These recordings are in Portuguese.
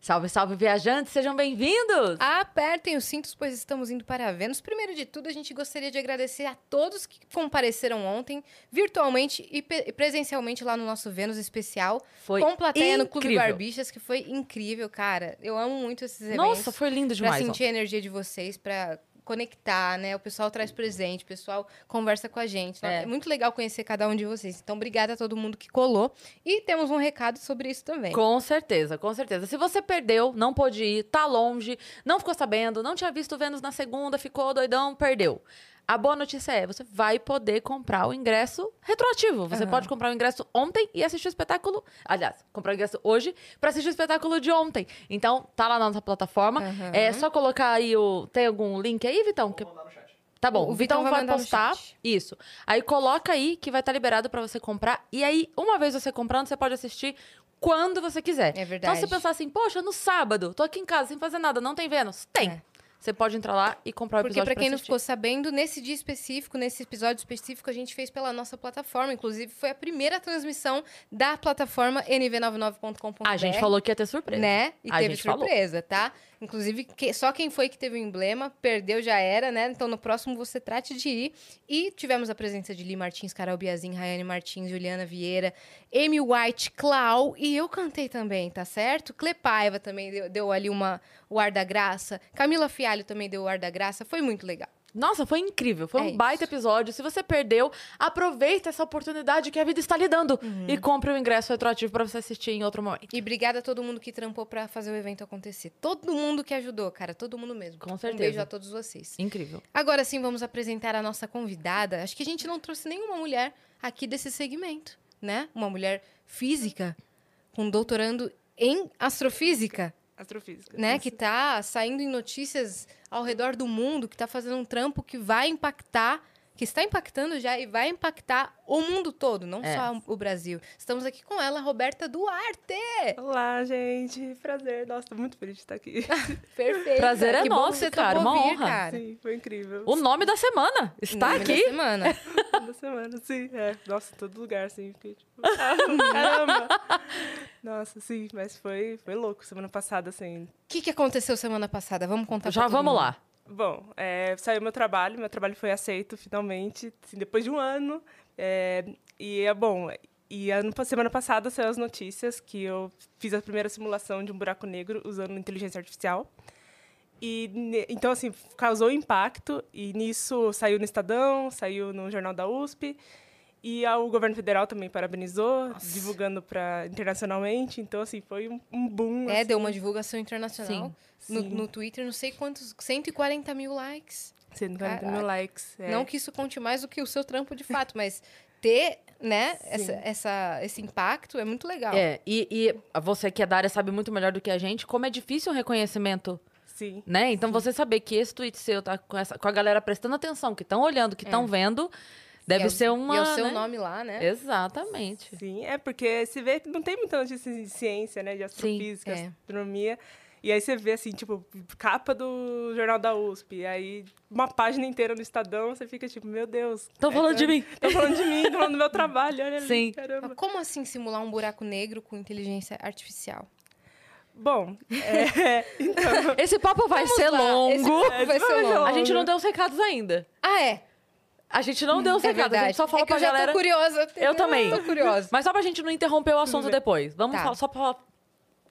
Salve, salve, viajantes, sejam bem-vindos! Apertem os cintos, pois estamos indo para a Vênus. Primeiro de tudo, a gente gostaria de agradecer a todos que compareceram ontem, virtualmente e presencialmente lá no nosso Vênus especial. Foi Com plateia incrível. no Clube Barbixas, que foi incrível, cara. Eu amo muito esses eventos. Nossa, foi lindo demais. Pra sentir a energia de vocês, pra conectar, né? O pessoal traz presente, o pessoal conversa com a gente. É. É muito legal conhecer cada um de vocês. Então, obrigada a todo mundo que colou. E temos um recado sobre isso também. Com certeza, com certeza. Se você perdeu, não pôde ir, tá longe, não ficou sabendo, não tinha visto o Vênus na segunda, ficou doidão, perdeu. A boa notícia é, você vai poder comprar o ingresso retroativo. Você Aham. pode comprar o ingresso ontem e assistir o espetáculo. Aliás, comprar o ingresso hoje pra assistir o espetáculo de ontem. Então, tá lá na nossa plataforma. Aham. É só colocar aí o. Tem algum link aí, Vitão? Que- Tá bom, O Vitão Vitão vai vai mandar no postar. chat. Isso. Aí coloca aí que vai estar liberado pra você comprar. E aí, uma vez você comprando, você pode assistir quando você quiser. É Então, verdade. se você pensar assim, poxa, no sábado, tô aqui em casa sem fazer nada, não tem Vênus? Tem. É. Você pode entrar lá e comprar o Porque, episódio pra quem não assistir. ficou sabendo, nesse dia específico, nesse episódio específico, a gente fez pela nossa plataforma. Inclusive, foi a primeira transmissão da plataforma nv99.com.br. A gente falou que ia ter surpresa. Né? E A teve gente falou. surpresa, tá? Inclusive, que- só quem foi que teve o emblema, perdeu já era, né? Então, no próximo você trate de ir. E tivemos a presença de Li Martins, Carol Biazin, Rayane Martins, Juliana Vieira, Amy White, Clau. E eu cantei também, tá certo? Clepaiva também deu, deu ali uma, o ar da graça. Camila Fialho também deu o ar da graça. Foi muito legal. Nossa, foi incrível. Foi É um isso. baita episódio. Se você perdeu, aproveita essa oportunidade que a vida está lhe dando. Uhum. E compre o ingresso retroativo pra você assistir em outro momento. E obrigada a todo mundo que trampou pra fazer o evento acontecer. Todo mundo que ajudou, cara. Todo mundo mesmo. Com Um certeza. beijo a todos vocês. Incrível. Agora sim, vamos apresentar a nossa convidada. Acho que a gente não trouxe nenhuma mulher aqui desse segmento, né? Uma mulher física, com doutorando em astrofísica, Astrofísica. né? isso. Que tá saindo em notícias ao redor do mundo, que tá fazendo um trampo que vai impactar, que está impactando já e vai impactar o mundo todo, não É. só o Brasil. Estamos aqui com ela, Roberta Duarte. Olá, gente. Prazer. Nossa, tô muito feliz de estar aqui. Perfeito. Prazer é que bom nosso, que você cara, uma vir, honra. cara. Sim, foi incrível. O nome da semana está Nome da aqui. semana. Da semana, sim. É. Nossa, em todo lugar, assim. Fiquei tipo, caramba. Nossa, sim. Mas foi, foi louco. Semana passada, assim. O que, que aconteceu semana passada? Vamos contar Já pra todo vamos mundo. lá. Bom, é, saiu meu trabalho. Meu trabalho foi aceito, finalmente. assim, depois de um ano. É, e é bom... E ano, semana passada saiu as notícias que eu fiz a primeira simulação de um buraco negro usando inteligência artificial. E então assim causou impacto e nisso saiu no Estadão, saiu no jornal da USP e o governo federal também parabenizou, divulgando para internacionalmente. Então assim foi um, um boom. É, assim. deu uma divulgação internacional. No, Sim. no Twitter, não sei quantos, 140 mil likes. 140 mil Caraca. likes. é. Não que isso conte mais do que o seu trampo de fato, mas ter, né, essa, essa- esse impacto é muito legal. É, e, e você que é da área sabe muito melhor do que a gente como é difícil o reconhecimento, Sim. né? Então você saber que esse tweet seu tá com, essa, com a galera prestando atenção, que estão olhando, que estão vendo, deve E é ser uma. E é o seu né? nome lá, né? Exatamente. Sim, é porque se vê que não tem muita notícia de ciência, né, de astrofísica, é. astronomia. E aí você vê assim, tipo, capa do jornal da USP, aí uma página inteira no Estadão, você fica tipo, meu Deus. Estão falando de mim. Estão falando de mim, estão falando do meu trabalho, olha ali, Sim. caramba. Mas Como assim simular um buraco negro com inteligência artificial? Bom, é, então, Esse papo vai ser lá, longo. esse ser vai ser longo. A gente não deu os recados ainda. Ah, é? A gente não deu os É recados, a gente só falou é que pra eu já galera. tô curiosa. Eu também. Tô curiosa. Mas só pra gente não interromper o assunto depois. Vamos Tá. falar- só pra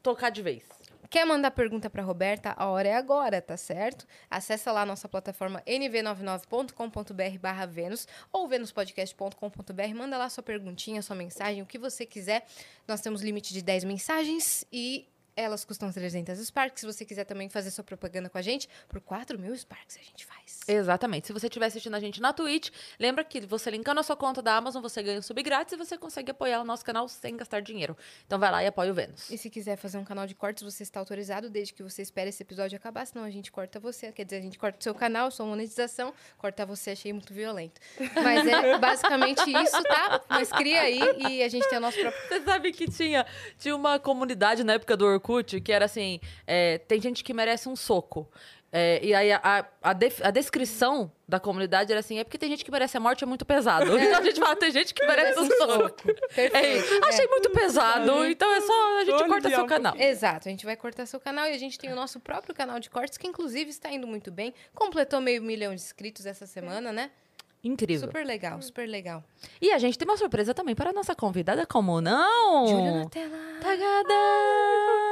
tocar de vez. Quer mandar pergunta pra Roberta? A hora é agora, tá certo? Acessa lá a nossa plataforma nv99.com.br barra Vênus ou venuspodcast.com.br. Manda lá sua perguntinha, sua mensagem, o que você quiser. Nós temos limite de 10 mensagens e elas custam 300 Sparks. Se você quiser também fazer sua propaganda com a gente, por 4 mil Sparks a gente faz. Exatamente. Se você estiver assistindo a gente na Twitch, lembra que você linkando a sua conta da Amazon, você ganha um sub grátis e você consegue apoiar o nosso canal sem gastar dinheiro. Então vai lá e apoia o Vênus. E se quiser fazer um canal de cortes, você está autorizado, desde que você espere esse episódio acabar, senão a gente corta você. Quer dizer, a gente corta o seu canal, sua monetização, cortar você achei muito violento. Mas é basicamente isso, tá? Mas cria aí e a gente tem o nosso próprio. Você sabe que tinha, tinha uma comunidade na época do Orkut que era assim: é, tem gente que merece um soco. É, e aí a, a, a def- a descrição da comunidade era assim: é porque tem gente que merece a morte, é muito pesado. Então a gente fala, tem gente que merece um soco. É Perfeito. Achei muito pesado, então é só a gente Vou corta seu um canal. Exato, a gente vai cortar seu canal e a gente tem o nosso próprio canal de cortes, que inclusive está indo muito bem. Completou meio milhão de inscritos essa semana, né? Incrível. Super legal, super legal. E a gente tem uma surpresa também para a nossa convidada, como não? Júlia Nutella. Tagada!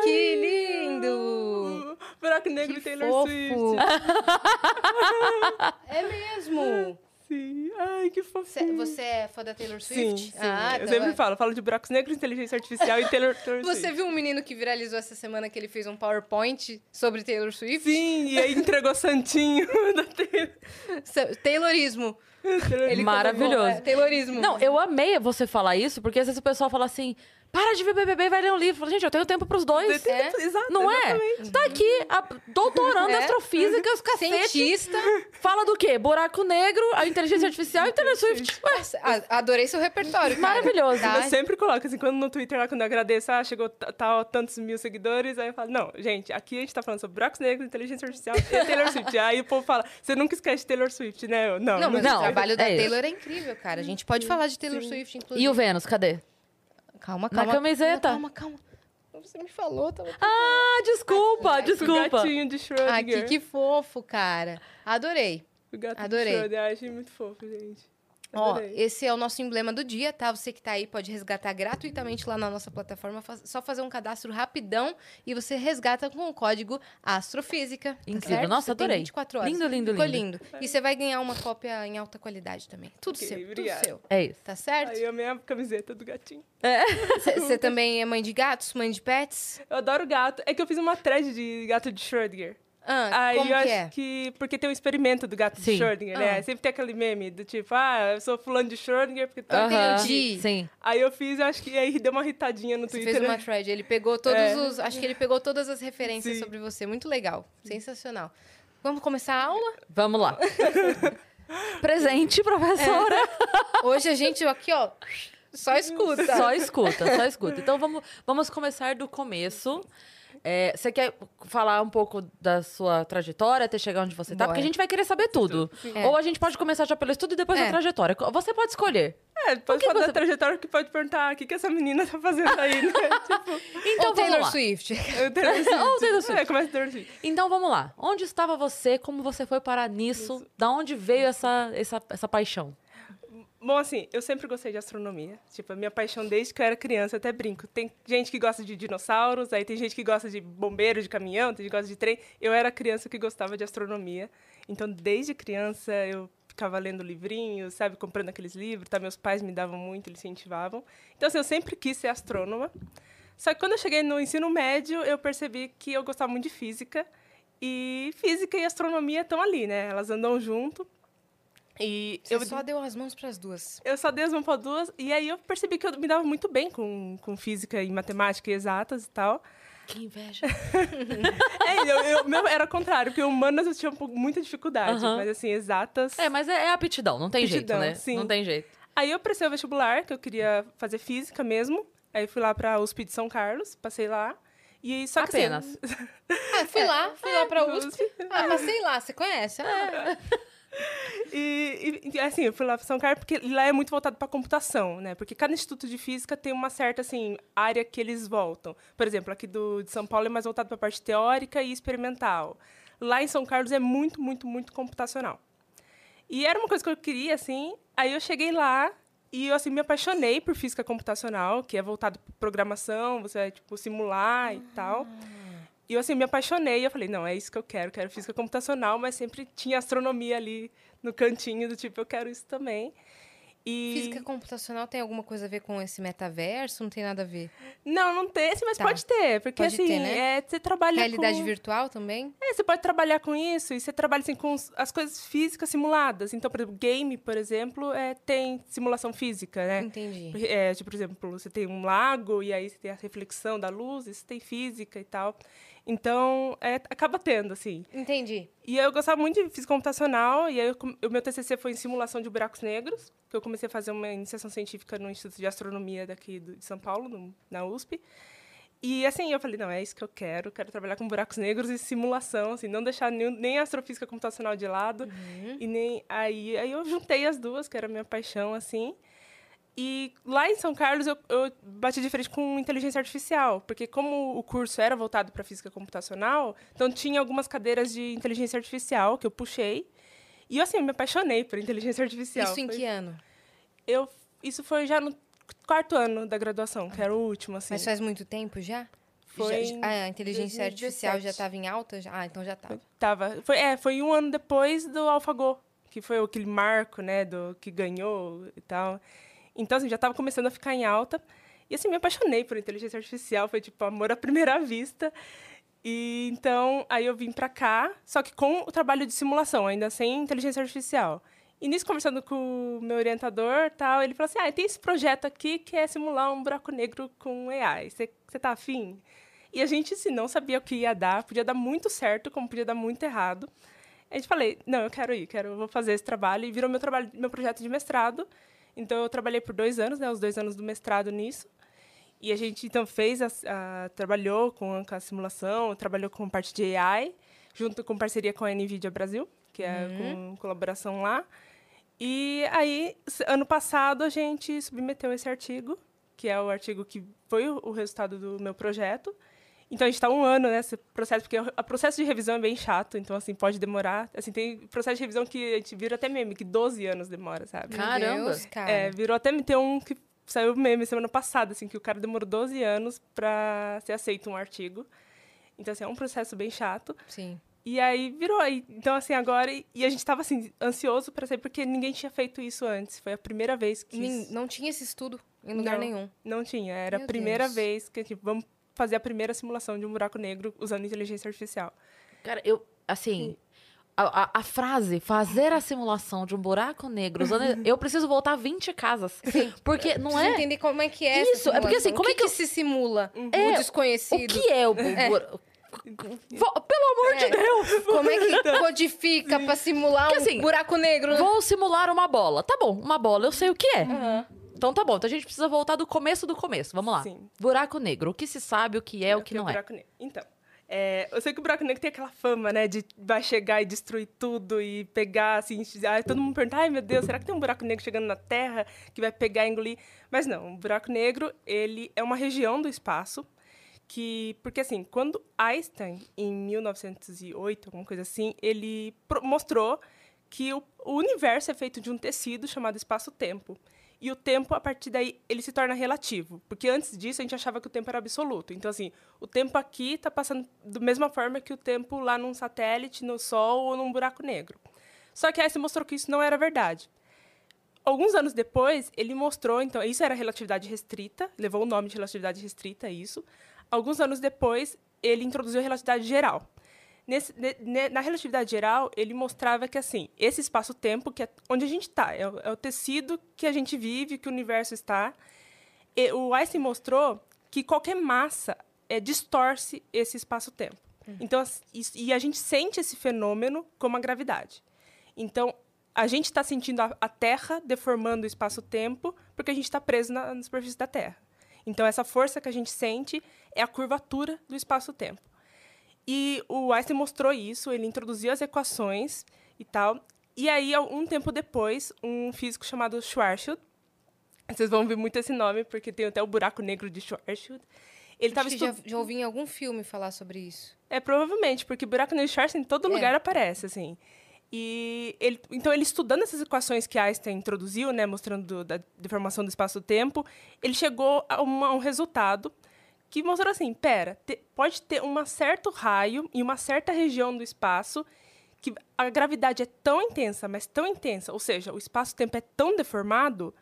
Que lindo! Buraco Negro Que e Taylor fofo! Swift. é mesmo! Sim. Ai, que Cê- fofinho. Você é fã da Taylor Sim, Swift? sim. Ah, eu então sempre é. falo. Falo de buracos negros, inteligência artificial e Taylor, Taylor Você Swift. viu um menino que viralizou essa semana que ele fez um PowerPoint sobre Taylor Swift? Sim, e aí entregou Santinho da Taylor. Taylorismo. Ele Maravilhoso. colocou, é, Taylorismo. Não, eu amei você falar isso, porque às vezes o pessoal fala assim: para de ver BBB e vai ler um livro. Gente, eu tenho tempo pros dois. É? Exato, Não é? exatamente. Tá aqui, a, doutorando em É. astrofísica, os cacete. Cientista. Fala do quê? Buraco negro, a inteligência artificial e Taylor Swift. Ué, A- Adorei seu repertório, cara. Maravilhoso. Tá? Eu sempre coloco, assim, quando no Twitter lá, quando eu agradeço, ah, chegou tal, tantos mil seguidores, aí eu falo, não, gente, aqui a gente tá falando sobre buracos negros, inteligência artificial e Taylor Swift. aí o povo fala, você nunca esquece de Taylor Swift, né? Eu, não, Não, mas Não, o trabalho da é isso. Taylor é incrível, cara. A gente pode falar de Taylor Swift, inclusive. E o Vênus, cadê? Calma, Na calma. camiseta. Calma, calma. Você me falou, tava... Ah, desculpa, O desculpa. gatinho de Schrödinger. Ah, que, que fofo, cara. Adorei. O gato Adorei. de Schrödinger, achei muito fofo, gente. Ó, esse é o nosso emblema do dia, tá? Você que tá aí pode resgatar gratuitamente lá na nossa plataforma. Só fazer um cadastro rapidão e você resgata com o código Astrofísica. tá Incrível. certo? Nossa, Você tem adorei. 24 horas. Lindo, lindo, Ficou lindo. lindo. E você vai ganhar uma cópia em alta qualidade também. Tudo Ok, seu, tudo obrigada. seu. É isso. Tá certo? Aí a camiseta do gatinho. Você também é mãe de gatos, mãe de pets? Eu adoro gato. É que eu fiz uma thread de gato de Schrödinger. Ah, Aí como eu que acho é? que. Porque tem um experimento do gato Sim. de Schrödinger, né? Ah. Sempre tem aquele meme do tipo, ah, eu sou fulano de Schrödinger porque tá. Aham, Entendi. Sim. Aí eu fiz, acho que aí deu uma irritadinha no Você Twitter. fez uma né? thread, ele pegou todos É. os. Acho que ele pegou todas as referências Sim. sobre você. Muito legal. Sensacional. Vamos começar a aula? Vamos lá. Presente, professora. Hoje a gente aqui, ó, só escuta. Só escuta, só escuta. Então vamos, vamos começar do começo. É, você quer falar um pouco da sua trajetória até chegar onde você tá? Bora. Porque a gente vai querer saber tudo. É. Ou a gente pode começar já pelo estudo e depois É. a trajetória. Você pode escolher. É, pode falar você- da trajetória que pode perguntar o que, que essa menina tá fazendo aí, né? tipo, Então Ou vamos Taylor lá. Swift. eu Taylor Swift. Ou Taylor Swift. É, começa Taylor Swift. Então vamos lá. Onde estava você? Como você foi parar nisso? Da onde veio essa, essa, essa paixão? Bom, assim, eu sempre gostei de astronomia. Tipo, a minha paixão desde que eu era criança, até brinco. Tem gente que gosta de dinossauros, aí tem gente que gosta de bombeiro, de caminhão, tem gente que gosta de trem. Eu era criança que gostava de astronomia. Então, desde criança, eu ficava lendo livrinhos, sabe? Comprando aqueles livros, tá? Meus pais me davam muito, eles incentivavam. Então, assim, eu sempre quis ser astrônoma. Só que quando eu cheguei no ensino médio, eu percebi que eu gostava muito de física. E física e astronomia estão ali, né? Elas andam junto. E Você eu só deu as mãos pras duas. eu só dei as mãos para duas, e aí eu percebi que eu me dava muito bem com, com física e matemática e exatas e tal. Que inveja. É, eu, eu- meu era o contrário, porque humanas eu tinha um pouco, muita dificuldade, mas assim, exatas. É, mas é, é aptidão, não tem Aptidão, jeito, né? sim. Não tem jeito. Aí eu prestei o vestibular, que eu queria fazer física mesmo. Aí fui lá para USP de São Carlos, passei lá. E aí, só que Apenas. assim, Ah, fui lá, fui lá pra no USP. Ah, passei lá, você conhece? Ah, E, e, assim, eu fui lá para São Carlos porque lá é muito voltado para computação, né? Porque cada instituto de física tem uma certa assim área que eles voltam. Por exemplo, aqui do de São Paulo é mais voltado para a parte teórica e experimental. Lá em São Carlos é muito, muito, muito computacional. E era uma coisa que eu queria assim. Aí eu cheguei lá e eu assim me apaixonei por física computacional, que é voltado para programação, você vai tipo simular e tal. E eu assim me apaixonei, eu falei, não, é isso que eu quero, quero física computacional, mas sempre tinha astronomia ali no cantinho do tipo, eu quero isso também. E Física computacional tem alguma coisa a ver com esse metaverso? Não tem nada a ver. não, não tem, assim, mas Tá. pode ter, porque Pode assim, ter, né? é, você trabalha Realidade com... virtual também? É, você pode trabalhar com isso e você trabalha assim, com as coisas físicas simuladas. Então, por exemplo, game, por exemplo, é, tem simulação física, né? Entendi. É, tipo, por exemplo, você tem um lago e aí você tem a reflexão da luz, isso tem física e tal. Então, é, acaba tendo, assim. Entendi. E eu gostava muito de física computacional, e aí o meu TCC foi em simulação de buracos negros, que eu comecei a fazer uma iniciação científica no Instituto de Astronomia daqui do- de São Paulo, no- na USP. E assim, eu falei, não, é isso que eu quero, quero trabalhar com buracos negros e simulação, assim, não deixar nem, nem a astrofísica computacional de lado. Uhum. E nem aí, aí eu juntei as duas, que era a minha paixão, assim. E lá em São Carlos eu, eu bati de frente com inteligência artificial, porque como o curso era voltado para física computacional, então tinha algumas cadeiras de inteligência artificial que eu puxei. E assim, eu me apaixonei por inteligência artificial. Isso em Foi- que ano? Eu, isso foi já no quarto ano da graduação, que era o último, assim. Mas faz muito tempo já? Foi Já- ah, a inteligência 2017. artificial já estava em alta? Já? Ah, então já estava. Tava. Foi, é, foi um ano depois do AlphaGo, que foi aquele marco, né, do que ganhou e tal. Então, assim, já estava começando a ficar em alta. E, assim, me apaixonei por inteligência artificial. Foi, tipo, amor à primeira vista. E, então, aí eu vim pra cá, só que com o trabalho de simulação, ainda sem inteligência artificial. E nisso, conversando com o meu orientador tal, ele falou assim, ah, tem esse projeto aqui que é simular um buraco negro com AI. Você tá afim? E a gente, assim, não sabia o que ia dar. Podia dar muito certo, como podia dar muito errado. A gente falei, não, eu quero ir, quero, vou fazer esse trabalho. E virou meu trabalho, meu projeto de mestrado. Então, eu trabalhei por dois anos, né, os dois anos do mestrado nisso. E a gente, então, fez, a, a- trabalhou com a, com a simulação, trabalhou com parte de AI, junto com parceria com a NVIDIA Brasil, que é com colaboração lá. E aí, ano passado, a gente submeteu esse artigo, que é o artigo que foi o resultado do meu projeto. Então, a gente está um ano nesse processo, porque o processo de revisão é bem chato, então, assim, pode demorar. Assim, tem processo de revisão que a gente vira até meme, que 12 anos demora, sabe? Caramba. Deus, cara. É, virou até tem um que saiu meme semana passada, assim, que o cara demorou 12 anos para ser aceito um artigo. Então, assim, é um processo bem chato. Sim. E aí virou aí. Então, assim, agora. E a gente tava, assim, ansioso para saber, porque ninguém tinha feito isso antes. Foi a primeira vez que. Nem- isso- Não tinha esse estudo em lugar Não. nenhum. Não tinha. Era Meu a primeira Deus. vez que, tipo, vamos fazer a primeira simulação de um buraco negro usando inteligência artificial. Cara, eu, assim, a, a- a frase fazer a simulação de um buraco negro usando. eu preciso voltar 20 casas. Porque não Preciso é. entender como é que é essa Isso, é porque, assim, como o é que, que que se simula? É, o desconhecido. O que é o. bura- Vo- Pelo amor de É. Deus! Como é que codifica pra simular Porque, um assim, buraco negro? Vou simular uma bola. Tá bom, uma bola, eu sei o que é. Aham. Então tá bom, então a gente precisa voltar do começo do começo. Vamos lá. Sim. Buraco negro. O que se sabe, o que é, o que não é. buraco negro. Então, é, eu sei que o buraco negro tem aquela fama, né, de vai chegar e destruir tudo e pegar, assim, ai, todo mundo pergunta, ai meu Deus, será que tem um buraco negro chegando na Terra que vai pegar e engolir? Mas não, o buraco negro, ele é uma região do espaço que, porque assim, quando Einstein, em 1908, alguma coisa assim, ele mostrou que o, o universo é feito de um tecido chamado espaço-tempo. E o tempo, a partir daí, ele se torna relativo. Porque antes disso, a gente achava que o tempo era absoluto. Então, assim, o tempo aqui está passando da mesma forma que o tempo lá num satélite, no Sol ou num buraco negro. Só que Einstein mostrou que isso não era verdade. Alguns anos depois, ele mostrou, então, isso era relatividade restrita, levou o nome de relatividade restrita, isso. Alguns anos depois, ele introduziu a relatividade geral. Nesse- ne- na relatividade geral, ele mostrava que, assim, esse espaço-tempo, que é onde a gente está, é, o- é o tecido que a gente vive, que o universo está. E o Einstein mostrou que qualquer massa é, distorce esse espaço-tempo. Então, as- isso- e a gente sente esse fenômeno como a gravidade. Então, a gente está sentindo a, a Terra deformando o espaço-tempo porque a gente está preso na, na superfície da Terra. Então, essa força que a gente sente é a curvatura do espaço-tempo. E o Einstein mostrou isso, ele introduziu as equações e tal. E aí, um tempo depois, um físico chamado Schwarzschild, vocês vão ver muito esse nome, porque tem até o buraco negro de Schwarzschild. Ele Acho que já, já ouvi em algum filme falar sobre isso. é, provavelmente, porque buraco negro de Schwarzschild em todo É. lugar aparece, assim. E ele, então, ele estudando essas equações que Einstein introduziu, né, mostrando do- da deformação do espaço-tempo, ele chegou a uma- um resultado que mostrou assim, pera, te- pode ter um certo raio em uma certa região do espaço que a gravidade é tão intensa, mas tão intensa, ou seja, o espaço-tempo é tão deformado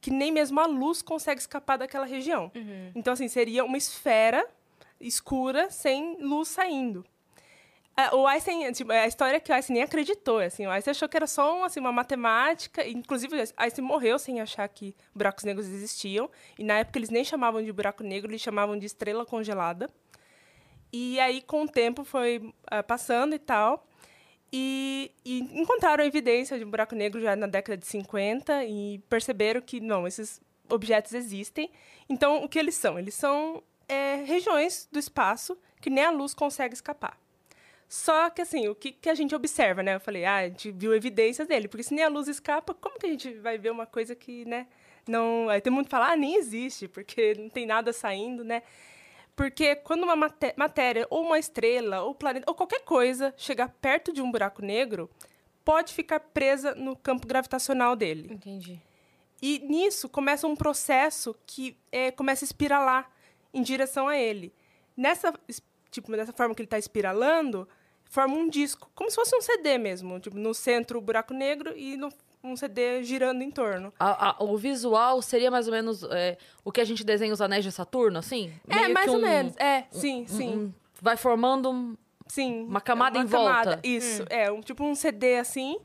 que nem mesmo a luz consegue escapar daquela região. Então, assim, seria uma esfera escura sem luz saindo. Ah, O Einstein, tipo, a história é que o Einstein nem acreditou, assim, o Einstein achou que era só assim, uma matemática, inclusive Einstein morreu sem achar que buracos negros existiam, e na época eles nem chamavam de buraco negro, eles chamavam de estrela congelada. E aí, com o tempo, foi ah, passando e tal, e, e encontraram evidência de um buraco negro já na década de 50 e perceberam que, não, esses objetos existem. Então, o que eles são? Eles são é, regiões do espaço que nem a luz consegue escapar. Só que, assim, o que, que a gente observa, né? Eu falei, ah, a gente viu evidências dele, porque se nem a luz escapa, como que a gente vai ver uma coisa que, né, não... Aí tem mundo que fala, ah, nem existe, porque não tem nada saindo, né? Porque quando uma maté matéria, ou uma estrela, ou planeta, ou qualquer coisa chegar perto de um buraco negro, pode ficar presa no campo gravitacional dele. Entendi. E nisso começa um processo que é, começa a espiralar em direção a ele. Nessa, es- tipo, dessa forma que ele está espiralando, forma um disco, como se fosse um CD mesmo. Tipo, no centro o buraco negro e no, um CD girando em torno. A- a- o visual seria mais ou menos é, o que a gente desenha os anéis de Saturno, assim? é, Meio mais que ou um- menos. É, sim, um- sim. um- vai formando um... Sim. Uma camada é em volta. camada, Isso, é, um, tipo um CD assim.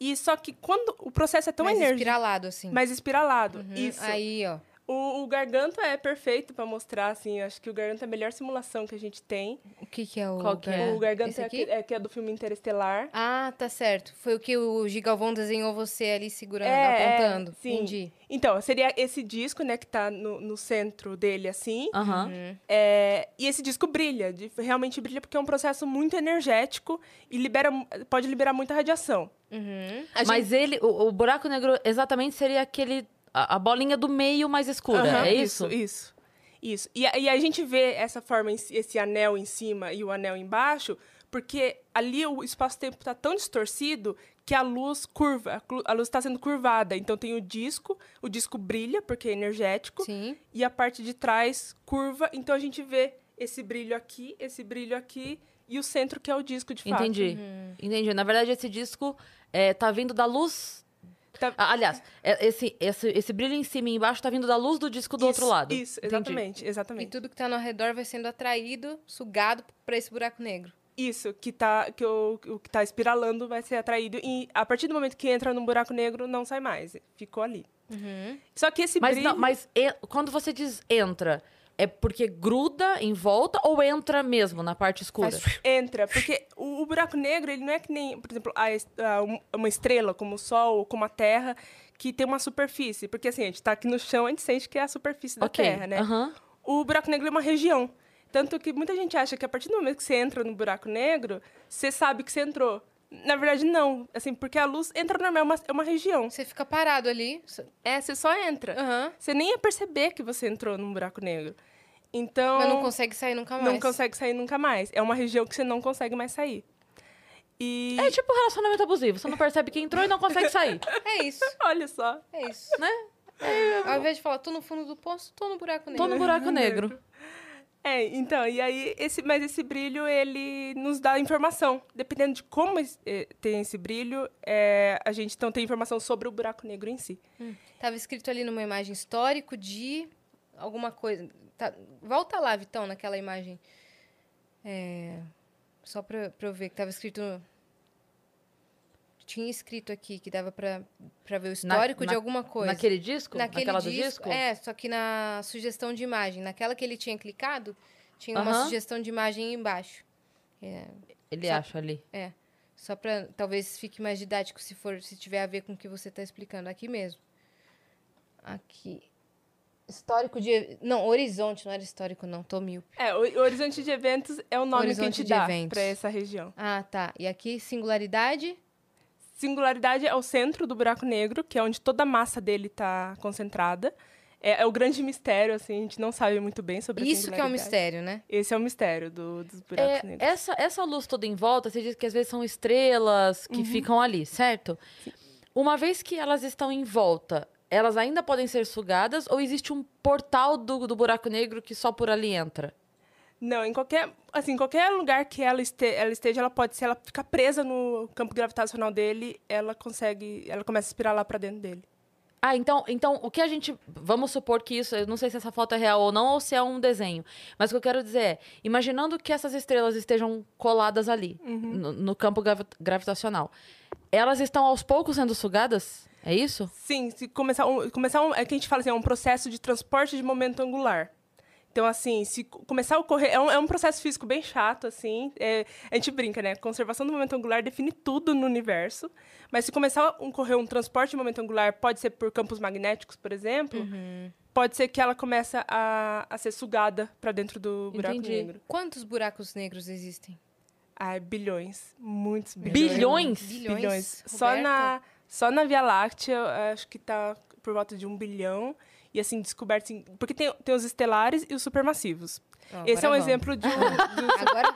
E só que quando o processo é tão Mais energético, espiralado, assim. mais espiralado. Uhum. Isso. Aí, ó. O, o Garganta é perfeito pra mostrar, assim. Acho que o Garganta é a melhor simulação que a gente tem. O que que é o... Qual que é? O Garganta Esse é, aqui? é que é do filme Interestelar. Ah, tá certo. Foi o que o Gigalvão desenhou você ali segurando, É, é, apontando. sim. Entendi. Então, seria esse disco, né, que tá no, no centro dele, assim. Aham. Uhum. É, e esse disco brilha, de- realmente brilha, porque é um processo muito energético e libera, pode liberar muita radiação. Uhum. Gente- Mas ele, o, o buraco negro exatamente seria aquele... A, a bolinha do meio mais escura, Aham, é isso? Isso, isso. E, a- e a gente vê essa forma, esse anel em cima e o anel embaixo, porque ali o espaço-tempo está tão distorcido que a luz curva, a luz está sendo curvada. Então tem o disco, o disco brilha porque é energético, Sim. e a parte de trás curva. Então a gente vê esse brilho aqui, esse brilho aqui e o centro que é o disco de fato. Entendi. Entendi. Na verdade, esse disco é, tá vindo da luz. Tá- Ah, aliás, é- esse, esse, esse brilho em cima e embaixo tá vindo da luz do disco do outro Isso, lado. Isso, Entendi. exatamente, E exatamente. tudo que tá no redor vai sendo atraído, sugado pra esse buraco negro. Isso, que tá, que o, o que tá espiralando vai ser atraído. E a partir do momento que entra num buraco negro, não sai mais. Ficou ali. Uhum. Só que esse Mas, brilho... não, mas e- quando você diz entra, é porque gruda em volta ou entra mesmo na parte escura? Faz- Entra, porque o, o buraco negro, ele não é que nem, por exemplo, a a um- uma estrela, como o Sol ou como a Terra, que tem uma superfície. Porque assim, a gente tá aqui no chão, a gente sente que é a superfície da ok. Terra, né? aham. O buraco negro é uma região. Tanto que muita gente acha que a partir do momento que você entra no buraco negro, você sabe que você entrou. Na verdade, não. Assim, porque a luz entra normal, é uma, é uma região. Você fica parado ali. É, você só entra. Aham. Você nem ia perceber que você entrou num buraco negro. Então. Mas não consegue sair nunca mais. não consegue sair nunca mais. É uma região que você não consegue mais sair. E. É tipo relacionamento abusivo. Você não percebe que entrou e não consegue sair. É isso. Olha só. É isso. Né? Ao invés de falar, tô no fundo do poço, tô no buraco negro. Tô no buraco negro. É, então, e aí, esse, mas esse brilho, ele nos dá informação. Dependendo de como es- eh, tem esse brilho, é, a gente então tem informação sobre o buraco negro em si. Tava escrito ali numa imagem histórico de alguma coisa. Tá- Volta lá, Vitão, naquela imagem. É, Só pra, pra eu ver que tava escrito. Tinha escrito aqui que dava pra, pra ver o histórico de na- alguma coisa. Naquele disco? Naquele Naquela do disco, disco? É, só que na sugestão de imagem. Naquela que ele tinha clicado, tinha uma sugestão de imagem embaixo. É, Ele Só- acha ali. é. Só pra talvez fique mais didático se for, se tiver a ver com o que você está explicando. Aqui mesmo. Aqui. Histórico de. Não, horizonte, não era histórico, não. Tô mil. É, o, horizonte de eventos é o nome que a Horizonte gente de dá eventos. para essa região. Ah, tá. E aqui, singularidade. Singularidade é o centro do buraco negro, que é onde toda a massa dele está concentrada. É, é o grande mistério, assim, a gente não sabe muito bem sobre Isso que é um mistério, né? Esse é o mistério do- dos buracos É, negros. essa, essa luz toda em volta, você diz que às vezes são estrelas Uhum. que ficam ali, certo? Uma vez que elas estão em volta, elas ainda podem ser sugadas ou existe um portal do, do buraco negro que só por ali entra? Não, em qualquer, assim, qualquer lugar que ela, este, ela esteja, ela pode, se ela ficar presa no campo gravitacional dele, ela consegue, ela começa a espirar lá para dentro dele. Ah, então, então o que a gente. Vamos supor que isso. Eu não sei se essa foto é real ou não, ou se é um desenho. Mas o que eu quero dizer é: imaginando que essas estrelas estejam coladas ali, no, no campo gravi- gravitacional, elas estão aos poucos sendo sugadas? É isso? Sim, se começar um, começar um, é que a gente fala assim, é um processo de transporte de momento angular. Então, assim, se co- começar a ocorrer. É um, é um processo físico bem chato, assim. é- a gente brinca, né? Conservação do momento angular define tudo no universo. Mas se começar a ocorrer um transporte de momento angular, pode ser por campos magnéticos, por exemplo, pode ser que ela comece a, a ser sugada para dentro do buraco Entendi. negro. Quantos buracos negros existem? Ai, bilhões. Muitos bilhões. Bilhões? Bilhões. Só Roberta? na, só na Via Láctea, acho que tá por volta de um bilhão. E, assim, descobertos... em- Porque tem, tem os estelares e os supermassivos. Ó, Esse é um vamos. exemplo de... um- do- Agora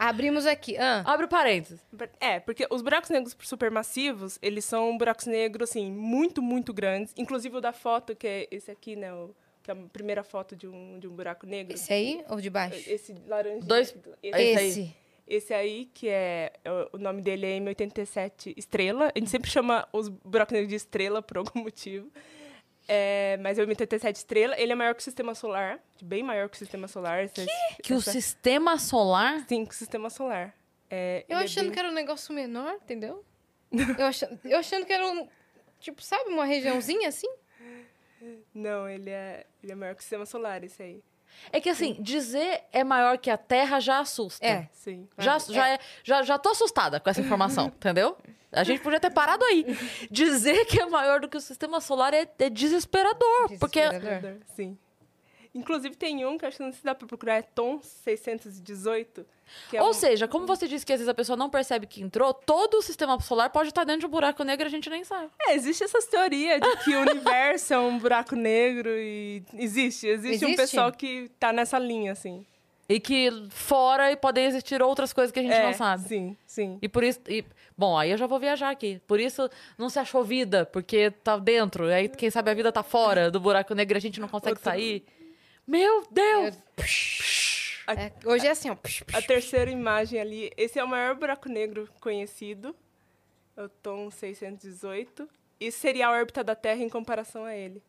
abrimos aqui. Ah, Abre o parênteses. É, porque os buracos negros supermassivos, eles são buracos negros, assim, muito, muito grandes. Inclusive o da foto, que é esse aqui, né? O, que é a primeira foto de um, de um buraco negro. esse aí ou de baixo? Esse laranja. Dois- Esse, esse aí. Esse. aí, que é... é O nome dele é M87 Estrela. A gente sempre chama os buracos negros de estrela, por algum motivo. É, mas é o M87 Estrela. Ele é maior que o Sistema Solar. Bem maior que o Sistema Solar. Esse- Que o essa- sistema solar. Sim, que o Sistema Solar. É, Eu é achando bem- que era um negócio menor, entendeu? Eu achando, eu achando que era um. Tipo, sabe, uma regiãozinha assim? Não, ele é, ele é maior que o Sistema Solar, esse aí. É que assim, dizer é maior que a Terra já assusta. É. Sim. Já, É. já, é, já, já tô assustada com essa informação, entendeu? A gente podia ter parado aí. Dizer que é maior do que o sistema solar é, é desesperador. Porque Desesperador. Sim. Inclusive tem um que acho que não se dá pra procurar, é Tom 618. Que é Ou um- seja, como você disse que às vezes a pessoa não percebe que entrou, todo o sistema solar pode estar dentro de um buraco negro e a gente nem sabe. É, existe essas teorias de que o universo é um buraco negro e existe. Existe, um Existe? pessoal que tá nessa linha, assim. E que fora podem existir outras coisas que a gente é, não sabe. Sim, sim. E por isso. e- bom, aí eu já vou viajar aqui. Por isso não se achou vida, porque tá dentro. Aí, quem sabe a vida tá fora do buraco negro e a gente não consegue Outro- sair. Meu Deus! É, hoje é assim, ó. psh, psh. A terceira imagem ali, esse é o maior buraco negro conhecido. É o Tom 618. E seria a órbita da Terra em comparação a ele.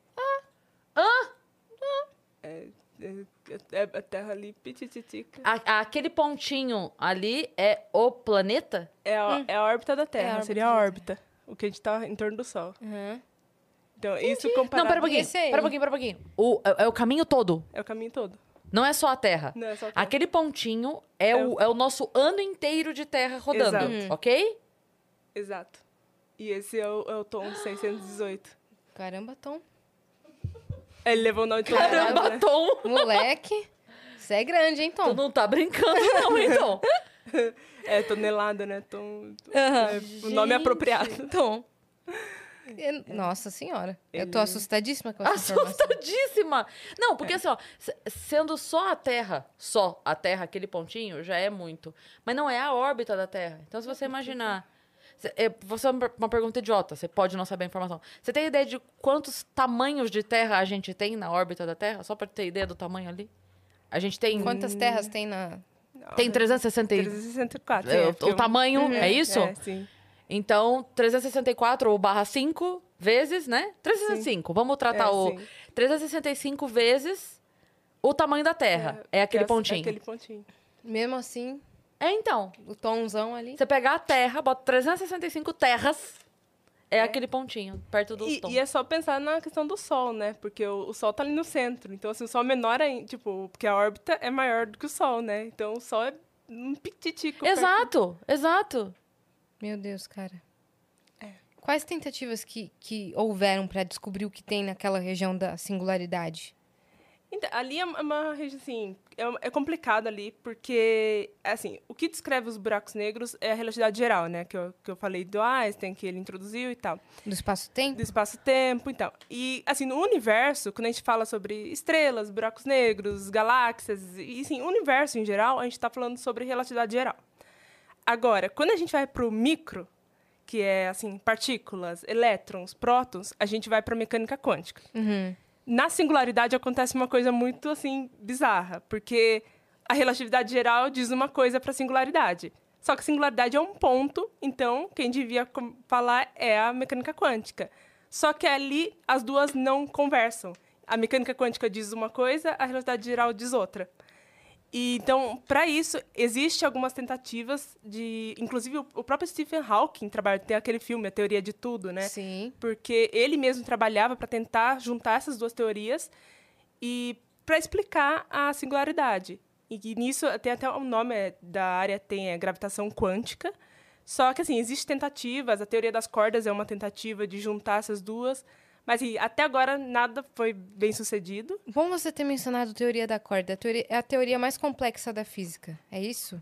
Ah! É, é, é a Terra ali, pitititica. A- aquele pontinho ali é o planeta? É a, é a órbita da Terra, Hum. órbita seria a órbita. O que a gente tá em torno do Sol. Uhum. Então, isso comparado... Não, pera um pouquinho. esse aí. Pera um pouquinho, pera um pouquinho. O, é, é o caminho todo. É o caminho todo. Não é só a Terra. Não, é só a Terra. Aquele pontinho é, o, é o nosso ano inteiro de Terra rodando, Exato. ok? Exato. E esse é o, é o Tom 618. Caramba, Tom. Ele levou o nome de Tom Caramba, errado, né? Tom! Moleque. Você é grande, hein, Tu Tom? não tá brincando, não, então. É, tonelada, né? Tom... Aham. é, o nome é apropriado. Tom. Eu- Nossa senhora. Eu tô Ele- assustadíssima com essa informação. Assustadíssima! Não, porque assim, ó, se- sendo só a Terra, só a Terra, aquele pontinho, já é muito. Mas não é a órbita da Terra. Então, se você imaginar. se- é, Você é uma pergunta idiota, você pode não saber a informação. Você tem ideia de quantos tamanhos de Terra a gente tem na órbita da Terra? Só pra ter ideia do tamanho ali? A gente tem. Quantas terras tem na. Tem 360 e- 364. é, é, o- o tamanho, é isso? É, sim. Então, 364 ou barra 5 vezes, né? 365. Vamos tratar É, o sim. 365 vezes o tamanho da Terra. É, aquele é pontinho. aquele pontinho. Mesmo assim, É, então. o tomzão ali. Você pegar a Terra, bota 365 terras, é, aquele pontinho, perto do E, tom. e é só pensar na questão do Sol, né? Porque o, o Sol tá ali no centro. Então, assim, o Sol é menor ainda. Tipo, porque a órbita é maior do que o Sol, né? Então, o Sol é um pititico. perto- Exato, exato. Meu Deus, cara. É. Quais tentativas que, que houveram pra descobrir o que tem naquela região da singularidade? Então, ali é uma região, assim, é, é complicado ali, porque, assim, o que descreve os buracos negros é a relatividade geral, né? Que eu, que eu falei do Einstein, que ele introduziu e tal. Do espaço-tempo? do espaço-tempo e tal. E, assim, no universo, quando a gente fala sobre estrelas, buracos negros, galáxias, e, assim, o universo em geral, a gente está falando sobre relatividade geral. Agora, quando a gente vai para o micro, que é, assim, partículas, elétrons, prótons, a gente vai para a mecânica quântica. Uhum. Na singularidade acontece uma coisa muito, assim, bizarra, porque a relatividade geral diz uma coisa para a singularidade. Só que a singularidade é um ponto, então quem devia falar é a mecânica quântica. Só que ali as duas não conversam. A mecânica quântica diz uma coisa, a relatividade geral diz outra. E, então, para isso, existem algumas tentativas de. Inclusive, o, próprio Stephen Hawking trabalha, tem aquele filme, A Teoria de Tudo, né? Sim. porque ele mesmo trabalhava para tentar juntar essas duas teorias e para explicar a singularidade. E nisso tem até o nome é, da área tem é gravitação quântica. Só que assim, existem tentativas, a teoria das cordas é uma tentativa de juntar essas duas, mas assim, até agora nada foi bem sucedido. Bom você ter mencionado teoria da corda. A teoria, é a teoria mais complexa da física, é isso?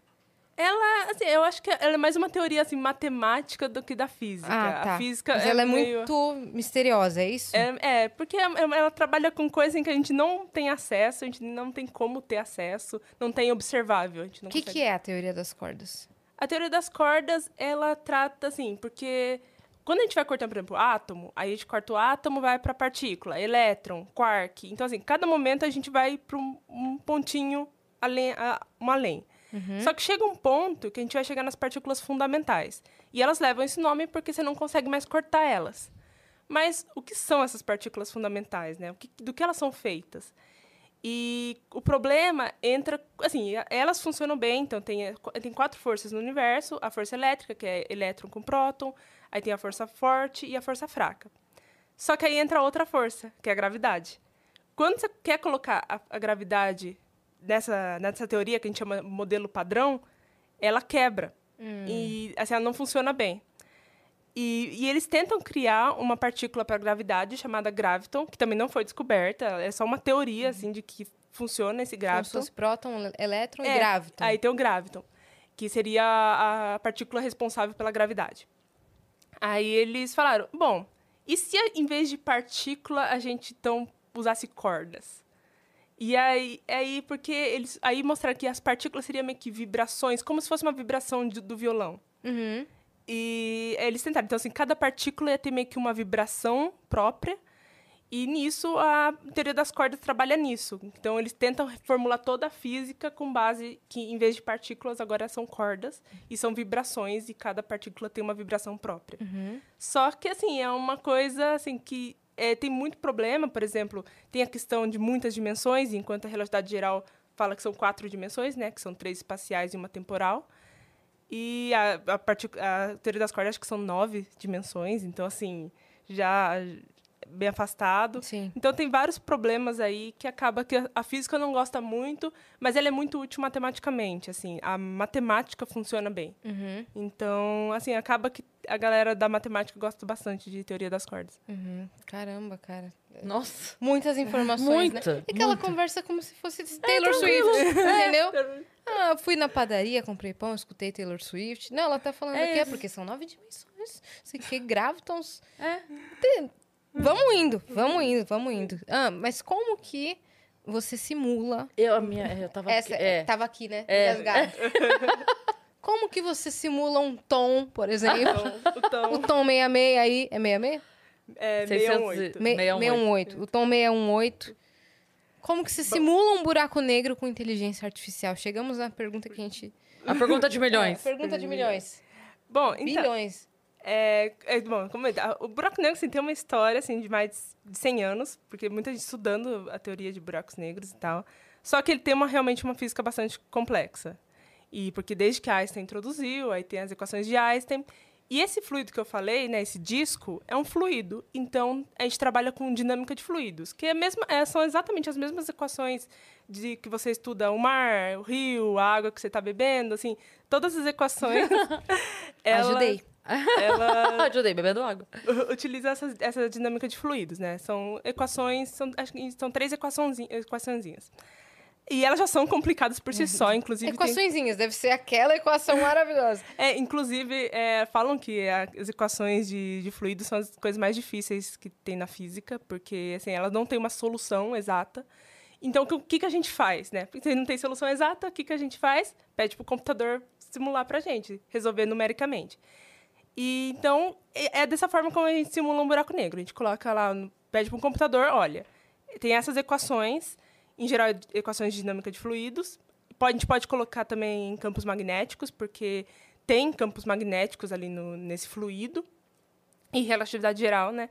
Ela, assim, eu acho que ela é mais uma teoria assim matemática do que da física. Ah, tá. A física Mas é ela é meio... muito misteriosa, é isso? É, é, porque ela, ela trabalha com coisas em que a gente não tem acesso, a gente não tem como ter acesso, não tem observável. A O que, consegue- que é a teoria das cordas? A teoria das cordas, ela trata assim, porque quando a gente vai cortando, por exemplo, átomo, aí a gente corta o átomo, vai para partícula, elétron, quark. Então, assim, cada momento a gente vai para um, um pontinho além, a- um além. Só que chega um ponto que a gente vai chegar nas partículas fundamentais. E elas levam esse nome porque você não consegue mais cortar elas. Mas o que são essas partículas fundamentais, né? Que, do que elas são feitas? E o problema entra, assim, elas funcionam bem, então tem, qu- tem quatro forças no universo, a força elétrica, que é elétron com próton, aí tem a força forte e a força fraca. Só que aí entra outra força, que é a gravidade. Quando você quer colocar a, a gravidade nessa, nessa teoria que a gente chama modelo padrão, ela quebra. E assim, ela não funciona bem. E, e eles tentam criar uma partícula para gravidade chamada graviton, que também não foi descoberta, é só uma teoria assim de que funciona esse Como se graviton. fosse próton, elétron e É, graviton. Aí tem o graviton, que seria a a partícula responsável pela gravidade. Aí eles falaram, bom, e se em vez de partícula a gente então usasse cordas? E aí, aí porque eles aí mostraram que as partículas seriam meio que vibrações, como se fosse uma vibração de- do violão. Uhum. E eles tentaram. Então, assim, cada partícula ia ter meio que uma vibração própria. E nisso, a teoria das cordas trabalha nisso. Então, eles tentam formular toda a física com base que, em vez de partículas, agora são cordas. E são vibrações, e cada partícula tem uma vibração própria. Só que, assim, é uma coisa, assim, que é, tem muito problema. Por exemplo, tem a questão de muitas dimensões, enquanto a relatividade geral fala que são quatro dimensões, né? Que são três espaciais e uma temporal. E a, a, a teoria das cordas acho que são nove dimensões, então, assim, já bem afastado. Sim. Então, tem vários problemas aí que acaba que a- física não gosta muito, mas ela é muito útil matematicamente, assim. A matemática funciona bem. Uhum. Então, assim, acaba que a galera da matemática gosta bastante de teoria das cordas. Uhum. Caramba, cara. Nossa. Muitas informações, Muita, né? E aquela muita. conversa como se fosse de Taylor Swift, entendeu? Ah, fui na padaria, comprei pão, escutei Taylor Swift. Não, ela tá falando É aqui, é porque são nove dimensões. Sei que gravitons. É. Tem- Vamos indo, vamos indo, vamos indo. Ah, mas como que você simula... Eu, a minha, eu tava Essa, aqui, é. tava aqui, né? É. Engasgada. como que você simula um tom, por exemplo? O então tom 66 aí, é 66? é 600 618. Me- 618. 618. O tom 618. Como que se simula um buraco negro com inteligência artificial? Chegamos na pergunta que a gente... A pergunta de milhões. É, pergunta de milhões. Bom, então... Bilhões. É, é, bom, como a- o buraco negro assim, tem uma história assim, de mais de 100 anos, porque muita gente estudando a teoria de buracos negros e tal. Só que ele tem uma, realmente uma física bastante complexa. E porque desde que Einstein introduziu, aí tem as equações de Einstein. E esse fluido que eu falei, né, esse disco, é um fluido. Então, a gente trabalha com dinâmica de fluidos, que é mesma, é, são exatamente as mesmas equações de que você estuda o mar, o rio, a água que você está bebendo, assim, todas as equações. elas- Ajudei. Ela Ajudei, bebendo água. utiliza essa, essa dinâmica de fluidos, né? São equações, são, acho que são três equaçõezinhas. E elas já são complicadas por si só, inclusive. tem- Equaçõezinhas, deve ser aquela equação maravilhosa. é, inclusive, é, falam que a- as equações de, de fluidos são as coisas mais difíceis que tem na física, porque assim, elas não têm uma solução exata. Então, o que, que a gente faz, né? Porque se não tem solução exata, o que, que a gente faz? Pede para o computador simular para a gente, resolver numericamente. E então, é dessa forma como a gente simula um buraco negro. A gente coloca lá, pede para um computador, olha, tem essas equações, em geral, equações de dinâmica de fluidos. Pode, a gente pode colocar também em campos magnéticos, porque tem campos magnéticos ali no, nesse fluido, em relatividade geral, né?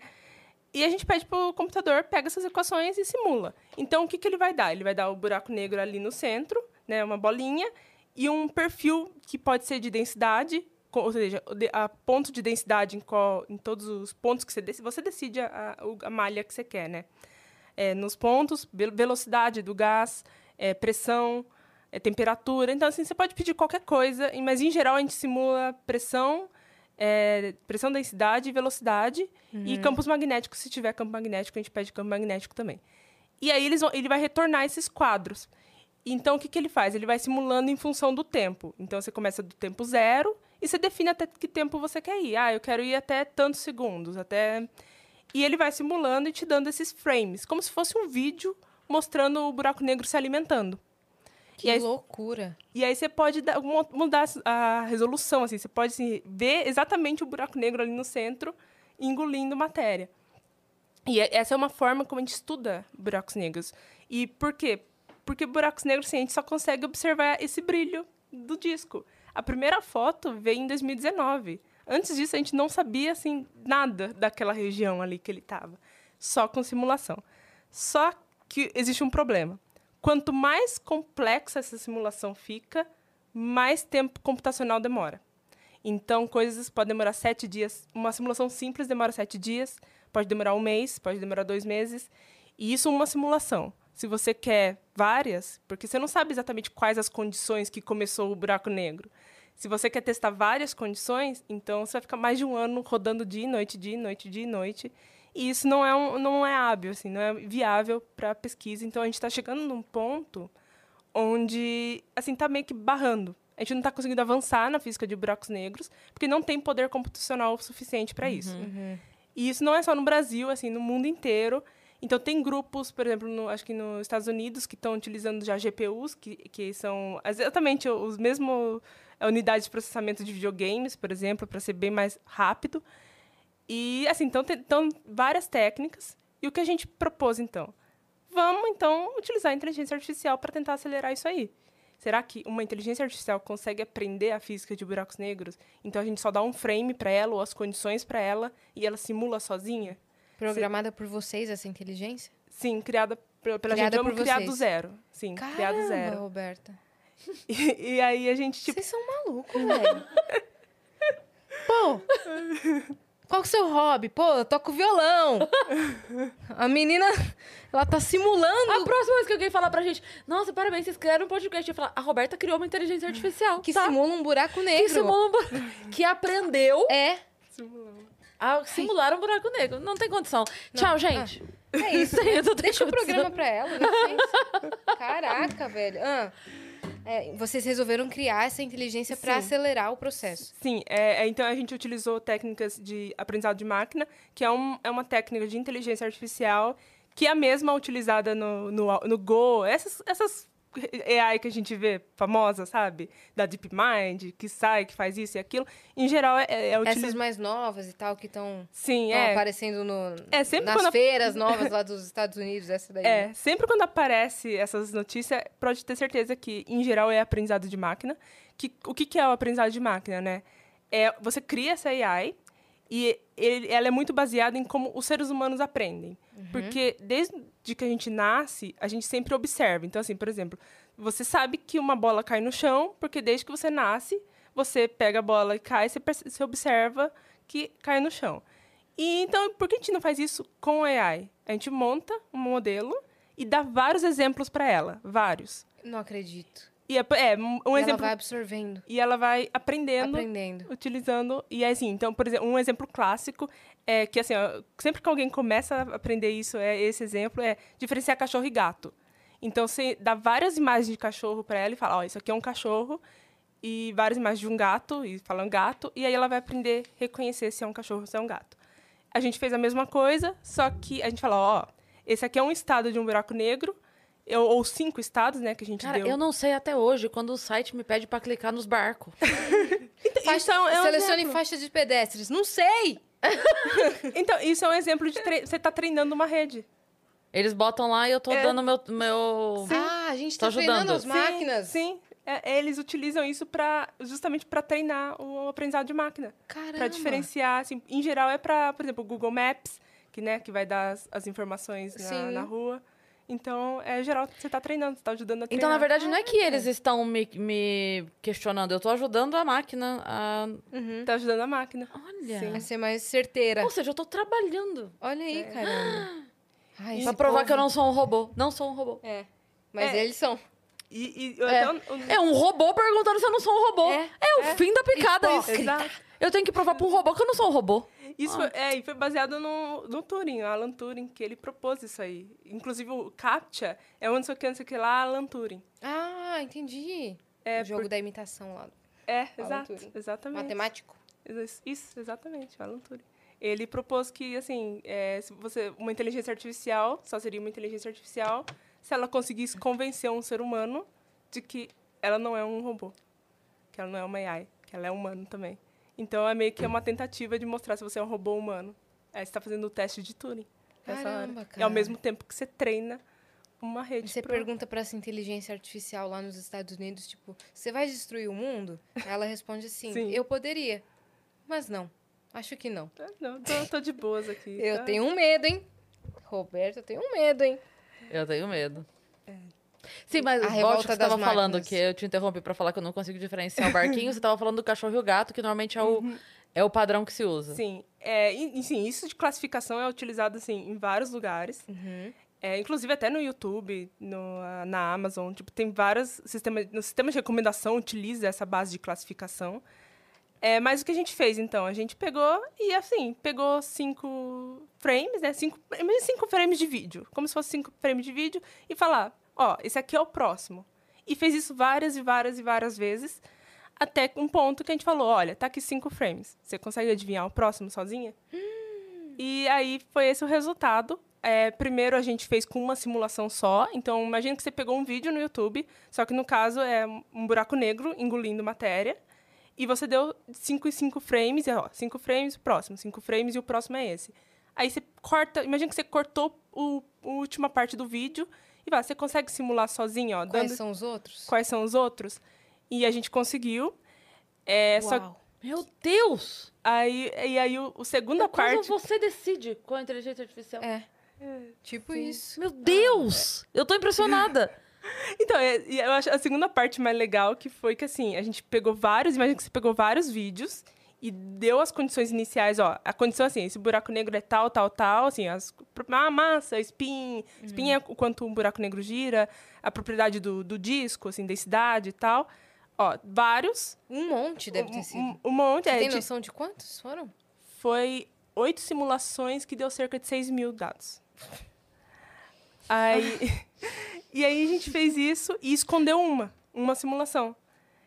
E a gente pede para o computador, pega essas equações e simula. Então, o que, que ele vai dar? Ele vai dar o buraco negro ali no centro, né, uma bolinha, e um perfil que pode ser de densidade, ou seja, a ponto de densidade em, qual- em todos os pontos que você decide, você decide a, a- malha que você quer, né? é, nos pontos, ve- velocidade do gás, é, pressão, é, temperatura. Então, assim, você pode pedir qualquer coisa, mas em geral a gente simula pressão, é, pressão, densidade e velocidade, e campos magnéticos. Se tiver campo magnético, a gente pede campo magnético também. E aí eles vão- ele vai retornar esses quadros. Então, o que, que ele faz? Ele vai simulando em função do tempo. Então, você começa do tempo zero e você define até que tempo você quer ir. Ah, eu quero ir até tantos segundos, até... E ele vai simulando e te dando esses frames, como se fosse um vídeo mostrando o buraco negro se alimentando. Que E aí- loucura. E aí você pode dar- mu- mudar a resolução, assim, você pode assim, ver exatamente o buraco negro ali no centro, engolindo matéria. E é- essa é uma forma como a gente estuda buracos negros. E por quê? Porque buracos negros, assim, a gente só consegue observar esse brilho do disco. A primeira foto veio em 2019. Antes disso, a gente não sabia, assim, nada daquela região ali que ele estava. Só com simulação. Só que existe um problema. Quanto mais complexa essa simulação fica, mais tempo computacional demora. Então, coisas podem demorar sete dias. Uma simulação simples demora sete dias, pode demorar um mês, pode demorar dois meses. E isso uma simulação. Se você quer várias, porque você não sabe exatamente quais as condições que começou o buraco negro. Se você quer testar várias condições, então você vai ficar mais de um ano rodando dia e noite, dia e noite, dia e noite. E isso não é, um, não é hábil, assim, não é viável para pesquisa. Então, a gente está chegando num ponto onde, assim, está meio que barrando. A gente não está conseguindo avançar na física de buracos negros, porque não tem poder computacional suficiente para isso. E isso não é só no Brasil, assim, no mundo inteiro. Então, tem grupos, por exemplo, no- acho que nos Estados Unidos, que estão utilizando já GPUs, que, que são exatamente os mesmos eh, unidades de processamento de videogames, por exemplo, para ser bem mais rápido. E, assim, então, tem então, várias técnicas. E o que a gente propôs, então? Vamos, então, utilizar a inteligência artificial para tentar acelerar isso aí. Será que uma inteligência artificial consegue aprender a física de buracos negros? Então, a gente só dá um frame para ela ou as condições para ela e ela simula sozinha? Programada por vocês, essa inteligência? Sim, criada pe- pela Criada gente. Vamos por criar vocês. do zero. Sim, Caramba, zero. Roberta. E, e aí a gente, tipo, Vocês são malucos, velho. Pô, qual que é o seu hobby? Pô, eu toco violão. A menina, ela tá simulando A próxima vez que alguém falar pra gente, nossa, parabéns, vocês criaram um podcast, eu ia falar, a Roberta criou uma inteligência artificial. que tá? simula um buraco que, negro. simula um bu- que aprendeu É, a simular um buraco negro. Não tem condição. Tchau, gente. é isso. Não tenho Deixa o programa pra ela, licença. Caraca, velho. Ah, é, vocês resolveram criar essa inteligência pra Sim. acelerar o processo. Sim, é, é, então a gente utilizou técnicas de aprendizado de máquina, que é, um, é uma técnica de inteligência artificial que é a mesma utilizada no, no, no Go, essas, essas AI que a gente vê famosa, sabe? Da DeepMind, que sai, que faz isso e aquilo. Em geral, é, é Essas utilizado... mais novas e tal, que estão é. aparecendo no, É, sempre nas a- feiras novas lá dos Estados Unidos, essa daí. É, né? sempre quando aparece essas notícias, pode ter certeza que, em geral, é aprendizado de máquina. Que, o que, que é o aprendizado de máquina, né? É, você cria essa AI e ele- ela é muito baseada em como os seres humanos aprendem. Porque desde que a gente nasce, a gente sempre observa. Então, assim, por exemplo, você sabe que uma bola cai no chão, porque desde que você nasce, você pega a bola e cai, você, você observa que cai no chão. E então, por que a gente não faz isso com AI? A gente monta um modelo e dá vários exemplos para ela, vários. Não acredito. E é, é, um e exemplo ela vai absorvendo, e ela vai aprendendo, aprendendo. utilizando e é assim. Então, por exemplo, um exemplo clássico é que assim, ó, sempre que alguém começa a aprender isso, é esse exemplo é diferenciar cachorro e gato. Então, você dá várias imagens de cachorro para ela e fala, ó, isso aqui é um cachorro e várias imagens de um gato e falam gato e aí ela vai aprender a reconhecer se é um cachorro ou se é um gato. A gente fez a mesma coisa, só que a gente falou, ó, esse aqui é um estado de um buraco negro, eu- ou cinco estados, né, que a gente Cara, deu. eu não sei até hoje quando o site me pede pra clicar nos barcos. Isso é um- é um Selecione exemplo. faixa de pedestres. Não sei! Então, isso é um exemplo de tre- você tá treinando uma rede. Eles botam lá e eu tô É. dando meu. meu... Ah, a gente Tô tá treinando ajudando. as máquinas. Sim, sim. É, eles utilizam isso para justamente para treinar o aprendizado de máquina, Caramba. para diferenciar, assim, em geral é para, por exemplo, o Google Maps, que né, que vai dar as, as informações na, na rua. Então, é geral, você tá treinando, você tá ajudando a treinar. Então, na verdade, não é que eles estão me, me questionando, eu tô ajudando a máquina a. tá ajudando a máquina. Olha. Sim. Vai ser mais certeira. Ou seja, eu tô trabalhando. Olha aí, É. caramba. Ai, Pra provar povo- que eu não sou um robô. Não sou um robô. É. Mas É. eles são. E, e É. até É um robô perguntando se eu não sou um robô. É, É, o é. fim da picada isso. Exato. Eu tenho que provar pra um robô que eu não sou um robô. Isso foi, é, e foi baseado no, no Turing, o Alan Turing, que ele propôs isso aí. Inclusive, o CAPTCHA é um não sei o que, não sei o que lá, Alan Turing. Ah, entendi. É, o jogo por- da imitação lá. É, exato, exatamente. Matemático. Isso, Isso, exatamente, o Alan Turing. Ele propôs que, assim, é, se você, uma inteligência artificial só seria uma inteligência artificial se ela conseguisse convencer um ser humano de que ela não é um robô, que ela não é uma AI, que ela é humano também. Então, é meio que uma tentativa de mostrar se você é um robô humano. Aí você está fazendo o teste de Turing. nessa Caramba, hora. E cara. ao mesmo tempo que você treina uma rede. Você pro- pergunta pra essa inteligência artificial lá nos Estados Unidos, tipo, você vai destruir o mundo? Ela responde assim, Sim. eu poderia. Mas não. Acho que não. Ah, Não, tô, tô de boas aqui. Eu tá? tenho um medo, hein? Roberto, eu tenho um medo, hein? Eu tenho medo. Sim, mas A revolta que você tava falando, máquinas. que eu te interrompi pra falar que eu não consigo diferenciar o barquinho. você tava falando do cachorro e o gato, que normalmente é o, é o padrão que se usa. Sim, é, e, sim, isso de classificação é utilizado assim em vários lugares. Uhum. É, inclusive até no YouTube, no, na Amazon, tipo, tem vários sistemas, no sistema de recomendação utiliza essa base de classificação. É, mas o que a gente fez então? A gente pegou e assim, pegou cinco frames, né? Cinco, cinco frames de vídeo, como se fosse cinco frames de vídeo, e falar, ó, esse aqui é o próximo. E fez isso várias e várias e várias vezes, até um ponto que a gente falou, olha, tá aqui cinco frames. Você consegue adivinhar o próximo sozinha? E aí foi esse o resultado. É, primeiro a gente fez com uma simulação só. Então, imagina que você pegou um vídeo no YouTube, só que no caso é um buraco negro engolindo matéria. E você deu 5 e 5 frames, e ó, 5 frames, o próximo, 5 frames e o próximo é esse. Aí você corta, imagina que você cortou o, a última parte do vídeo e vai, você consegue simular sozinho, ó, Quais dando são os outros? quais são os outros. E a gente conseguiu. É, só, Uau. Meu Deus! aí, e aí o, o segunda Quando parte. você decide com a inteligência artificial. É. Tipo isso. Meu Deus! Eu tô impressionada. Então, é- eu acho a segunda parte mais legal que foi que, assim, a gente pegou vários, imagina que você pegou vários vídeos e deu as condições iniciais, ó. A condição, assim, esse buraco negro é tal, tal, tal, assim, as, a massa, spin, spin é o quanto um buraco negro gira, a propriedade do, do disco, assim, densidade e tal. Ó, vários, Um monte deve um, ter sido. um, um monte. Você é, tem noção de quantos foram? foi oito simulações que deu cerca de 6 mil dados. Aí, e aí a gente fez isso e escondeu uma, uma simulação.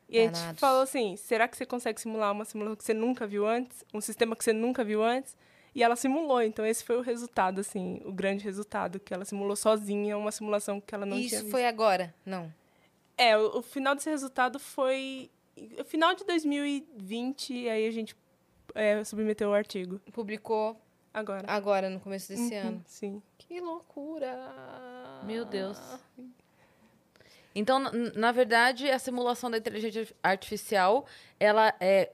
E a gente Danados. falou assim, será que você consegue simular uma simulação que você nunca viu antes? Um sistema que você nunca viu antes? E ela simulou, então esse foi o resultado, assim, o grande resultado, que ela simulou sozinha uma simulação que ela não E tinha isso foi agora? Não. É, o, o final desse resultado foi... O final de 2020, aí a gente é, submeteu o artigo. Publicou Agora. agora, no começo desse Uhum, ano. Sim. Que loucura! Meu Deus. Então, na, verdade, a simulação da inteligência artificial, ela é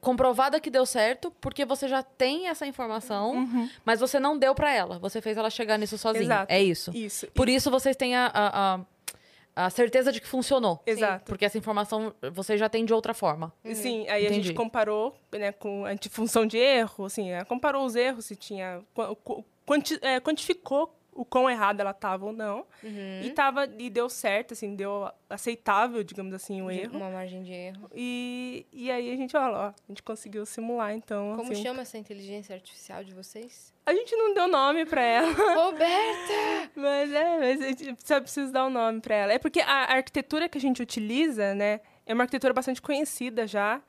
comprovada que deu certo, porque você já tem essa informação, mas você não deu pra ela. Você fez ela chegar nisso sozinha. Exato. É isso. Isso. Por isso vocês têm a, a, a, a certeza de que funcionou. Exato. Porque essa informação você já tem de outra forma. E Sim, aí a Entendi. gente comparou né, com a função de erro, assim, é, comparou os erros, se tinha. qua- qu- quanti- é, quantificou o quão errada ela estava ou não. Uhum. E, tava, e deu certo, assim, deu aceitável, digamos assim, o erro. Uma margem de erro. E, e aí a gente, olha, ó, a gente conseguiu simular, então. Como assim, chama essa inteligência artificial de vocês? A gente não deu nome pra ela. Roberta! Mas é, mas a gente só precisa dar um nome para ela. É porque a arquitetura que a gente utiliza, né, é uma arquitetura bastante conhecida já.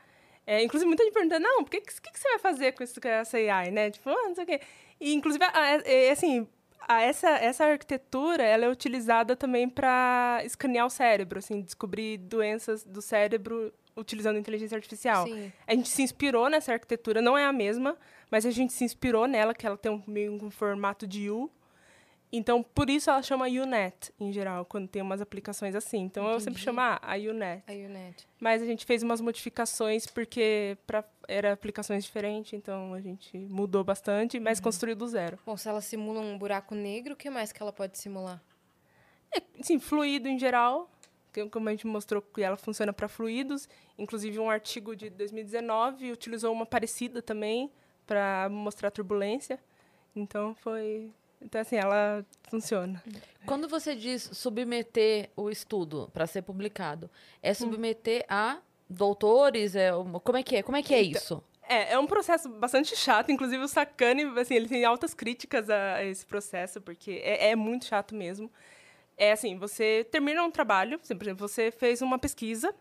É, inclusive, muita gente pergunta, não, o que, que, que você vai fazer com, isso, com essa AI, né? Tipo, ah, não sei o quê. E, inclusive, a- é, é, assim, a- essa, essa arquitetura, ela é utilizada também para escanear o cérebro, assim, descobrir doenças do cérebro utilizando inteligência artificial. Sim. A gente se inspirou nessa arquitetura, não é a mesma, mas a gente se inspirou nela, que ela tem um, meio um formato de U. Então, por isso ela chama UNET, em geral, quando tem umas aplicações assim. Então, eu sempre Entendi. chamo ah, a UNET. A Unet. Mas a gente fez umas modificações porque pra, era aplicações diferentes, então a gente mudou bastante, mas construiu do zero. Bom, se ela simula um buraco negro, o que mais que ela pode simular? Sim, fluido em geral, como a gente mostrou que ela funciona para fluidos. Inclusive, um artigo de 2019 utilizou uma parecida também para mostrar turbulência. Então, foi. Então, assim, ela funciona. Quando você diz submeter o estudo para ser publicado, é submeter a doutores? É como é que é? Como é que é Então, isso? É, é um processo bastante chato. Inclusive, o Sacani, assim, ele tem altas críticas a, a esse processo, porque é, é muito chato mesmo. É assim, você termina um trabalho, por exemplo, você fez uma pesquisa,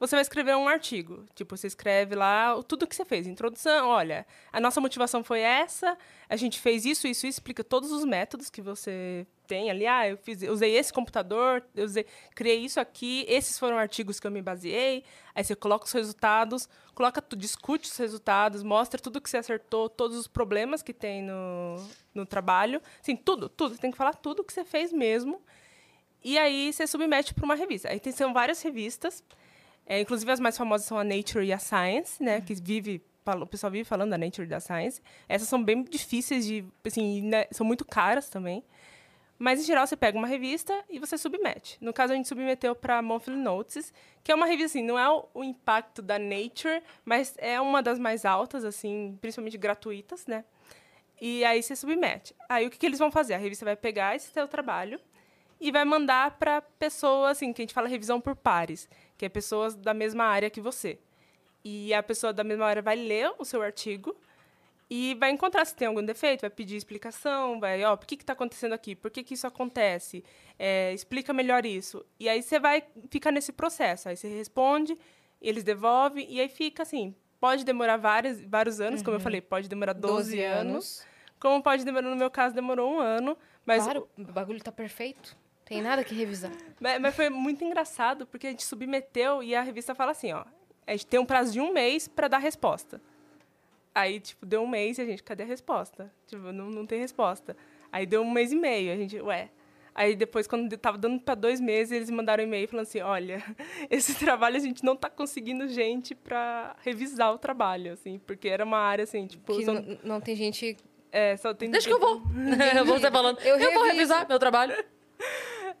você vai escrever um artigo. Tipo, você escreve lá tudo que você fez. Introdução, olha, a nossa motivação foi essa, a gente fez isso, isso, isso, explica todos os métodos que você tem ali. Ah, eu fiz, usei esse computador, eu usei, criei isso aqui, esses foram artigos que eu me baseei. Aí você coloca os resultados, coloca discute os resultados, mostra tudo que você acertou, todos os problemas que tem no, no trabalho. Assim, tudo, tudo. Você tem que falar tudo que você fez mesmo. E aí você submete para uma revista. Aí tem, são várias revistas. É, inclusive, as mais famosas são a Nature e a Science, né? Que vive, o pessoal vive falando da Nature e da Science. Essas são bem difíceis de... Assim, né, são muito caras também. Mas, em geral, você pega uma revista e você submete. No caso, a gente submeteu para Monthly Notices, que é uma revista, assim, não é o, o impacto da Nature, mas é uma das mais altas, assim, principalmente gratuitas, né? E aí você submete. Aí o que, que eles vão fazer? A revista vai pegar esse seu trabalho e vai mandar para pessoas, assim, que a gente fala revisão por pares, que é pessoas da mesma área que você. E a pessoa da mesma área vai ler o seu artigo e vai encontrar se tem algum defeito, vai pedir explicação, vai, ó, por que está acontecendo aqui? Por que, que isso acontece? É, explica melhor isso. E aí você vai ficar nesse processo. Aí você responde, eles devolvem, e aí fica assim. Pode demorar vários, vários anos, como eu falei, pode demorar 12, anos. Como pode demorar, no meu caso, demorou um ano. Mas Claro, o bagulho tá perfeito. Tem nada que revisar. Mas, mas foi muito engraçado, porque a gente submeteu e a revista fala assim, ó. A gente tem um prazo de um mês para dar resposta. Aí, tipo, deu um mês e a gente, cadê a resposta? Tipo, não, não tem resposta. Aí deu um mês e meio, a gente, ué. Aí depois, quando tava dando para dois meses, eles mandaram um e-mail falando assim, olha, esse trabalho a gente não tá conseguindo gente para revisar o trabalho, assim, porque era uma área, assim, tipo... Que n- não tem gente. é, só tem... Deixa que eu vou. Você falando, Eu eu, vou revisar meu trabalho.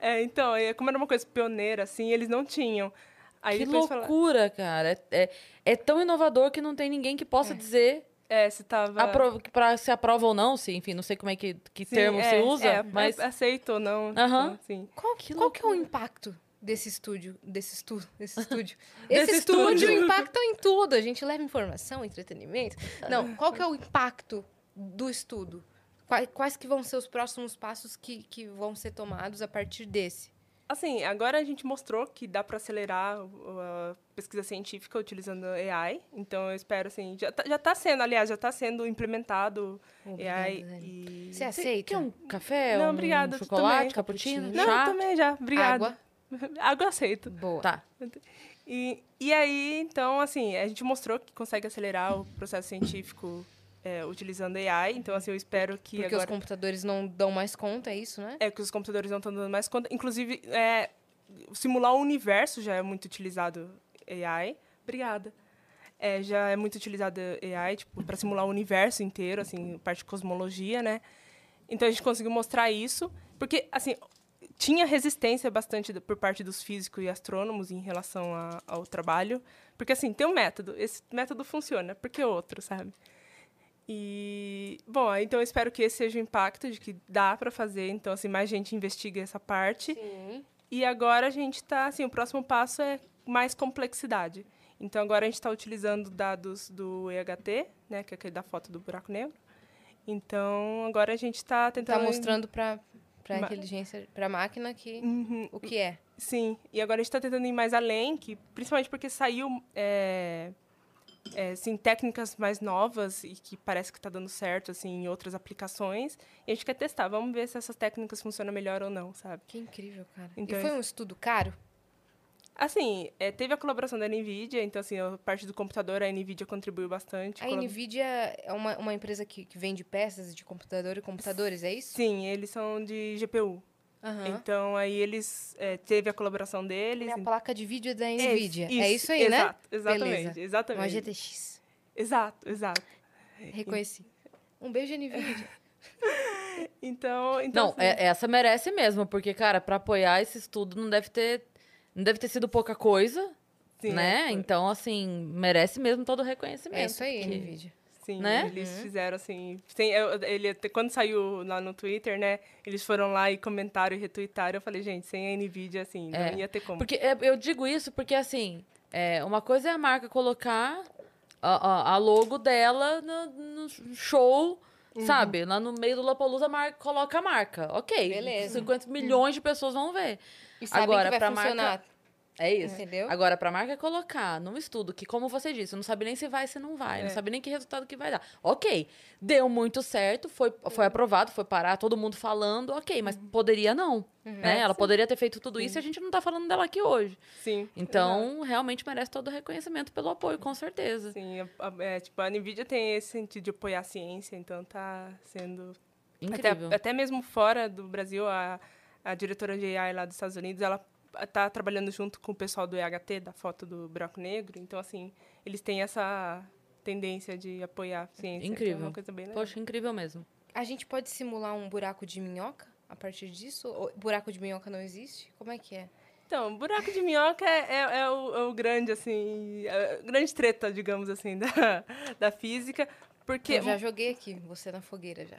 É, então, é, como era uma coisa pioneira, assim, eles não tinham. Aí que loucura, cara. É, é, é tão inovador que não tem ninguém que possa dizer É, se tava... apro pra se aprova ou não, se, enfim, não sei como é que, que Sim, termo é, se usa, é, mas... é, aceito ou não. Aham. então, assim. Qual, Que qual que é o impacto desse estúdio? Desse estudo? Desse estúdio? Desse Esse estúdio estúdio. impacta em tudo. A gente leva informação, entretenimento. Não, qual que é o impacto do estudo? Quais, quais que vão ser os próximos passos que, que vão ser tomados a partir desse? Assim, agora a gente mostrou que dá para acelerar o- a pesquisa científica utilizando AI. Então, eu espero, assim... Já tá, já tá sendo, aliás, já está sendo implementado Obrigada, AI. E... Você Quer aceita? um café? Não, um obrigada, chocolate, também. cappuccino. Não, chá? também já. Obrigada. Água? Água eu aceito. Boa. Tá. E, e aí, então, assim, a gente mostrou que consegue acelerar o processo científico é, utilizando AI. Então, assim, eu espero que Porque agora... os computadores não dão mais conta, é isso, né? É que os computadores não estão dando mais conta. Inclusive, é, simular o universo já é muito utilizado AI. Obrigada. É, já é muito utilizado AI, tipo, para simular o universo inteiro, assim, parte de cosmologia, né? Então a gente conseguiu mostrar isso, porque assim, tinha resistência bastante por parte dos físicos e astrônomos em relação a- ao trabalho, porque assim, tem um método, esse método funciona, por que outro, sabe? E, bom, então eu espero que esse seja o impacto de que dá para fazer, então assim, mais gente investiga essa parte. Sim. E agora a gente está, assim, o próximo passo é mais complexidade. Então agora a gente está utilizando dados do EHT, né, que é aquele da foto do buraco negro. Então agora a gente está Tá tentando mostrando pra, pra Ma- inteligência, pra máquina que Uhum, o que é. Sim, e agora a gente está tentando ir mais além, que, principalmente porque saiu é, é, assim, técnicas mais novas e que parece que está dando certo assim, em outras aplicações. E a gente quer testar, vamos ver se essas técnicas funcionam melhor ou não, sabe? Que incrível, cara. Então, e foi um estudo caro? Assim, é, teve a colaboração da NVIDIA, então assim, a parte do computador, a NVIDIA contribuiu bastante. A colab- NVIDIA é uma, uma empresa que, que vende peças de computador e computadores, é isso? Sim, eles são de GPU. Aham. Então aí eles, é, teve a colaboração deles. É a placa de vídeo da É, NVIDIA. É isso aí, né? exato, Exatamente, Beleza. Uma exatamente. GTX. Exato, exato. Reconheci. Um beijo, NVIDIA. Então, então Não, assim, é- essa merece mesmo, porque, cara, pra apoiar esse estudo não deve ter. Não deve ter sido pouca coisa, sim, né? é, Então, assim, merece mesmo todo o reconhecimento. É isso aí, porque- NVIDIA. Sim, né? eles fizeram assim. Sem, eu- ele, quando saiu lá no Twitter, né? Eles foram lá e comentaram e retweetaram. Eu falei, gente, sem a Nvidia, assim, É, não ia ter como. Porque é, eu digo isso porque, assim, é, uma coisa é a marca colocar a, a- a logo dela no, no show, Uhum. sabe? Lá no meio do Lollapalooza, a marca, coloca a marca. Ok. Beleza. 50 milhões de pessoas vão ver. E sabem Agora, que vai pra funcionar. marca- É isso. Entendeu? Agora, pra marca colocar num estudo que, como você disse, não sabe nem se vai, se não vai, não É. sabe nem que resultado que vai dar. Ok, deu muito certo, foi, foi aprovado, foi parar, todo mundo falando, ok, mas poderia não. Né? Ela poderia ter feito tudo isso e a gente não tá falando dela aqui hoje. Sim. Então, realmente merece todo o reconhecimento pelo apoio, com certeza. Sim, é, tipo, a Nvidia tem esse sentido de apoiar a ciência, então tá sendo Incrível. Até, até mesmo fora do Brasil, a, a diretora de AI lá dos Estados Unidos, ela tá trabalhando junto com o pessoal do EHT, da foto do buraco negro. Então, assim, eles têm essa tendência de apoiar a ciência. que É Incrível. uma coisa bem legal. Poxa, incrível mesmo. A gente pode simular um buraco de minhoca a partir disso? Ou buraco de minhoca não existe? Como é que é? Então, buraco de minhoca é, é- é o, é o grande, assim, é grande treta, digamos assim, da, da física. Porque, Eu já joguei aqui, você na fogueira já.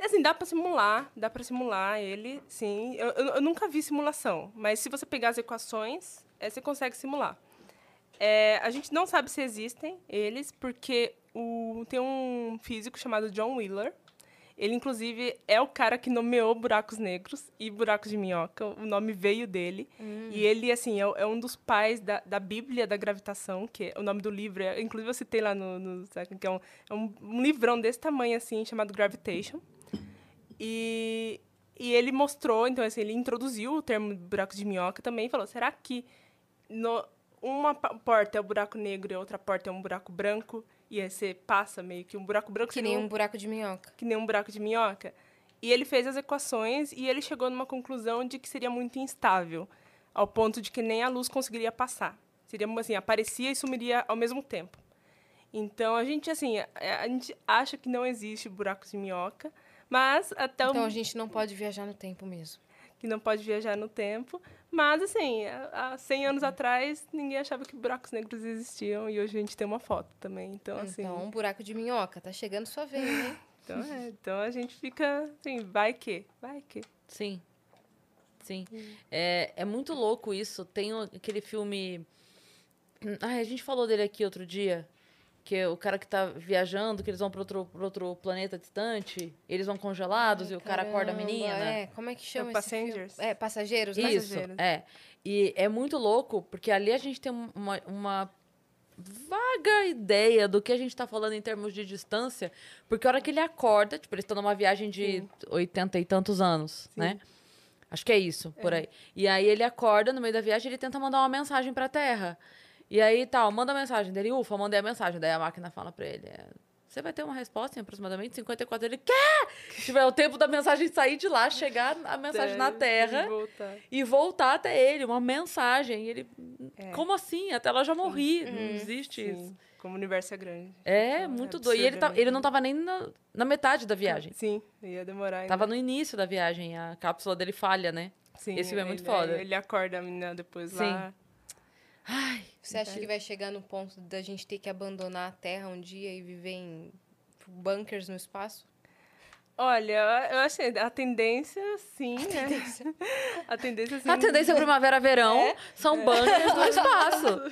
Assim, dá pra simular, dá pra simular ele, sim. Eu, eu, eu nunca vi simulação, mas se você pegar as equações, eh, você consegue simular. É, a gente não sabe se existem eles, porque o, tem um físico chamado John Wheeler. Ele, inclusive, é o cara que nomeou buracos negros e buracos de minhoca. O nome veio dele. E ele, assim, é, é um dos pais da, da Bíblia da Gravitação, que é, o nome do livro, é, inclusive eu citei lá no, no que é, um, é um livrão desse tamanho, assim, chamado Gravitation. E, e ele mostrou, então, assim, ele introduziu o termo buraco de minhoca também e falou: será que no, uma porta é o buraco negro e outra porta é um buraco branco? E aí você passa meio que um buraco branco Que nem um- um buraco de minhoca. que nem um buraco de minhoca. E ele fez as equações e ele chegou numa conclusão de que seria muito instável, ao ponto de que nem a luz conseguiria passar. Seria assim, aparecia e sumiria ao mesmo tempo. Então a gente assim, a, a gente acha que não existe buracos de minhoca, mas até o Então a gente não pode viajar no tempo mesmo. que não pode viajar no tempo. Mas, assim, há há 100 anos atrás, ninguém achava que buracos negros existiam. E hoje a gente tem uma foto também. Então, assim... Então, um buraco de minhoca, tá chegando sua vez, hein? Então, é, então a gente fica assim, vai que, vai que. Sim. Sim. É, é muito louco isso. Tem aquele filme. Ai, a gente falou dele aqui outro dia. Que é o cara que tá viajando, que eles vão para outro, pra outro planeta distante, eles vão congelados e o cara acorda a Caramba, menina. É, como é que chama É? Passengers. É, passageiros, né? Isso, passageiros. é. E é muito louco, porque ali a gente tem uma, uma vaga ideia do que a gente tá falando em termos de distância, porque a hora que ele acorda, tipo, eles estão numa viagem de 80 e tantos anos, né? Acho que é isso, por aí. E aí ele acorda no meio da viagem, ele tenta mandar uma mensagem pra Terra. E aí tal, manda a mensagem dele, ufa, mandei a mensagem. Daí a máquina fala pra ele, é, você vai ter uma resposta em aproximadamente 54. Ele quer! É o tempo da mensagem sair de lá, chegar a mensagem na Até Terra ele voltar. e voltar até ele, uma mensagem. E ele, É. como assim? Até lá eu já morri. Não existe Sim, isso. como o universo é grande. É, É muito doido. E ele, tá- ele não tava nem na, na metade da viagem. Sim, ia demorar ainda. Tava no início da viagem. A cápsula dele falha, né? Sim, esse filme é muito ele, foda. Ele acorda a menina depois Sim. lá. Ai, Você acha que vai chegar no ponto da gente ter que abandonar a Terra um dia e viver em bunkers no espaço? Olha, eu achei a tendência, sim, né? A tendência, sim. a tendência é primavera-verão são bunkers no espaço.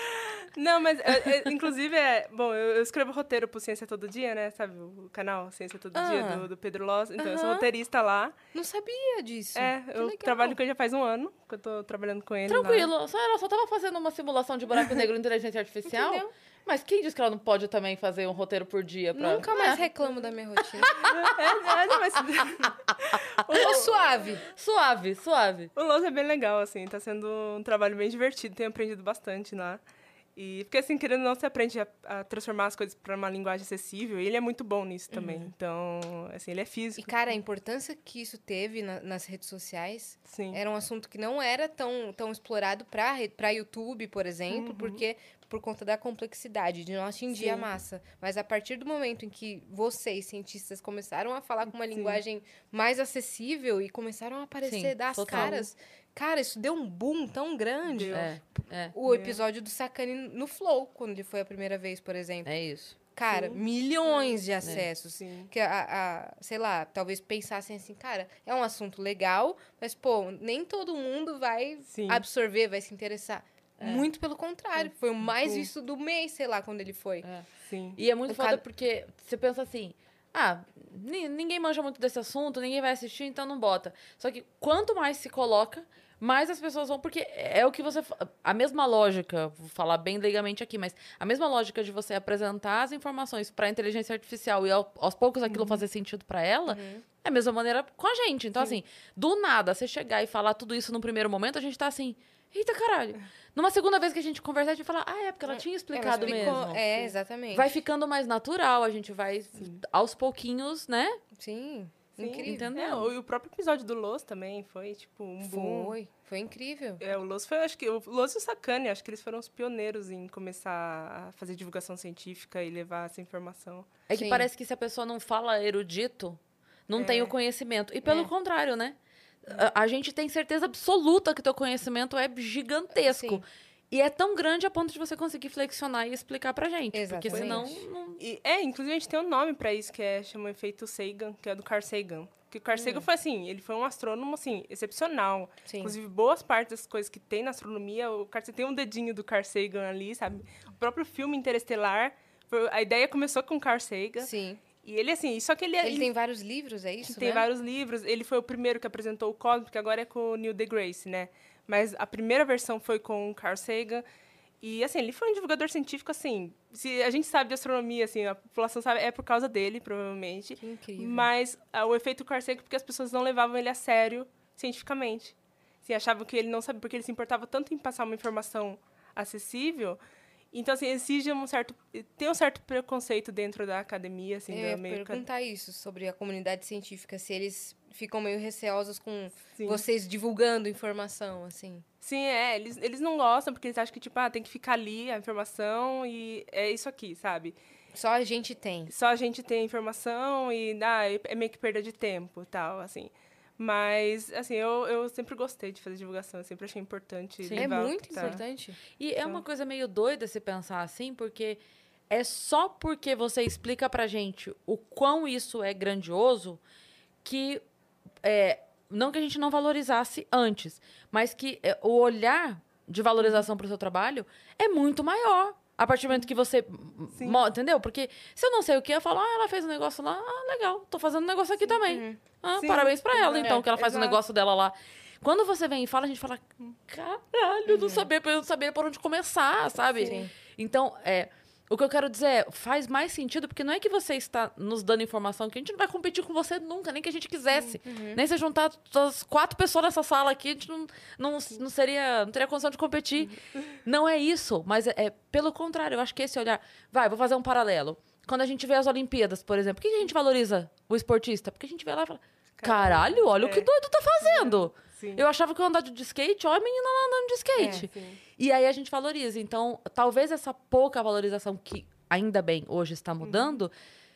Não, mas, é, é, inclusive, é... Bom, eu, eu escrevo roteiro pro Ciência Todo Dia, né? Sabe o canal Ciência Todo Dia, Ah. do, do Pedro Loss. Então, eu sou roteirista lá. Não sabia disso. É, Que eu legal. trabalho com ele já faz um ano, que eu tô trabalhando com ele lá. Tranquilo. Só, ela só tava fazendo uma simulação de buraco negro em inteligência artificial. Entendeu? Mas quem diz que ela não pode também fazer um roteiro por dia? Pra... Nunca mais É, reclamo da minha rotina. É, é, não, mas... Tô suave. Suave, suave. O Lowe's é bem legal, assim, tá sendo um trabalho bem divertido, tenho aprendido bastante lá. E porque, assim, querendo ou não, você aprende a, a transformar as coisas para uma linguagem acessível, e ele é muito bom nisso também. Então, assim, ele é E, físico. cara, a importância que isso teve na- nas redes sociais Sim. era um assunto que não era tão, tão explorado pra YouTube, por exemplo, porque por conta da complexidade, de não atingir a Sim. massa. Mas a partir do momento em que vocês, cientistas, começaram a falar com uma Sim. linguagem mais acessível e começaram a aparecer, Sim, dar as total. caras, cara, isso deu um boom tão grande. É, é, O episódio do Sakane no Flow, quando ele foi a primeira vez, por exemplo. é isso. cara, milhões de acessos. Sim. Que a, a- sei lá, talvez pensassem assim, cara, é um assunto legal, mas, pô, nem todo mundo vai Sim. absorver, vai se interessar. Muito pelo contrário. Foi o mais Sim. visto do mês, sei lá, quando ele foi. Sim. E é muito O foda cara- porque você pensa assim, ah, ni- ninguém manja muito desse assunto, ninguém vai assistir, então não bota. Só que quanto mais se coloca, mais as pessoas vão, porque é o que você. A mesma lógica, vou falar bem leigamente aqui, mas a mesma lógica de você apresentar as informações para a inteligência artificial e ao- aos poucos aquilo fazer sentido para ela, é a mesma maneira com a gente. Então, assim, do nada, você chegar e falar tudo isso num primeiro momento, a gente tá assim. Eita caralho. Numa segunda vez que a gente conversar, a gente fala, ah, é, porque ela tinha Ela explicado explicou- mesmo. É, exatamente. Vai ficando mais natural, a gente vai aos pouquinhos, né? Sim, Sim. incrível. Entendeu? É, o- e o próprio episódio do Los também foi, tipo, um boom. Foi, foi incrível. É, o Los foi, acho que, o Los e o Sacane, acho que eles foram os pioneiros em começar a fazer divulgação científica e levar essa informação. É que Sim. parece que se a pessoa não fala erudito, não tem o conhecimento. E pelo É. contrário, né? A, a gente tem certeza absoluta que teu conhecimento é gigantesco. Sim. E é tão grande a ponto de você conseguir flexionar e explicar pra gente. Porque senão. Exatamente. Não... E, é, inclusive a gente tem um nome pra isso, que é, chama efeito Sagan, que é do Carl Sagan. Que o Carl Sagan foi assim, ele foi um astrônomo, assim, excepcional. Sim. Inclusive, boas partes das coisas que tem na astronomia, o Carl, você tem um dedinho do Carl Sagan ali, sabe? O próprio filme Interestelar, foi- a ideia começou com o Carl Sagan. Sim. E ele, assim, só que ele... Ele tem vários livros, é isso, tem né? vários livros. Ele foi o primeiro que apresentou o Cosmos, que agora é com o Neil deGrasse, né? Mas a primeira versão foi com o Carl Sagan. E, assim, ele foi um divulgador científico, assim... Se a gente sabe de astronomia, assim, a população sabe, é por causa dele, provavelmente. Que incrível. Mas ah, o efeito Carl Sagan, porque as pessoas não levavam ele a sério cientificamente. Assim, achavam que ele não sabia, porque ele se importava tanto em passar uma informação acessível... Então, assim, exige um certo... Tem um certo preconceito dentro da academia, assim, do ia meio... perguntar isso sobre a comunidade científica, se eles ficam meio receosos com Sim. vocês divulgando informação, assim. Sim, é. Eles, eles não gostam porque eles acham que, tipo, ah, tem que ficar ali a informação e é isso aqui, sabe? Só a gente tem. Só a gente tem informação e ah, é meio que perda de tempo e tal, assim. Mas, assim, eu, eu sempre gostei de fazer divulgação, eu sempre achei importante. Sim. É o muito tá. importante. E é uma coisa meio doida se pensar assim, porque é só porque você explica pra gente o quão isso é grandioso que. é, não que a gente não valorizasse antes, mas que é, o olhar de valorização pro seu trabalho é muito maior. A partir do momento que você. Sim. Entendeu? Porque se eu não sei o que, eu falo, ah, ela fez um negócio lá, ah, legal, tô fazendo um negócio aqui também. Ah, Sim, parabéns pra ela, exato. então, que ela faz o Exato. negócio dela lá. Quando você vem e fala, a gente fala, caralho, eu não sabia, eu não sabia por onde começar, sabe? Sim. Então, é, o que eu quero dizer é, faz mais sentido, porque não é que você está nos dando informação que a gente não vai competir com você nunca, nem que a gente quisesse. Nem se juntar as quatro pessoas nessa sala aqui, a gente não, não, não seria, não teria condição de competir. Não é isso, mas é, é pelo contrário, eu acho que esse olhar. Vai, vou fazer um paralelo. Quando a gente vê as Olimpíadas, por exemplo, por que a gente valoriza o esportista? Porque a gente vê lá e fala: caralho, olha o que É. doido tá fazendo. Sim. Eu achava que eu ia andar de skate, olha a menina lá andando de skate. Sim. E aí a gente valoriza. Então, talvez essa pouca valorização que ainda bem hoje está mudando,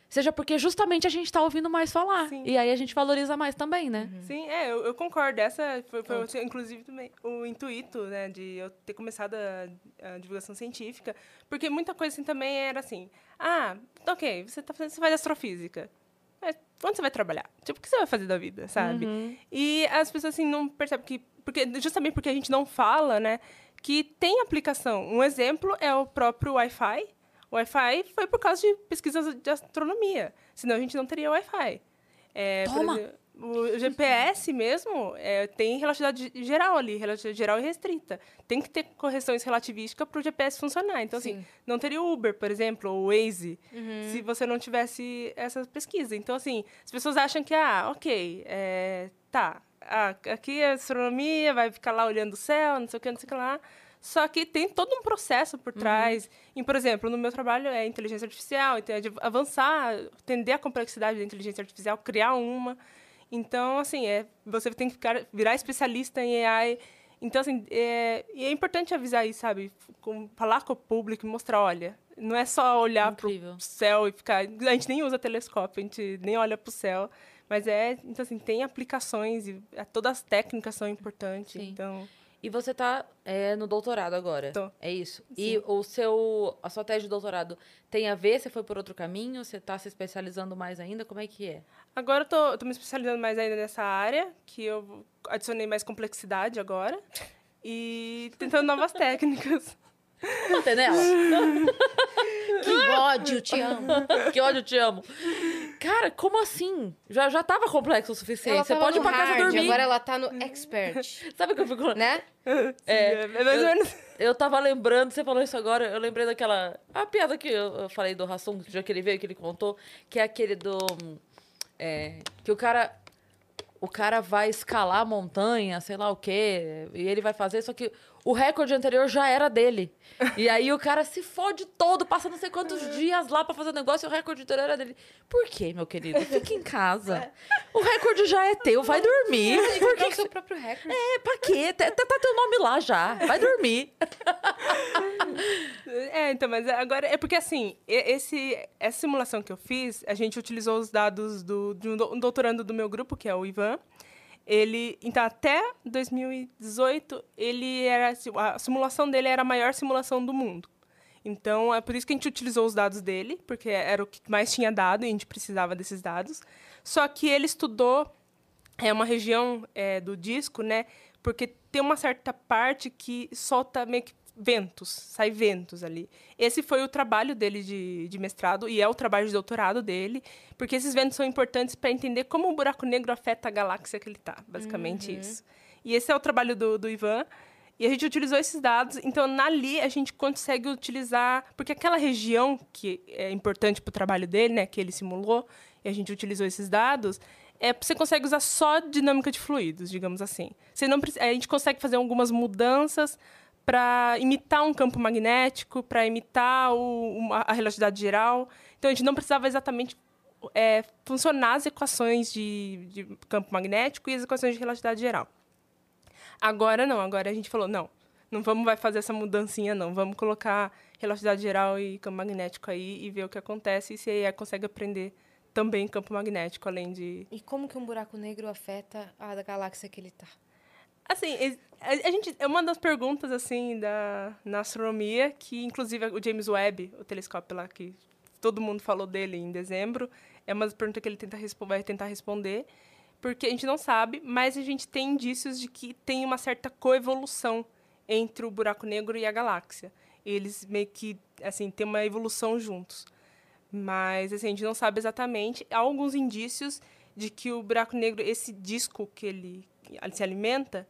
seja porque justamente a gente está ouvindo mais falar. Sim. E aí a gente valoriza mais também, né? Sim, é, eu, eu concordo. Essa foi, foi, assim, inclusive, também o intuito, né, de eu ter começado a, a divulgação científica. Porque muita coisa, assim, também era assim, ah, ok, você, tá fazendo, você faz astrofísica. Mas onde você vai trabalhar? Tipo, o que você vai fazer da vida, sabe? E as pessoas, assim, não percebem que... Porque, justamente porque a gente não fala, né, que tem aplicação. Um exemplo é o próprio Wi-Fi. O Wi-Fi foi por causa de pesquisas de astronomia. Senão a gente não teria Wi-Fi. É, por Toma! exemplo, o GPS mesmo é, tem relatividade geral ali, relatividade geral e restrita. Tem que ter correções relativísticas para o GPS funcionar. Então, assim, Sim. não teria o Uber, por exemplo, ou o Waze, se você não tivesse essa pesquisa. Então, assim, as pessoas acham que, ah, ok, é, tá, ah, aqui é astronomia, vai ficar lá olhando o céu, não sei o que, não sei o que lá. Só que tem todo um processo por trás. E, por exemplo, no meu trabalho é inteligência artificial, então é de avançar, entender a complexidade da inteligência artificial, criar uma. Então, assim, é, você tem que ficar, virar especialista em AI. Então, assim, é, e é importante avisar isso, sabe? Com, falar com o público e mostrar, olha, não é só olhar para o céu e ficar... A gente nem usa telescópio, a gente nem olha para o céu. Mas é, então, assim, tem aplicações e é, todas as técnicas são importantes. Sim. Então, E você tá é, no doutorado agora. Tô. É isso. E o seu, a sua tese de doutorado tem a ver? Você foi por outro caminho? Você tá se especializando mais ainda? Como é que é? Agora eu tô, eu tô me especializando mais ainda nessa área, que eu adicionei mais complexidade agora. E tentando novas técnicas. Bater nela. Que ódio, te amo. que ódio, te amo. Cara, como assim? Já, já tava complexo o suficiente. Você pode ir pra casa hard, dormir. agora ela tá no expert, Sabe o que eu fico... né? É, é mais ou menos. Eu tava lembrando, você falou isso agora, eu lembrei daquela. A piada que eu, eu falei do Rassum, que dia que ele veio, que ele contou, que é aquele do. é, que o cara. O cara vai escalar a montanha, sei lá o quê, e ele vai fazer, só que o recorde anterior já era dele. E aí o cara se fode todo, passa não sei quantos dias lá pra fazer o negócio e o recorde anterior era dele. Por quê, meu querido? Fica em casa. O recorde já é teu, vai dormir. Por Qual que é o seu próprio recorde? é, pra quê? Tá, tá tá teu nome lá já. Vai dormir. É, então, mas agora é porque assim, esse, essa simulação que eu fiz, a gente utilizou os dados do, de um doutorando do meu grupo, que é o Ivan. Ele, então, até 2018, ele era a simulação dele era a maior simulação do mundo. Então, é por isso que a gente utilizou os dados dele, porque era o que mais tinha dado e a gente precisava desses dados. Só que ele estudou é uma região é, do disco, né? Porque tem uma certa parte que solta meio que ventos, sai ventos ali. Esse foi o trabalho dele de, de mestrado e é o trabalho de doutorado dele, porque esses ventos são importantes para entender como o buraco negro afeta a galáxia que ele está, basicamente isso. E esse é o trabalho do, do Ivan. E a gente utilizou esses dados, então ali a gente consegue utilizar, porque aquela região que é importante para o trabalho dele, né, que ele simulou, e a gente utilizou esses dados, é, você consegue usar só dinâmica de fluidos, digamos assim. Você não a gente consegue fazer algumas mudanças para imitar um campo magnético, para imitar o- a relatividade geral. Então a gente não precisava exatamente é, funcionar as equações de, de campo magnético e as equações de relatividade geral. Agora não, agora a gente falou, não, não vamos vai fazer essa mudancinha, não. Vamos colocar relatividade geral e campo magnético aí e ver o que acontece e se aí consegue aprender também campo magnético, além de... E como que um buraco negro afeta a galáxia que ele tá? Assim, a, gente, é uma das perguntas, assim, da, na astronomia, que inclusive o James Webb, o telescópio lá que todo mundo falou dele em dezembro, é uma das perguntas que ele tenta vai tentar responder, porque a gente não sabe, mas a gente tem indícios de que tem uma certa coevolução entre o buraco negro e a galáxia. Eles meio que, assim, têm uma evolução juntos. Mas, assim, a gente não sabe exatamente. Há alguns indícios de que o buraco negro, esse disco que ele se alimenta,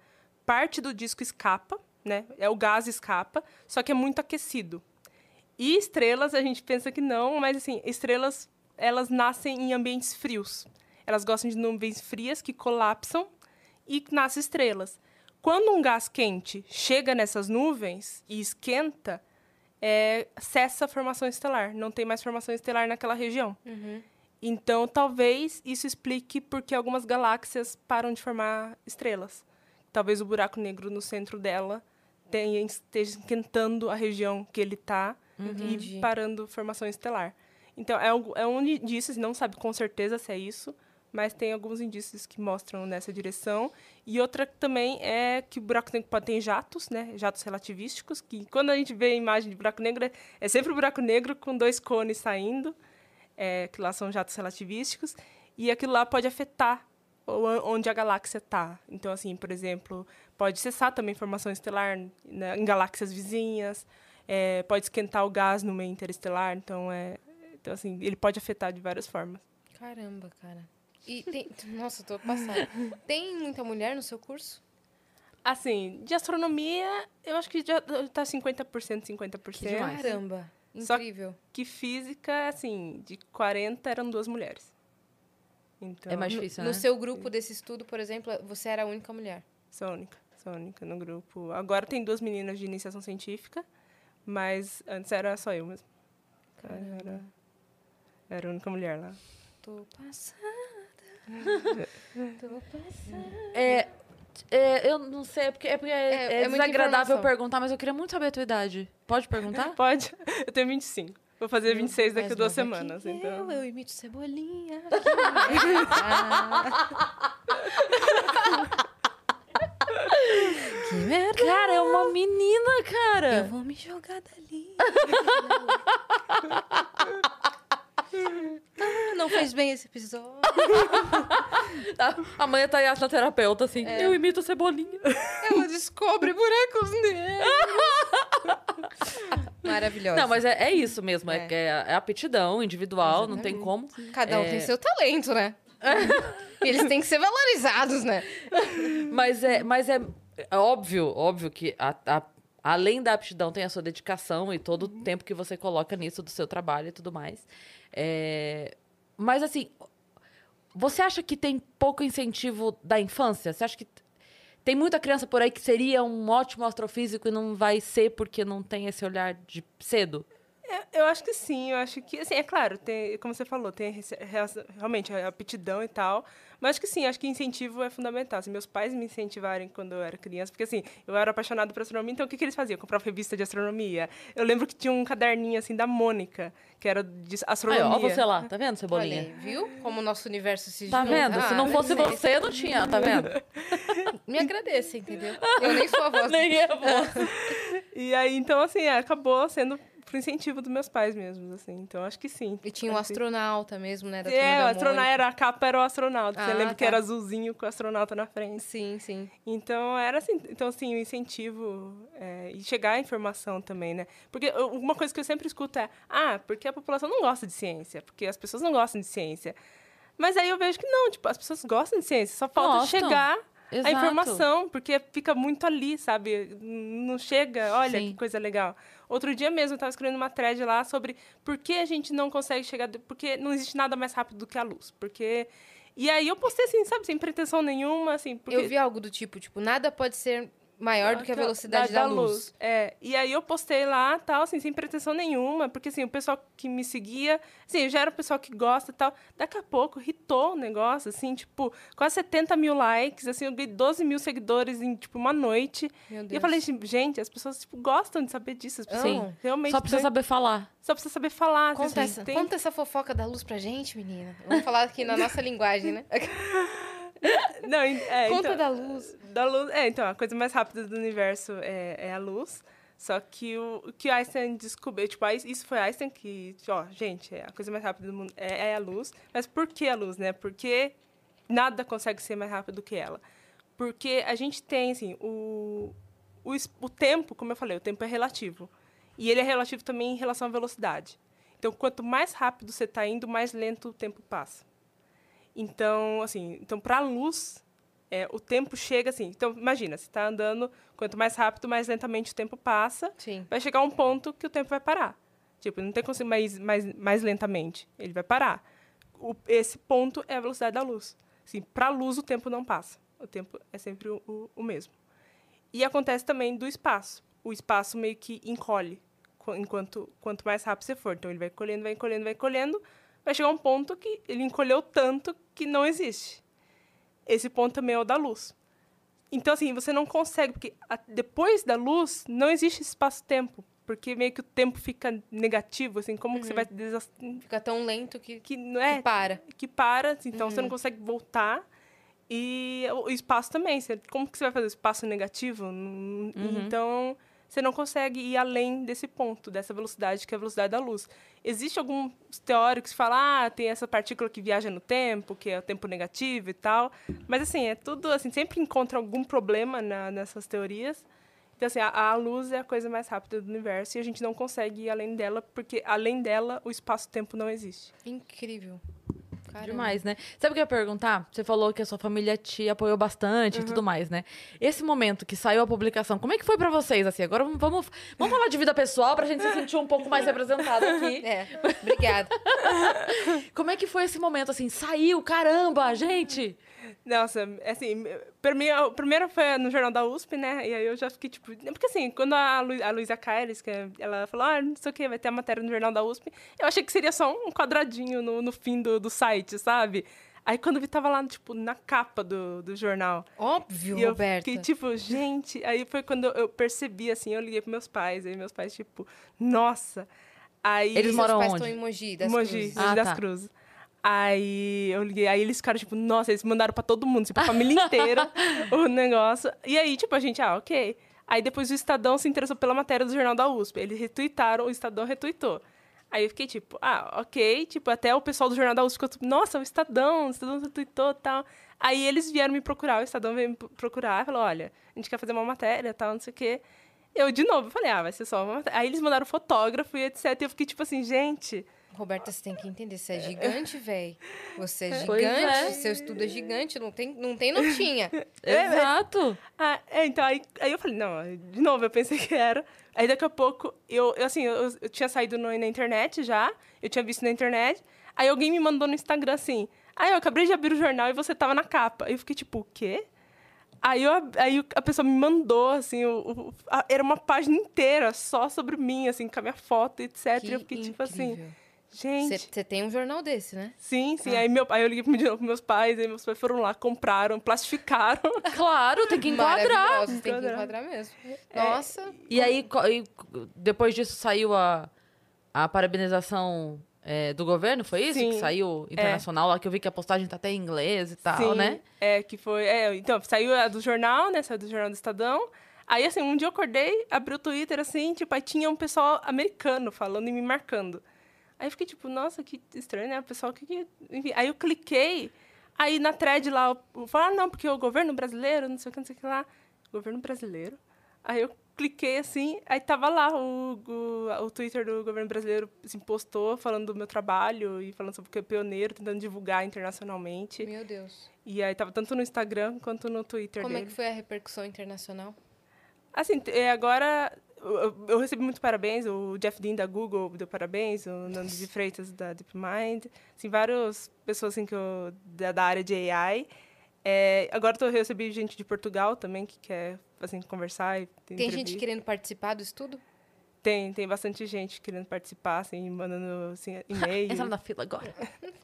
parte do disco escapa, né? É o gás escapa, só que é muito aquecido. E estrelas, a gente pensa que não, mas assim, estrelas, elas nascem em ambientes frios. Elas gostam de nuvens frias que colapsam e nascem estrelas. Quando um gás quente chega nessas nuvens e esquenta, é, cessa a formação estelar. Não tem mais formação estelar naquela região. Então, talvez isso explique porque algumas galáxias param de formar estrelas. Talvez o buraco negro no centro dela tenha, esteja esquentando a região que ele está Entendi. e parando a formação estelar. Então, é, é um indício, não sabe com certeza se é isso, mas tem alguns indícios que mostram nessa direção. E outra também é que o buraco negro pode ter jatos, né? Jatos relativísticos, que quando a gente vê a imagem de buraco negro, é- é sempre o buraco negro com dois cones saindo, é, que lá são jatos relativísticos, e aquilo lá pode afetar onde a galáxia está. Então, assim, por exemplo, pode cessar também formação estelar né, em galáxias vizinhas, é, pode esquentar o gás no meio interestelar, então, é, então, assim, ele pode afetar de várias formas. Caramba, cara. E tem... Nossa, tô passada. Tem muita mulher no seu curso? Assim, de astronomia, eu acho que já tá 50%, 50%. Que demais. Caramba. Só- Incrível. Que física, assim, de 40 eram duas mulheres. Então, É mais No- difícil, no né? seu grupo desse estudo, por exemplo, você era a única mulher. Sou a única, sou a única no grupo. Agora tem duas meninas de iniciação científica, mas antes era só eu mesmo. Era, era a única mulher lá. Tô passada. Tô passada. É, é, eu não sei, é porque é, porque é, É- é é desagradável perguntar, mas eu queria muito saber a tua idade. Pode perguntar? Pode? Eu tenho 25. Vou fazer 26 daqui a duas semanas. Eu, Então... eu imito cebolinha. que merda. Cara, é uma menina, Eu cara. vou me jogar dali. ah, não fez bem esse episódio. A mãe tá aí na terapeuta, assim. Eu imito Cebolinha. Ela descobre buracos negros. Maravilhosa. Não, mas é, é isso mesmo. É, É. que é, é aptidão individual, não tem como. Cada um é- tem seu talento, né? Eles têm que ser valorizados, né? Mas é, mas é, é óbvio, óbvio que a- a- além da aptidão tem a sua dedicação e todo o tempo que você coloca nisso do seu trabalho e tudo mais. Mas assim, você acha que tem pouco incentivo da infância? Você acha que tem muita criança por aí que seria um ótimo astrofísico e não vai ser porque não tem esse olhar de cedo? É, Eu acho que sim, eu acho que, assim, é claro, tem, como você falou, tem realmente a aptidão e tal, mas acho que sim, acho que incentivo é fundamental. Assim, meus pais me incentivarem quando eu era criança, porque assim, eu era apaixonado por astronomia, então o que, que eles faziam? Eu comprava revista de astronomia. Eu lembro que tinha um caderninho, assim, da Mônica, que era de Aí, astronomia. ó, você lá, tá vendo, Olha Cebolinha? viu? Como o nosso universo se Tá vendo? Se Ah, não fosse é- você, não tinha, tá vendo? Me agradeça, entendeu? Eu nem sou a voz. Nem eu. E aí, então, assim, é, acabou sendo por incentivo dos meus pais mesmo, assim. Então, acho que sim. E tinha um Acho que- astronauta mesmo, né? Da É, o astronauta era a capa era o astronauta. Você Ah, lembra que tá. era azulzinho com o astronauta na frente. Sim, sim. Então, era assim, então, assim, o incentivo é, e chegar a informação também, né? Porque uma coisa que eu sempre escuto é, ah, porque a população não gosta de ciência, porque as pessoas não gostam de ciência. Mas aí eu vejo que não, tipo, as pessoas gostam de ciência, só falta Gostam. chegar a Exato. informação, porque fica muito ali, sabe? Não chega, olha Sim. que coisa legal. Outro dia mesmo eu estava escrevendo uma thread lá sobre por que a gente não consegue chegar, porque não existe nada mais rápido do que a luz, porque... E aí eu postei assim, sabe, sem pretensão nenhuma, assim, porque... Eu vi algo do tipo, tipo, nada pode ser maior do que a Da- velocidade da, luz. É, e aí eu postei lá, tal, assim, sem pretensão nenhuma, porque, assim, o pessoal que me seguia, assim, eu já era o pessoal que gosta e tal, daqui a pouco hitou o negócio, assim, tipo, quase 70 mil likes, assim, eu ganhei 12 mil seguidores em, tipo, uma noite. Meu Deus. E eu falei, assim, gente, as pessoas, tipo, gostam de saber disso, as pessoas Sim. realmente... Só precisa tão- saber falar. só precisa saber falar. Conta, assim, essa, tem- conta essa fofoca da luz pra gente, menina. Vamos falar aqui na nossa linguagem, né? Não, é, Conta então- da luz. Da luz. É, então, a coisa mais rápida do universo é, é a luz. Só que o, o que Einstein descobriu, tipo, isso foi Einstein que, ó, gente, é a coisa mais rápida do mundo é, é a luz. Mas por que a luz, né? Porque nada consegue ser mais rápido do que ela. Porque a gente tem, assim, o, o, o tempo, como eu falei, o tempo é relativo. E ele é relativo também em relação à velocidade. Então, quanto mais rápido você está indo, mais lento o tempo passa. Então, assim, então para a luz, é, o tempo chega assim. Então, imagina, você está andando, quanto mais rápido, mais lentamente o tempo passa. Sim. Vai chegar um ponto que o tempo vai parar. Tipo, não tem como ser mais, mais, mais lentamente. Ele vai parar. O- esse ponto é a velocidade da luz. Assim, para a luz, o tempo não passa. O tempo é sempre o, o, o mesmo. E acontece também do espaço. O espaço meio que encolhe qu- enquanto quanto mais rápido você for. Então, ele vai encolhendo, vai encolhendo, vai encolhendo. Vai chegar um ponto que ele encolheu tanto que não existe. Esse ponto também é o da luz. Então, assim, você não consegue, porque a- depois da luz não existe espaço-tempo, porque meio que o tempo fica negativo, assim, como que você vai desas- Fica tão lento que, que não é que para. que para, assim, então você não consegue voltar. E o espaço também, você- como que você vai fazer espaço negativo? Não- Então, você não consegue ir além desse ponto, dessa velocidade, que é a velocidade da luz. Existem alguns teóricos que falam, ah, tem essa partícula que viaja no tempo, que é o tempo negativo e tal. Mas, assim, é tudo, assim, sempre encontra algum problema na- nessas teorias. Então, assim, a, a luz é a coisa mais rápida do universo e a gente não consegue ir além dela, porque além dela, o espaço-tempo não existe. Incrível. Caramba. Demais, né? Sabe o que eu ia perguntar? Você falou que a sua família te apoiou bastante e tudo mais, né? Esse momento que saiu a publicação, como é que foi pra vocês, assim? Agora vamos, vamos, vamos falar de vida pessoal pra gente se sentir um pouco mais representado aqui. É, obrigada. Como é que foi esse momento, assim? Saiu, caramba, gente! Nossa, assim, pra mim, a primeira foi no Jornal da USP, né? E aí eu já fiquei, tipo... Porque, assim, quando a, Lu, a Luísa Caires, que é- ela falou, ah, não sei o quê, vai ter a matéria no Jornal da USP, eu achei que seria só um quadradinho no, no fim do, do site, sabe? Aí, quando eu vi, tava lá, tipo, na capa do, do jornal. Óbvio, e eu Roberta. fiquei, tipo, gente... Aí foi quando eu- percebi, assim, eu liguei pros meus pais, aí meus pais, tipo, nossa... Aí... Eles moram pais onde? estão em Mogi, das Mogi, Cruzes. Mogi Ah, das tá. Cruzes. Aí eu liguei, aí eles ficaram tipo, nossa, eles mandaram pra todo mundo, tipo, a família inteira o negócio. E aí, tipo, a gente, ah, ok. Aí depois o Estadão se interessou pela matéria do Jornal da USP. Eles retuitaram, o Estadão retuitou. Aí eu fiquei tipo, ah, ok. Tipo, até o pessoal do Jornal da USP ficou tipo, nossa, o Estadão, o Estadão retuitou e tal. Aí eles vieram me procurar, o Estadão veio me procurar, falou, olha, a gente quer fazer uma matéria, tal, não sei o quê. Eu, de novo, falei, ah, vai ser só uma matéria. Aí eles mandaram fotógrafo e etc. E eu fiquei tipo assim, gente... Roberta, você tem que entender, você é gigante, velho. Você é Pois gigante, é. seu estudo é gigante, não tem, não tem, não tinha. Exato. Ah, é, então, aí, aí eu falei, não, de novo, eu pensei que era. Aí daqui a pouco, eu, eu, assim, eu, eu tinha saído no- na internet já, eu tinha visto na internet, aí alguém me mandou no Instagram assim, ah, eu acabei de abrir o jornal e você tava na capa. Aí eu fiquei tipo, o quê? Aí, eu, aí a pessoa me mandou, assim, o, o- a- era uma página inteira só sobre mim, assim, com a minha foto, etc. e eu fiquei tipo assim, gente... Você tem um jornal desse, né? Sim, sim. Ah. Aí, meu, aí eu liguei de novo pros meus pais, aí meus pais foram lá, compraram, plastificaram. Claro, tem que enquadrar. Tem que Enquadrar. mesmo. É. Nossa. E aí, e depois disso, saiu a, a parabenização é, do governo, foi isso? Sim. Que saiu internacional, lá que eu vi que a postagem tá até em inglês e tal, Sim, né? É, que foi. É, então, saiu a do jornal, né? Saiu do jornal do Estadão. Aí, assim, um dia eu acordei, abri o Twitter, assim, tipo, aí tinha um pessoal americano falando e me marcando. Aí eu fiquei, tipo, nossa, que estranho, né? O pessoal, que que... Enfim, aí eu cliquei, aí na thread lá, eu falei, ah, não, porque o governo brasileiro, não sei o que, não sei o que lá. Governo brasileiro? Aí eu cliquei, assim, aí tava lá o, o, o Twitter do governo brasileiro, assim, postou falando do meu trabalho e falando sobre que é pioneiro, tentando divulgar internacionalmente. Meu Deus. E aí tava tanto no Instagram quanto no Twitter Como é dele. que foi a repercussão internacional? Assim, é, agora eu, recebi muito parabéns. O Jeff Dean da Google deu parabéns, o Nando de Freitas da DeepMind. Assim, várias pessoas assim, que eu, da, da área de AI. É, agora eu recebi gente de Portugal também que quer assim, conversar. E Tem gente querendo participar do estudo? Tem, tem bastante gente querendo participar, assim, mandando assim, e-mail. Entra na fila agora.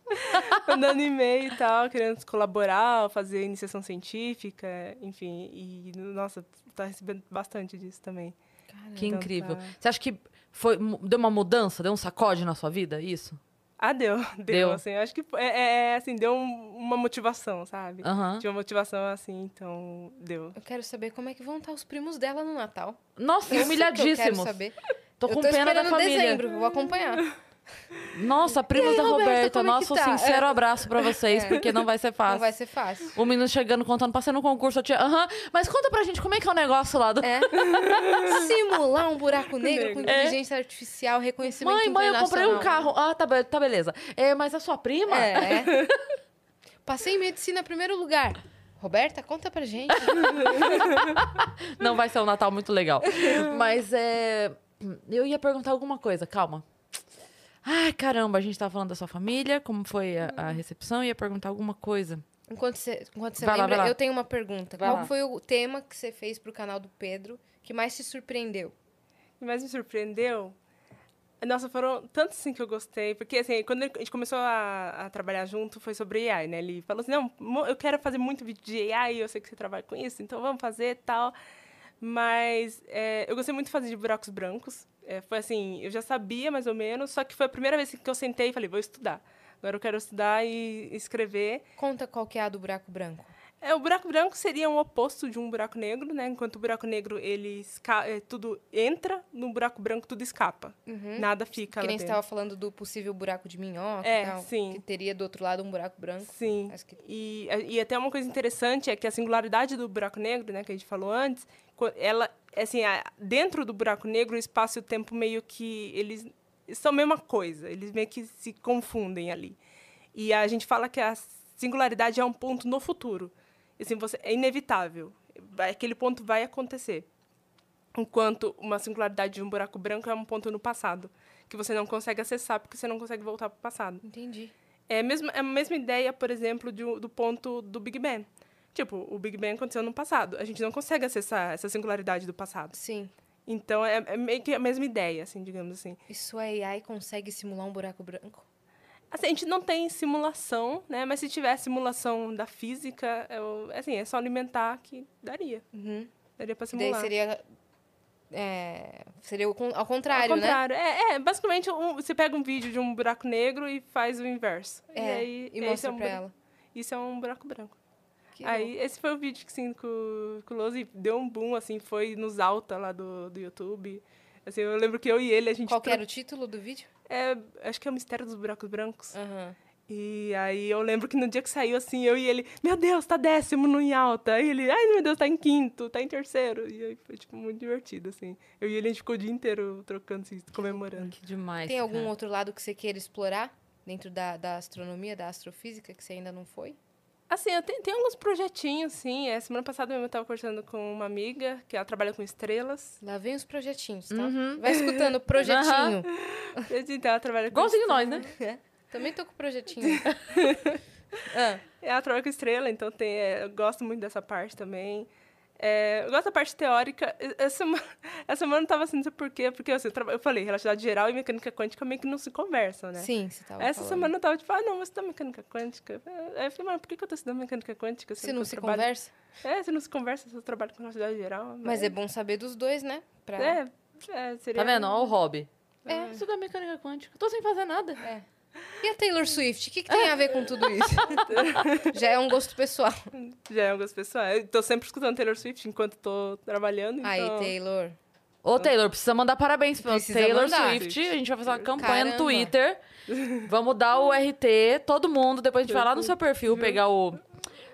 mandando e-mail e tal, querendo colaborar, fazer iniciação científica, enfim. E, nossa, tá recebendo bastante disso também. Que Então incrível. Você acha que foi, deu uma mudança, deu um sacode na sua vida, isso? Ah, deu, deu, Deu. assim, eu acho que é, é, é, assim, deu um- uma motivação, sabe? Aham. Tinha uma motivação assim, então deu. Eu quero saber como é que vão estar os primos dela no Natal. Nossa, Isso que Eu humilhadíssimos. quero saber. Tô eu com tô pena da esperando família. dezembro, vou acompanhar. Nossa, primos aí, da Roberta, Roberta, é nosso tá? sincero abraço pra vocês, É. porque não vai ser fácil. Não vai ser fácil. O menino chegando contando, passei no concurso, eu tinha. Aham, mas conta pra gente como é que é o negócio lá do. É. Simular um buraco negro com Negro. inteligência artificial, reconhecimento Mãe, mãe, eu comprei um carro. Ah, tá, be- tá beleza. É, mas a sua prima? É. Passei em medicina em primeiro lugar. Roberta, conta pra gente. Não vai ser um Natal muito legal. Mas é. Eu ia perguntar alguma coisa, calma. Ai, caramba, a gente tava falando da sua família, como foi a, a recepção, ia perguntar alguma coisa. Enquanto você, enquanto você Vai lembra, lá. eu tenho uma pergunta. Vai Qual lá. foi o tema que você fez pro canal do Pedro que mais te surpreendeu? O que mais me surpreendeu? Nossa, foram tantos assim que eu gostei, porque assim, quando a gente começou a, a trabalhar junto, foi sobre AI, né? Ele falou assim, não, eu quero fazer muito vídeo de AI, eu sei que você trabalha com isso, então vamos fazer e tal. Mas é, eu gostei muito de fazer de buracos brancos. É, foi assim, eu já sabia mais ou menos, só que foi a primeira vez que eu sentei e falei, vou estudar. Agora eu quero estudar e escrever. Conta qual que é a do buraco branco. É, o buraco branco seria um oposto de um buraco negro, né? Enquanto o buraco negro, ele é, tudo entra, no buraco branco tudo escapa. Nada fica que lá nem estava falando do possível buraco de minhoca É, tal. sim. Que teria do outro lado um buraco branco. Sim. Que- E, e até uma coisa interessante é que a singularidade do buraco negro, né, que a gente falou antes, ela, assim, dentro do buraco negro, o espaço e o tempo meio que eles são a mesma coisa, eles meio que se confundem ali. E a gente fala que a singularidade é um ponto no futuro. Assim, você, é inevitável. Aquele ponto vai acontecer. Enquanto uma singularidade de um buraco branco é um ponto no passado, que você não consegue acessar porque você não consegue voltar para o passado. Entendi. É a mesma, é a mesma ideia, por exemplo, de do ponto do Big Bang. Tipo, o Big Bang aconteceu no passado. A gente não consegue acessar essa singularidade do passado. Sim. Então, é, é meio que a mesma ideia, assim, digamos assim. E sua AI consegue simular um buraco branco? Assim, a gente não tem simulação, né? Mas se tiver simulação da física, eu- assim, é só alimentar que daria. Uhum. Daria para Que daí simular. seria É, seria o ao contrário, Ao né? contrário. É, é, basicamente, um- você pega um vídeo de um buraco negro e faz o inverso. É, e aí, e mostra é um pra ela. Isso é um buraco branco. Que aí, esse foi o vídeo que, sim, com, com o Lose deu um boom, assim, foi nos alta lá do, do YouTube. Assim, eu lembro que eu e ele, a gente... Qual era o título do vídeo? É, acho que é o Mistério dos Buracos Brancos. Aham. E aí eu lembro que no dia que saiu, assim, eu e ele, meu Deus, tá décimo no em alta. Aí ele, ai meu Deus, tá em quinto, tá em terceiro. E aí foi, tipo, muito divertido, assim. Eu e ele, a gente ficou o dia inteiro trocando, assim, comemorando. Que demais. Tem algum cara. outro lado que você queira explorar dentro da, da astronomia, da astrofísica, que você ainda não foi? Assim, eu tenho, tenho alguns projetinhos, sim. É, semana passada mesmo eu tava conversando com uma amiga, que ela trabalha com estrelas. Lá vem os projetinhos, tá? Uhum. Vai escutando projetinho. Então, ela trabalha com Igualzinho nós, né? É. Também tô com projetinho. ah, Ela trabalha com estrela, então tem, é, eu gosto muito dessa parte também. É, eu gosto da parte teórica. Essa semana, essa semana eu tava assim, não sei porquê, porque assim, eu, eu falei, relatividade geral e mecânica quântica meio que não se conversam, né? Sim, você tava Essa falando. semana eu tava tipo, ah, não, você tá mecânica quântica. Aí eu falei, mano, por que, eu tô estudando mecânica quântica? Você sendo não eu se trabalho- conversa? É, você não se conversa, você trabalha com relatividade geral. Mas é bom saber dos dois, né? Pra... É, é, seria... Tá vendo? Ó o hobby. É. É, da mecânica quântica. Tô sem fazer nada. É. E a Taylor Swift? O que, que tem a ver com tudo isso? Já é um gosto pessoal. Já é algumas pessoas. Eu tô sempre escutando Taylor Swift enquanto tô trabalhando, então... Aí, Taylor. Ô, Taylor, precisa mandar parabéns pra Precisa Taylor mandar. Swift. A gente vai fazer uma campanha no Caramba. Twitter. Vamos dar o RT, todo mundo. Depois a gente vai lá no seu perfil pegar o,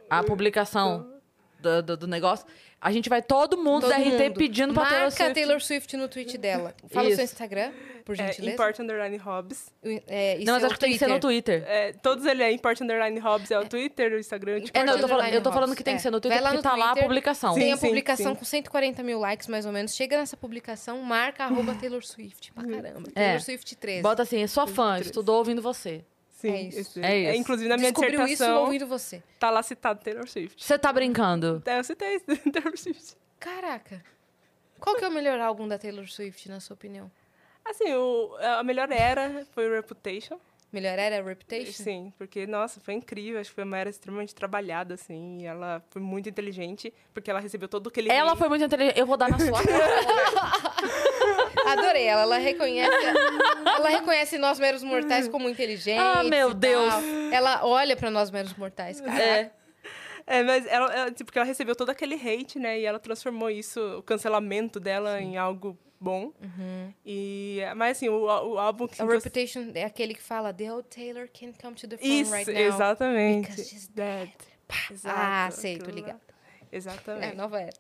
a publicação do, do, do negócio. A gente vai todo mundo Todo da RT mundo. pedindo pra Marca Taylor a Swift. Taylor Swift no tweet dela. Fala o seu Isso. Instagram, por É, gentileza. Import Underline Hobbs. É, Não, mas seu acho que tem que ser no Twitter. É, todos ele é Import Underline Hobbs, é o Twitter, o Instagram. Tipo, É, não, eu tô, falando, eu tô falando que tem que Hobbs. ser no É. Twitter porque no tá lá a publicação. Tem a Sim, sim, publicação sim. com 140 mil likes, mais ou menos. Chega nessa publicação, marca arroba Taylor Swift. Pra caramba. É. Taylor Swift 13. Bota assim, sou fã, estudou ouvindo você. Sim, é isso. esse- É isso. inclusive, na minha Descobriu isso dissertação, ouvindo você. tá lá citado Taylor Swift. Você tá brincando? É, eu citei Taylor Swift. Caraca. Qual que é o melhor álbum da Taylor Swift, na sua opinião? Assim, o, a melhor era foi o Reputation. Melhor era Reputation? Sim, porque, nossa, foi incrível. Acho que foi uma era extremamente trabalhada, assim. E ela foi muito inteligente, porque ela recebeu todo aquele... Ela foi muito inteligente. Eu vou dar na sua cara. Adorei ela. Ela reconhece, ela reconhece nós meros mortais como inteligentes. Ah, meu tal. Deus. Ela olha pra nós meros mortais, cara. É. É, mas ela, ela, tipo, porque ela recebeu todo aquele hate, né? E ela transformou isso, o cancelamento dela, em algo bom. E, mas, assim, o, o álbum que... A você- Reputation é aquele que fala The old Taylor can't come to the front Isso, right now. exatamente. because she's Dead. Ah, Exato, sei, tô ligada. Exatamente. É, nova era.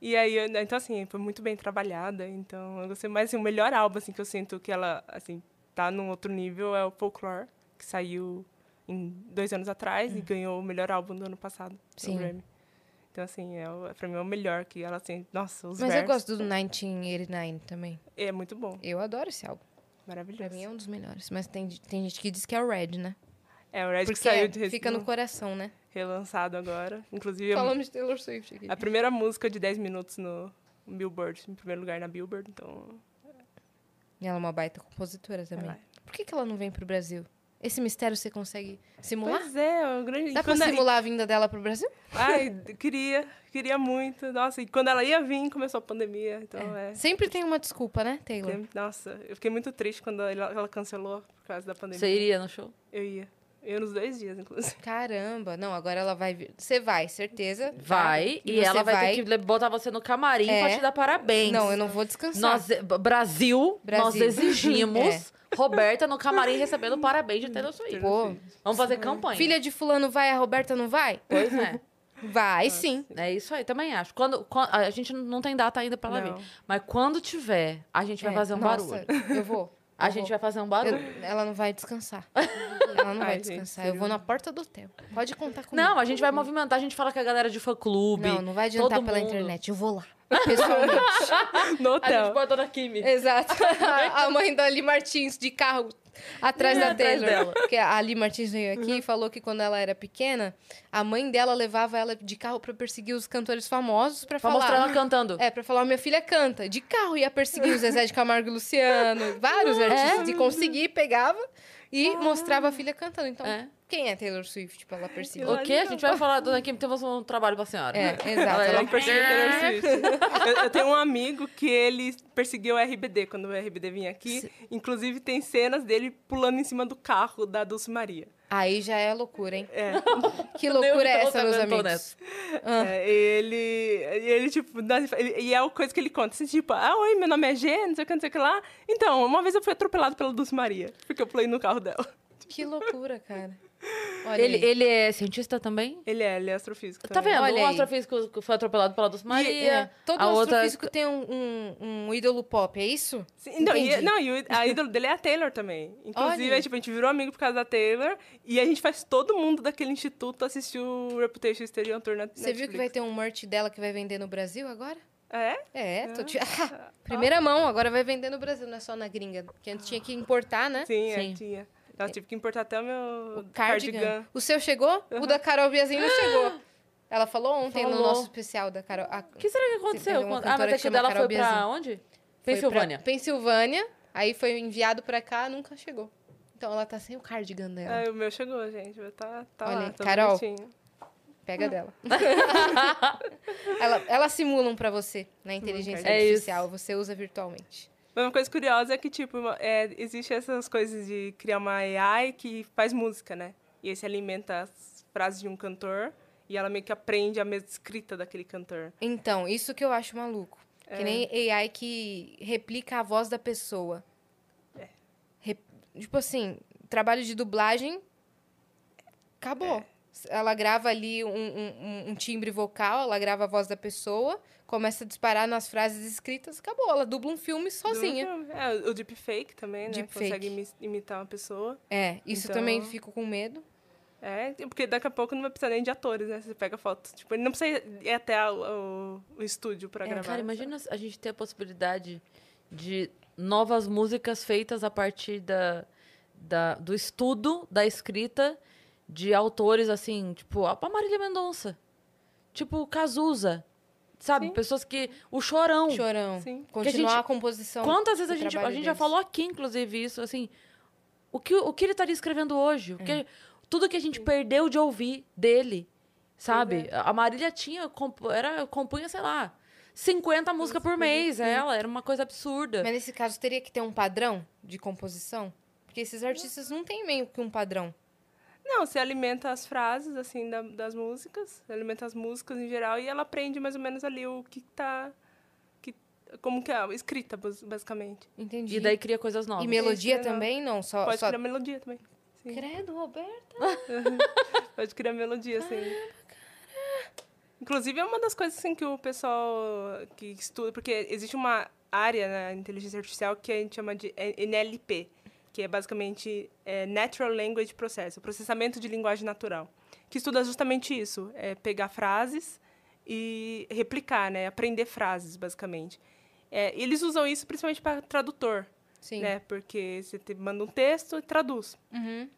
E aí, eu- então, assim, foi muito bem trabalhada. Então, eu gostei mais, assim, o melhor álbum, assim, que eu sinto que ela, assim, tá num outro nível é o Folklore, que saiu em dois anos atrás e ganhou o melhor álbum do ano passado, Hum. Sim. Grammy. Então, assim, é, pra mim é o melhor, que ela, assim, nossa, os Mas eu versos... gosto do 1989 também. É muito bom, Eu adoro esse álbum. Pra maravilhoso. mim é um dos melhores. Mas tem, tem gente que diz que é o Red, né? É, o Red que Porque saiu de fica no coração, né? relançado agora. Inclusive, é Falamos de Taylor Swift aqui. a primeira música de 10 minutos no Billboard, em primeiro lugar na Billboard, então... E ela é uma baita compositora também. ela é. Por que, que ela não vem pro Brasil? Esse mistério você consegue simular? Pois é, é um grande... Dá e pra simular a vinda dela pro Brasil? Ai, queria, queria muito. Nossa, e quando ela ia vir, começou a pandemia. Então, é. Sempre tem uma desculpa, né, Taylor? fiquei- Nossa, eu fiquei muito triste quando ela, ela cancelou por causa da pandemia. Você iria no show? Eu ia. Eu ia nos dois dias, inclusive. Caramba, não, agora ela vai vir. Você vai, certeza. tá? Vai. E, você ela vai, ter que botar você no camarim É. pra te dar parabéns. Não, eu não vou descansar. Nós, Brasil, nós Brasil. exigimos Roberta no camarim recebendo parabéns de Taylor Swift. Pô, Vamos fazer campanha. filha de fulano vai, a Roberta não vai? Pois é. Vai, sim. É isso aí, também acho. Quando, quan- a gente não tem data ainda pra ela Não. vir. Mas quando tiver, a gente vai É, fazer um nossa, barulho. Eu vou. A eu gente vai fazer um barulho. Eu- ela não vai descansar. Ela não vai Ai, gente, descansar. eu seria vou na porta do hotel. Pode contar comigo. Não, a gente vai movimentar, a gente fala com a galera de fã-clube. Não, não vai adiantar pela mundo. internet. Eu vou lá. Pessoalmente. No A hotel. gente bota na Kimi. Exato. A mãe da Ali Martins de carro atrás da Atrás Taylor. dela. Porque a Ali Martins veio aqui e falou que quando ela era pequena, a mãe dela levava ela de carro pra perseguir os cantores famosos pra Pra falar. mostrar ela cantando. É, pra falar, minha filha canta. De carro ia perseguir o Zezé de Camargo e Luciano, vários artistas. E conseguir, pegava e mostrava a filha cantando. Então, É. Quem é Taylor Swift pra ela perseguir? Eu- O quê? A gente vai falar, dona Kim, temos um trabalho pra senhora. É, exato. Ela- Ela Não perseguiu Taylor Swift. eu, eu tenho um amigo que ele perseguiu o RBD quando o RBD vinha aqui. Inclusive, tem cenas dele pulando em cima do carro da Dulce Maria. Aí já é loucura, hein? É. Que loucura é essa, meus amigos? É, ele, ele, tipo, e é a coisa que ele conta, assim, tipo, ah, oi, meu nome é Gê, não sei o que, não sei o que lá. Então, uma vez eu fui atropelado pela Dulce Maria, porque eu pulei no carro dela. Que loucura, cara. Olha Ele, aí. ele é cientista também? Ele é, ele é astrofísico Tá também. vendo? Olha um aí. astrofísico que foi atropelado pela Dulce Maria. É, todo a outra... astrofísico tem um, um, um ídolo pop, é isso? Sim, não, e, não, e o- a ídolo dele é a Taylor também. Inclusive, é, tipo, a gente virou amigo por causa da Taylor. E a gente faz todo mundo daquele instituto assistir o Reputation on Tour na Você viu que vai ter um merch dela que vai vender no Brasil agora? É? É, tô te... Primeira mão, agora vai vender no Brasil, não é só na gringa. Porque antes tinha que importar, né? Sim, Sim. É, tinha. Nós tive que importar até o meu O cardigan. cardigan. O seu chegou? O da Carol Biazin não chegou. Ela falou ontem no Falou. nosso especial da Carol. a- O que será que aconteceu? Ah, mas que é que dela Carol foi pra Biazin. onde? Pensilvânia. pra Pensilvânia, aí foi enviado pra cá, nunca chegou. Então ela tá sem o cardigan dela. É, o meu chegou, gente. Tá, tá Olha lá, aí, tá Carol. bonitinho. Pega dela. ela, elas simulam pra você na inteligência É artificial, você usa virtualmente. Mas uma coisa curiosa é que, tipo, é, existe essas coisas de criar uma AI que faz música, né? E aí você alimenta as frases de um cantor e ela meio que aprende a mesma escrita daquele cantor. Então, isso que eu acho maluco. Que É. nem AI que replica a voz da pessoa. É. Tipo assim, trabalho de dublagem, acabou. É. Ela grava ali um, um- um- timbre vocal, ela grava a voz da pessoa, começa a disparar nas frases escritas, acabou. Ela dubla um filme sozinha. É, o deepfake também, né? Deepfake. Consegue imi- imitar uma pessoa. É, isso Então- também fico com medo. É, porque daqui a pouco não vai precisar nem de atores, né? Você pega foto. Tipo, ele não precisa ir até a- o, o estúdio pra É, gravar. Cara, imagina a gente ter a possibilidade de novas músicas feitas a partir da, da- do estudo, da escrita de autores assim, tipo a Marília Mendonça, tipo Cazuza, sabe? Sim. Pessoas que. O Chorão. Chorão. Sim. Continuar gente- a composição. Quantas vezes a gente, a gente já falou aqui, inclusive, isso, assim. O que, o que ele estaria escrevendo hoje? O É. que, tudo que a gente perdeu de ouvir dele, sabe? A Marília tinha, era, compunha, sei lá, 50 músicas por mês, ela, era uma coisa absurda. Mas nesse caso teria que ter um padrão de composição? Porque esses artistas não têm meio que um padrão. Não, você alimenta as frases, assim, da- das músicas, alimenta as músicas em geral, e ela aprende mais ou menos ali o que tá. Que, como que é, escrita, bas- basicamente. Entendi. E daí cria coisas novas. E melodia Isso, também? Não, só. Pode só... criar melodia também. Sim. Credo, Roberta. Pode criar melodia, assim. Inclusive, é uma das coisas assim, que o pessoal que estuda, porque existe uma área na inteligência artificial que a gente chama de NLP, que é basicamente é, Natural Language Process, o processamento de linguagem natural, que estuda justamente isso, é pegar frases e replicar, né, aprender frases, basicamente. É, eles usam isso principalmente para tradutor, Sim. né, porque você te- manda um texto e traduz. Uhum.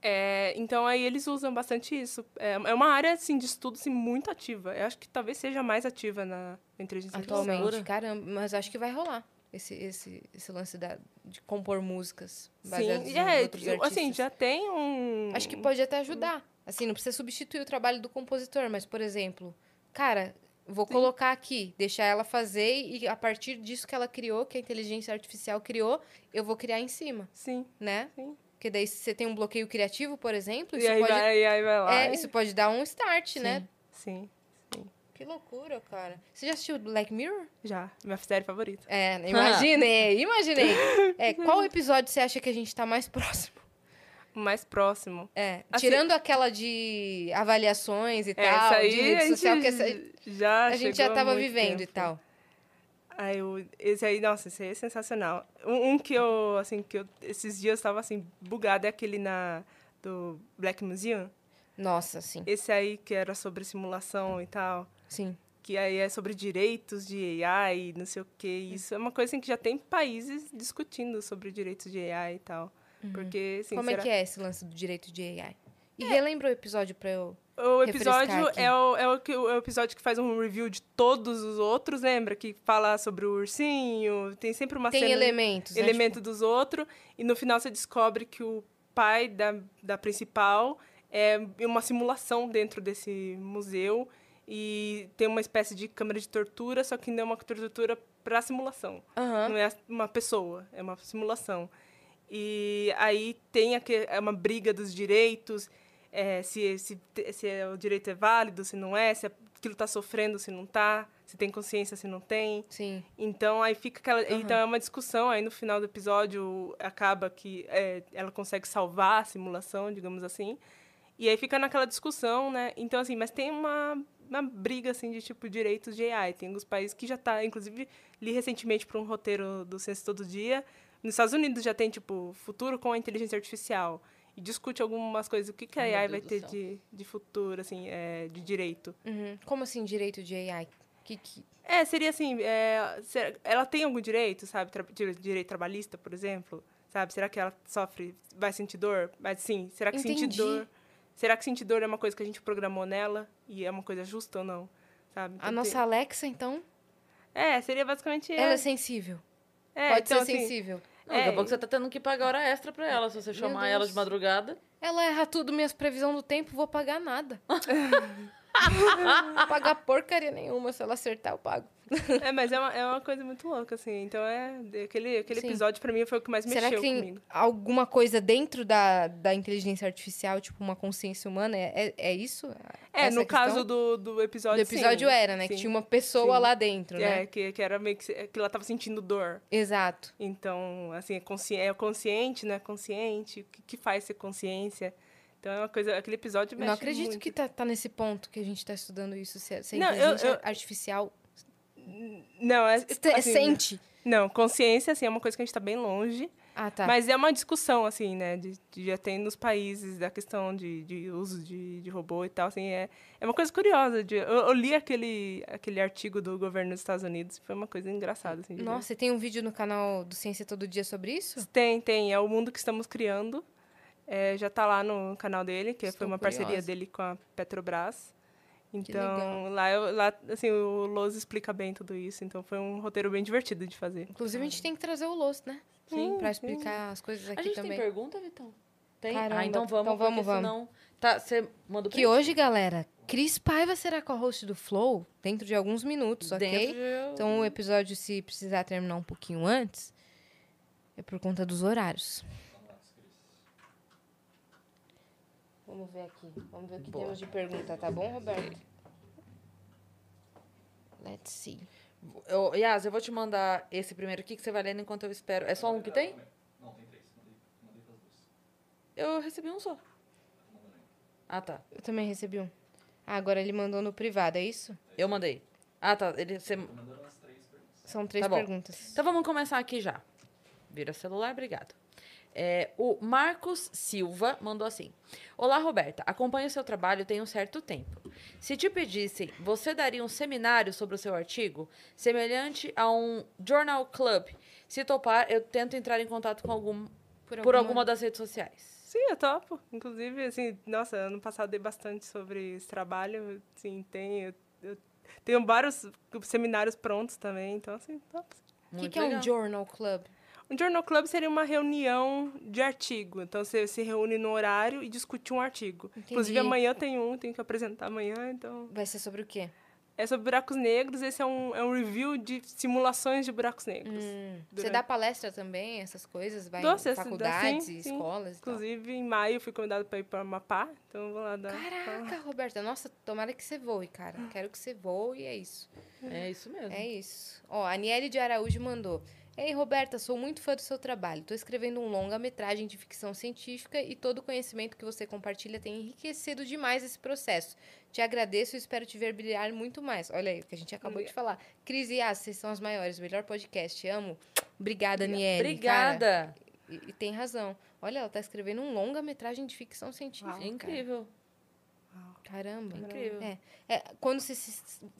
É, então aí eles usam bastante isso. É, é uma área assim de estudo assim, muito ativa. Eu acho que talvez seja mais ativa na, na inteligência Atualmente. loucura. Caramba, mas acho que vai rolar esse, esse, esse lance da, de compor músicas baseadas Sim, é, outros artistas. assim, já tem um Acho que pode até ajudar. Assim, não precisa substituir o trabalho do compositor, mas, por exemplo, cara, vou colocar aqui, deixar ela fazer e a partir disso que ela criou, que a inteligência artificial criou, eu vou criar em cima, Sim, né? sim. Porque daí se você tem um bloqueio criativo, por exemplo, E isso aí, pode, vai, aí vai lá. é, isso pode dar um start, né? Sim, Que loucura, cara. Você já assistiu Black Mirror? já. Minha série favorita. É, imaginei, imaginei. É, qual episódio você acha que a gente tá mais próximo? Mais próximo. É, Assim- tirando aquela de avaliações e É, tal, aí de a rede gente social, que essa, já a gente já chegou há tava muito vivendo e tempo. tal. Aí, o- esse aí, nossa, esse aí é sensacional. Um, um que eu, assim, que eu, esses dias estava, assim, bugado, é aquele na, do Black Museum. Nossa, sim. Esse aí que era sobre simulação e tal. Sim. que aí é sobre direitos de AI, não sei o quê. Isso é uma coisa assim, que já tem países discutindo sobre direitos de AI e tal. Porque, assim, Uhum. Como será- é que é esse lance do direito de AI? E relembra o episódio pra eu. O episódio é o, é, o, que- é o episódio que faz um review de todos os outros, lembra? Que fala sobre o ursinho, tem sempre uma Tem cena... elementos. né? elemento dos outros, e no final você descobre que o pai da, da principal é uma simulação dentro desse museu e tem uma espécie de câmara de tortura, só que não é uma tortura para simulação. Aham. Não é uma pessoa, é uma simulação. E aí tem aqui, é uma briga dos direitos, é, se, se, se é- o direito é válido, se não é, se aquilo está sofrendo, se não está, se tem consciência, se não tem. Sim. Então aí fica aquela. Aham. Então é uma discussão. Aí no final do episódio acaba que é, ela consegue salvar a simulação, digamos assim. E aí fica naquela discussão, né? Então, assim, mas tem uma, uma briga, assim, de tipo direitos de AI. Tem alguns países que já tá, inclusive, li recentemente para um roteiro do Ciência Todo Dia. Nos Estados Unidos já tem, tipo, futuro com a inteligência artificial. E discute algumas coisas. O que, que a Ai, vai ter de, de futuro, assim, é, de direito. Uhum. Como assim, direito de AI? Que, que... É, seria assim, é, ela tem algum direito, sabe? Tra dire- direito trabalhista, por exemplo? Sabe? Será que ela sofre, vai sentir dor? Mas sim, será que sentir dor... Será que sentir dor é uma coisa que a gente programou nela? E é uma coisa justa ou não? Sabe? A Então, nossa tem- Alexa, então, É, seria basicamente... ela é sensível. é, Pode então, ser assim, sensível. Não, daqui a É. pouco você tá tendo que pagar hora extra pra ela. Se você chamar ela de madrugada. Ela erra tudo, minhas previsões do tempo, vou pagar nada. Vou pagar porcaria nenhuma. Se ela acertar, eu pago. É, mas é uma, é uma coisa muito louca, assim. Então, é... Aquele, aquele Sim. episódio, pra mim, foi o que mais Será mexeu que tem comigo. alguma coisa dentro da, da inteligência artificial, tipo uma consciência humana? É, é, é isso? É, Essa no questão? caso do, do episódio, do episódio sim, era, né? Que sim. tinha uma pessoa sim. lá dentro, né? É, que, que era meio que... que ela tava sentindo dor. Exato. Então, assim, é, consci... é consciente, não é consciente? O que, que faz ser consciência? Então, é uma coisa... Aquele episódio mexe Não acredito muito. que tá, tá nesse ponto que a gente tá estudando isso. Se, a- se a Não, eu- inteligência eu- artificial Não, é... assim, sente. Não, consciência, assim, é uma coisa que a gente tá bem longe. Ah, tá. Mas é uma discussão, assim, né? De, de já tem nos países da questão de, de uso de, de robô e tal, assim, é, é uma coisa curiosa. De, eu, eu li aquele, aquele artigo do governo dos Estados Unidos, foi uma coisa engraçada, assim. Nossa, e tem um vídeo no canal do Ciência Todo Dia sobre isso? Tem, tem. É o mundo que estamos criando. É, já tá lá no canal dele, que Estou foi uma parceria curiosa. dele com a Petrobras. Então, lá, eu- lá, assim, o Loz explica bem tudo isso. Então, foi um roteiro bem divertido de fazer. Inclusive, a gente tem que trazer o Lost, né? Sim, Pra sim. explicar as coisas A aqui gente também. tem pergunta, Vitão? Tem? Caramba, Ah, então vamos, então vamos, porque vamos. senão... Tá, você manda o Que hoje, galera, Cris Paiva será co-host do Flow dentro de alguns minutos, ok? De- Então o episódio, se precisar terminar um pouquinho antes, é por conta dos horários. Vamos ver aqui. Vamos ver o que Boa. temos de pergunta, tá bom, Roberto? Let's see. Eu, Yas, eu vou te mandar esse primeiro aqui que você vai lendo enquanto eu espero. É só um que tem? Não, tem três. Mandei, mandei pras duas. Eu recebi um só. Ah, tá. Eu também recebi um. Ah, agora ele mandou no privado, é isso? Eu mandei. Ah, tá. Ele, você... Tô mandando as três perguntas. São três Tá bom. perguntas. Então vamos começar aqui já. Vira celular, obrigado. É, o Marcos Silva mandou assim: Olá, Roberta. Acompanho o seu trabalho tem um certo tempo. Se te pedissem, você daria um seminário sobre o seu artigo, semelhante a um Journal Club? Se topar, eu tento entrar em contato com algum, por alguma das redes sociais. Sim, eu topo. Inclusive, assim, nossa, ano passado dei bastante sobre esse trabalho. Sim, tem. Eu, eu tenho vários seminários prontos também, então, assim, topo. O que, que é um. Journal Club? Um Journal Club seria uma reunião de artigo. Então, você se reúne no horário e discute um artigo. Entendi. Inclusive, amanhã tem um, tenho que apresentar amanhã, então... Vai ser sobre o quê? É sobre buracos negros, esse é um, é um review de simulações de buracos negros. Hum, Você Durante- dá palestra também, essas coisas? Vai Dou, em faculdades, sim, sim. escolas tal? Inclusive, em maio, fui convidada para ir para Amapá, então eu vou lá dar... Caraca, Roberta, nossa, tomara que você voe, cara. Quero que você voe e é isso. É isso mesmo. É isso. Ó, a Aniele de Araújo mandou. Ei, Roberta, sou muito fã do seu trabalho. Estou escrevendo um longa-metragem de ficção científica e todo o conhecimento que você compartilha tem enriquecido demais esse processo. Te agradeço e espero te ver brilhar muito mais. Olha aí, o que a gente acabou de falar. Cris e As, vocês são as maiores. Melhor podcast. Amo. Obrigada, cara. Obrigada. E, e tem razão. Olha, ela tá escrevendo um longa-metragem de ficção científica. Uau, É incrível. Caramba. Incrível. É, é, quando, você,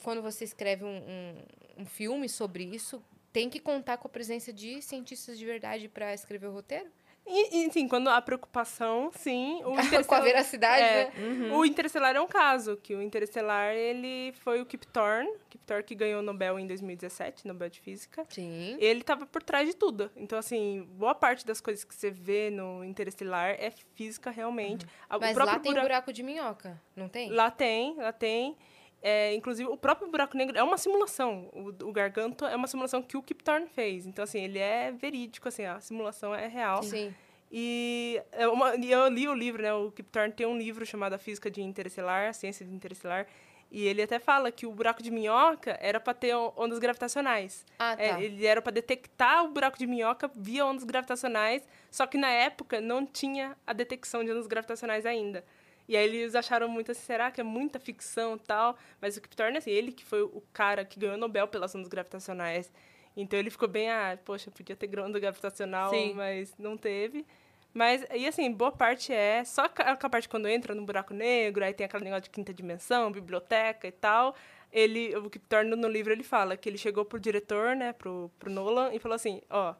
quando você escreve um, um, um filme sobre isso, tem que contar com a presença de cientistas de verdade para escrever o roteiro? E, e, sim, quando há preocupação, sim. O Com a veracidade, é, né? O Interestelar é um caso, que o Interestelar, ele foi o Kip Thorne, Kip Thorne que ganhou o Nobel em 2017, Nobel de Física. Sim. Ele estava por trás de tudo. Então, assim, boa parte das coisas que você vê no Interestelar é física realmente. O Mas lá tem buraco- buraco de minhoca, não tem? Lá tem, lá tem. É, inclusive, o próprio buraco negro é uma simulação. O, o Garganto é uma simulação que o Kip Thorne fez. Então, assim, ele é verídico, assim, a simulação é real. Sim. E é uma- eu li o livro, né? O Kip Thorne tem um livro chamado A Física de Interestelar, A Ciência de Interestelar. E ele até fala que o buraco de minhoca era para ter on- ondas gravitacionais. Ah, tá. É, ele era para detectar o buraco de minhoca via ondas gravitacionais, só que na época não tinha a detecção de ondas gravitacionais ainda. E aí eles acharam muito assim, será que é muita ficção e tal? Mas o Kip Thorne, assim, ele que foi o cara que ganhou o Nobel pelas ondas gravitacionais. Então ele ficou bem, ah, poxa, podia ter onda gravitacional, Sim. mas não teve. Mas, e assim, boa parte é só a a parte quando entra no buraco negro, aí tem aquele negócio de quinta dimensão, biblioteca e tal. Ele, o Kip Thorne no livro ele fala que ele chegou pro diretor, né, pro, pro Nolan e falou assim, ó,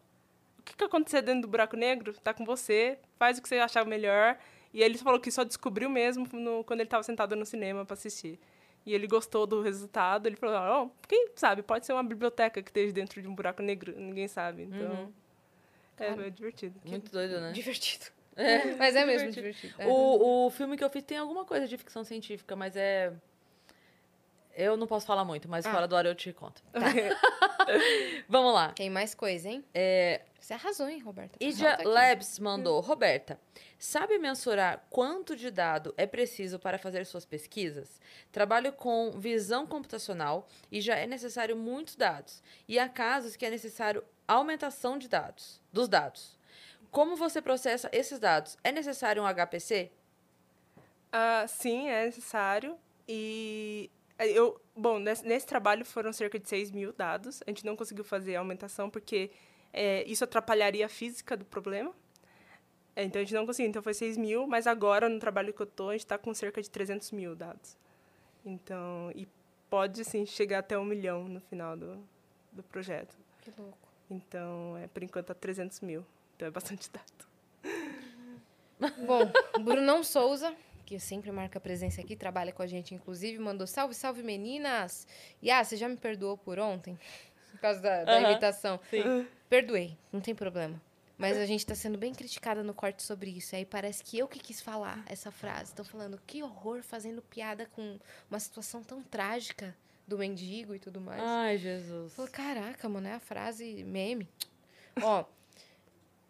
o que que acontecer dentro do buraco negro tá com você, faz o que você achar melhor. E ele falou que só descobriu mesmo no- quando ele estava sentado no cinema para assistir. E ele gostou do resultado, ele falou, ó, quem sabe, pode ser uma biblioteca que esteja dentro de um buraco negro, ninguém sabe. Então, é, Cara, é divertido. Muito doido, né? Divertido. É. Mas é mesmo divertido. É. O, o filme que eu fiz tem alguma coisa de ficção científica, mas é. Eu não posso falar muito, mas Ah. fora do ar eu te conto. Vamos lá. Tem mais coisa, hein? É, Você arrasou, hein, Roberta? Aqui. Labs mandou. Roberta, sabe mensurar quanto de dado é preciso para fazer suas pesquisas? Trabalho com visão computacional e já é necessário muitos dados. E há casos que é necessário aumentação de dados, dos dados. Como você processa esses dados? É necessário um HPC? Ah, sim, é necessário. E eu, bom, nesse, nesse trabalho foram cerca de 6 mil dados. A gente não conseguiu fazer a aumentação porque eh, isso atrapalharia a física do problema. Eh, Então a gente não conseguiu. Então foi 6 mil, mas agora no trabalho que eu tô, a gente está com cerca de 300 mil dados. Então, e pode sim chegar até um milhão no final do, do projeto. Que louco. Então, é, por enquanto, tá 300 mil. Então é bastante dado. Bom, Brunão Souza, que sempre marca presença aqui, trabalha com a gente, inclusive, mandou salve, salve, meninas. E ah, você já me perdoou por ontem? Por causa da, da imitação. Sim. Perdoei, não tem problema. Mas a gente tá sendo bem criticada no corte sobre isso. Aí parece que eu que quis falar essa frase. Estão falando que horror fazendo piada com uma situação tão trágica do mendigo e tudo mais. Ai, Jesus. Falei, caraca, mano, é a frase meme. Ó,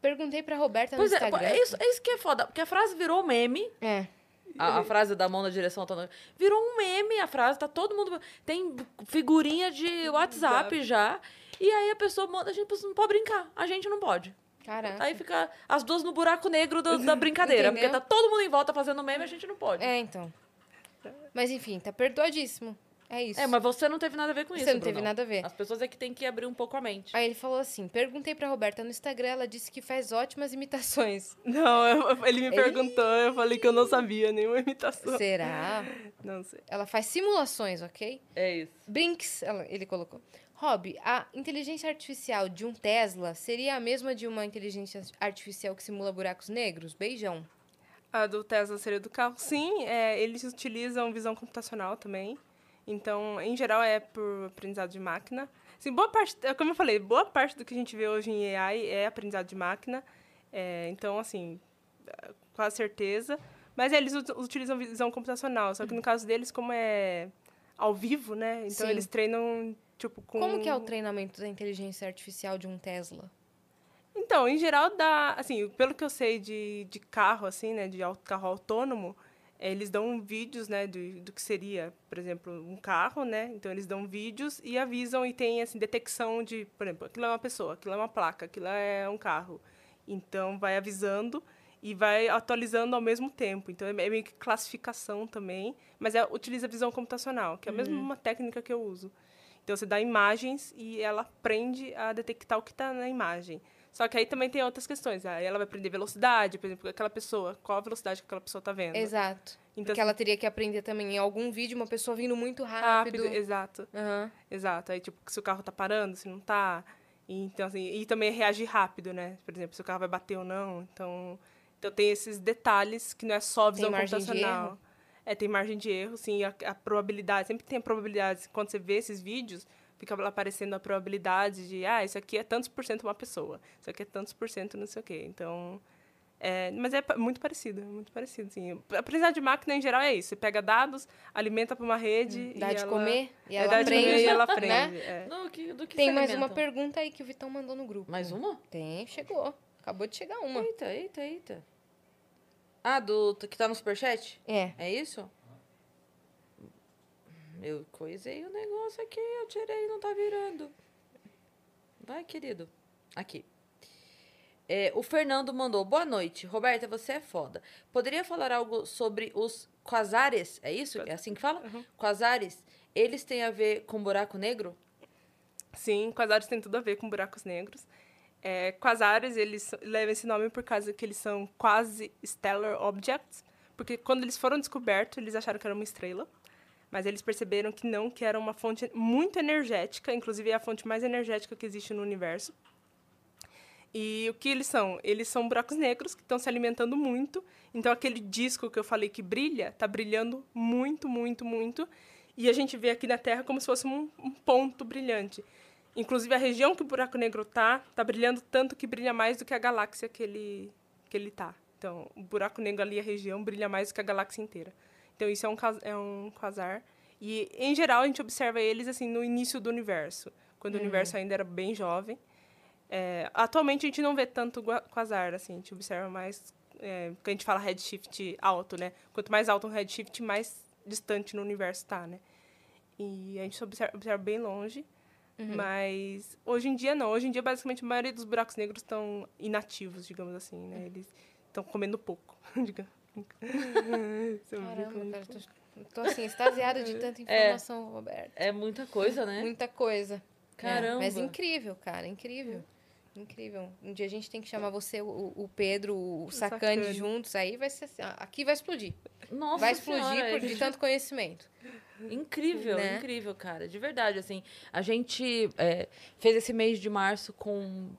perguntei pra Roberta Pois no é, Instagram. é isso, é isso que é foda. Porque a frase virou meme. É. A, a frase da mão na direção toda. Virou um meme a frase, tá todo mundo. Tem figurinha de WhatsApp já. E aí a pessoa manda, a gente não pode brincar. A gente não pode. Caraca. Aí fica as duas no buraco negro do- da brincadeira. Entendeu? porque tá todo mundo em volta fazendo meme, a gente não pode. É, então. Mas enfim, tá perdoadíssimo. É isso. É, mas você não teve nada a ver com Você isso. não teve Brunão. nada a ver. As pessoas é que tem que abrir um pouco a mente. Aí ele falou assim: perguntei pra Roberta no Instagram, ela disse que faz ótimas imitações. Não, eu- ele me perguntou, eu falei que eu não sabia nenhuma imitação. Será? Não sei. Ela faz simulações, ok? É isso. Brinks, ela- ele colocou. Rob, a inteligência artificial de um Tesla seria a mesma de uma inteligência artificial que simula buracos negros? Beijão. A do Tesla seria do carro. Sim, é, eles utilizam visão computacional também. Então, em geral, é por aprendizado de máquina. Assim, boa parte, é como eu falei, boa parte do que a gente vê hoje em AI é aprendizado de máquina. É, então, assim, com certeza. Mas eles ut- utilizam visão computacional. Só que no caso deles, como é ao vivo, né? Então, Sim. eles treinam, tipo, com... Como que é o treinamento da inteligência artificial de um Tesla? Então, em geral, dá, assim, pelo que eu sei de, de carro, assim, né, de carro autônomo, eles dão vídeos, né, do, do que seria, por exemplo, um carro, né, então eles dão vídeos e avisam e tem, assim, detecção de, por exemplo, aquilo é uma pessoa, aquilo é uma placa, aquilo é um carro. Então, vai avisando e vai atualizando ao mesmo tempo. Então, é é meio que classificação também, mas é, utiliza visão computacional, que é a mesma uma técnica que eu uso. Então, você dá imagens e ela aprende a detectar o que está na imagem. Só que aí também tem outras questões. Aí ela vai aprender velocidade, por exemplo, aquela pessoa, qual a velocidade que aquela pessoa está vendo. Exato. Então, Porque ela teria que aprender também em algum vídeo uma pessoa vindo muito rápido. rápido, exato, Aham. exato. Aí, tipo, se o carro tá parando, se não tá. E, então, assim, e também reagir rápido, né? Por exemplo, se o carro vai bater ou não. Então, então tem esses detalhes que não é só visão de computacional. erro? É, tem margem de erro, sim. A, a probabilidade, sempre tem a probabilidade. Quando você vê esses vídeos, fica lá aparecendo a probabilidade de, ah, isso aqui é tantos por cento uma pessoa. Isso aqui é tantos por cento não sei o quê. Então, é, mas é muito parecido, é muito parecido, sim. A aprendizagem de máquina, em geral, é isso. Você pega dados, alimenta para uma rede Dá e de ela- comer e é, ela dá de comer aprende, e ela né? aprende. é. Do que, do que Tem mais uma alimentam? pergunta aí que o Vitão mandou no grupo. Mais uma? Tem, chegou. Acabou de chegar uma. Eita, eita, eita. Ah, do que tá no superchat? É. É isso? Eu coisei o negócio aqui, eu tirei, não tá virando. Vai, querido. Aqui. É, o Fernando mandou, boa noite. Roberta, você é foda. Poderia falar algo sobre os quasares? É isso? É assim que fala? Quasares? Eles têm a ver com buraco negro? Sim, quasares tem tudo a ver com buracos negros. É, quasares, eles levam esse nome por causa que eles são quase stellar objects, porque quando eles foram descobertos, eles acharam que era uma estrela, mas eles perceberam que não, que era uma fonte muito energética, inclusive é a fonte mais energética que existe no universo. E o que eles são? Eles são buracos negros que estão se alimentando muito. Então, aquele disco que eu falei que brilha, está brilhando muito, muito, muito. E a gente vê aqui na Terra como se fosse um, um ponto brilhante. Inclusive, a região que o buraco negro tá, tá brilhando tanto que brilha mais do que a galáxia que ele, que ele tá. Então, o buraco negro ali, a região, brilha mais do que a galáxia inteira. Então, isso é um, é um quasar. E, em geral, a gente observa eles assim no início do universo, quando o universo ainda era bem jovem. É, atualmente, a gente não vê tanto quasar, assim, a gente observa mais... É, quando a gente fala redshift alto, né? Quanto mais alto um redshift, mais distante no universo está, né? E a gente observa, observa bem longe. Mas hoje em dia não. Hoje em dia, basicamente, a maioria dos buracos negros estão inativos, digamos assim, né? Eles estão comendo pouco, digamos. É Caramba, cara, tô, tô assim, extasiada de tanta informação, Roberto. É muita coisa, né? Muita coisa. Caramba. É, mas incrível, cara, incrível. Incrível. Um dia a gente tem que chamar você, o, o Pedro, o Sacane Sacane. juntos, aí vai ser assim, aqui vai explodir. Nossa vai explodir Senhora, por, de tanto conhecimento. Incrível, Né? incrível, cara. De verdade, assim. A gente é, fez esse mês de março com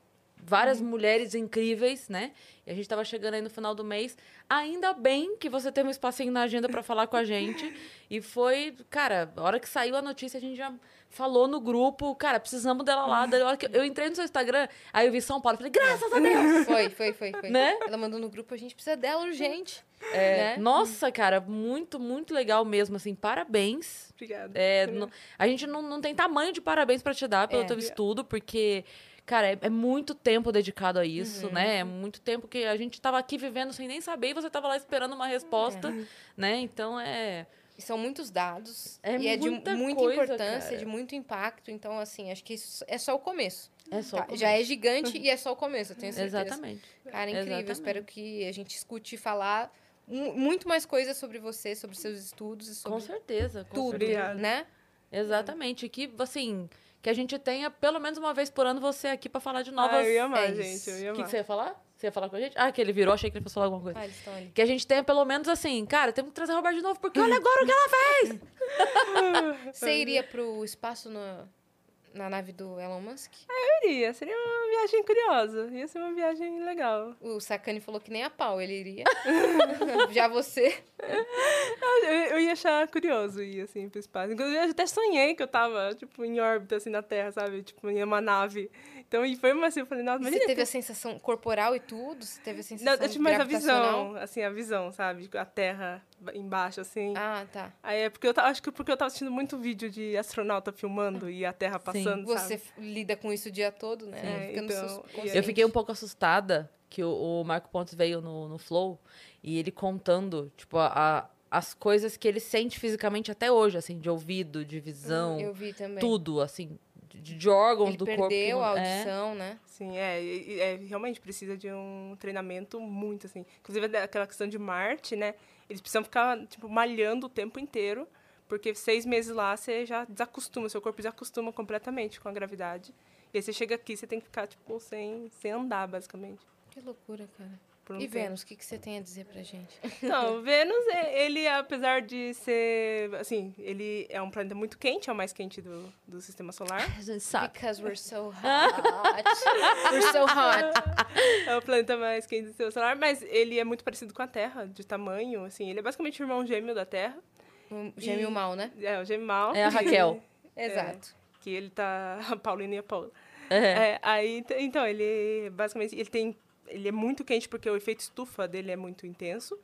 várias mulheres incríveis, né? E a gente tava chegando aí no final do mês. Ainda bem que você tem um espacinho na agenda para falar com a gente. E foi, cara, a hora que saiu a notícia, a gente já falou no grupo, cara, precisamos dela lá. Daí, a hora que eu entrei no seu Instagram, aí eu vi São Paulo, falei, graças a Deus! Foi, foi, foi, foi. Né? Ela mandou no grupo, a gente precisa dela urgente. É, né? Nossa, cara, muito, muito legal mesmo, assim, parabéns. Obrigada. É, não- a gente não, não tem tamanho de parabéns pra te dar pelo É. teu estudo, porque, cara, é, é muito tempo dedicado a isso, Uhum. né? É muito tempo que a gente tava aqui vivendo sem nem saber e você tava lá esperando uma resposta, né? Então é. São muitos dados. É e é de muita coisa, importância, cara. de muito impacto. Então, assim, acho que isso é só o começo. É só. tá? o começo. Já é gigante e é só o começo, eu tenho certeza. Exatamente. Cara, incrível. Exatamente. Espero que a gente escute falar mu- muito mais coisas sobre você, sobre seus estudos sobre Com certeza. Com tudo, certeza. Né? Exatamente. Que, assim, que a gente tenha pelo menos uma vez por ano você aqui pra falar de novas. Ah, eu ia amar, é gente. isso. Eu ia O que, que você ia falar? Você ia falar com a gente? Ah, que ele virou, achei que ele fosse falar alguma coisa. Ah, eles estão ali. Que a gente tenha pelo menos assim, cara, temos que trazer o Roberto de novo, porque olha agora o que ela fez! Você iria pro espaço no- na nave do Elon Musk? Eu iria, seria uma viagem curiosa. Ia ser uma viagem legal. O Sacani falou que nem a pau ele iria. Já você. Eu, eu ia achar curioso ir, assim, pro espaço. Inclusive, eu até sonhei que eu tava, tipo, em órbita, assim, na Terra, sabe? Tipo, em uma nave. Então, e foi uma assim, eu falei, nossa, Você imagina... teve a sensação corporal e tudo? Você teve a Não, sensação eu tive mais a visão, assim, a visão, sabe? A Terra embaixo, assim. Ah, tá. Aí é porque eu acho que porque eu tava assistindo muito vídeo de astronauta filmando e a Terra passando, Você sabe? f- lida com isso o dia todo, né? É, Ficando então. Eu fiquei um pouco assustada que o, o Marco Pontes veio no, no Flow e ele contando, tipo, a, as coisas que ele sente fisicamente até hoje, assim, de ouvido, de visão, Eu vi também. tudo, assim, de, de órgãos Ele do corpo. que perdeu a é. audição, né? Sim, é, é, realmente precisa de um treinamento muito, assim. Inclusive, aquela questão de Marte, né? Eles precisam ficar, tipo, malhando o tempo inteiro, porque seis meses lá você já desacostuma, seu corpo desacostuma completamente com a gravidade. E aí você chega aqui, você tem que ficar, tipo, sem, sem andar, basicamente. Que loucura, cara. Por um E tempo. Vênus, o que, que você tem a dizer pra gente? Não, Vênus, é- ele, apesar de ser, assim, ele é um planeta muito quente, é o mais quente do, do sistema solar. A gente sabe. Because we're so hot. we're so hot. É o planeta mais quente do sistema solar, mas ele é muito parecido com a Terra, de tamanho, assim. Ele é basicamente o irmão gêmeo da Terra. Um gêmeo E- mal, né? É, o gêmeo mal. É a Raquel. Exato. Que ele tá... A Paulina e a Paula. É. É, aí, então, ele basicamente ele tem ele é muito quente porque o efeito estufa dele é muito intenso.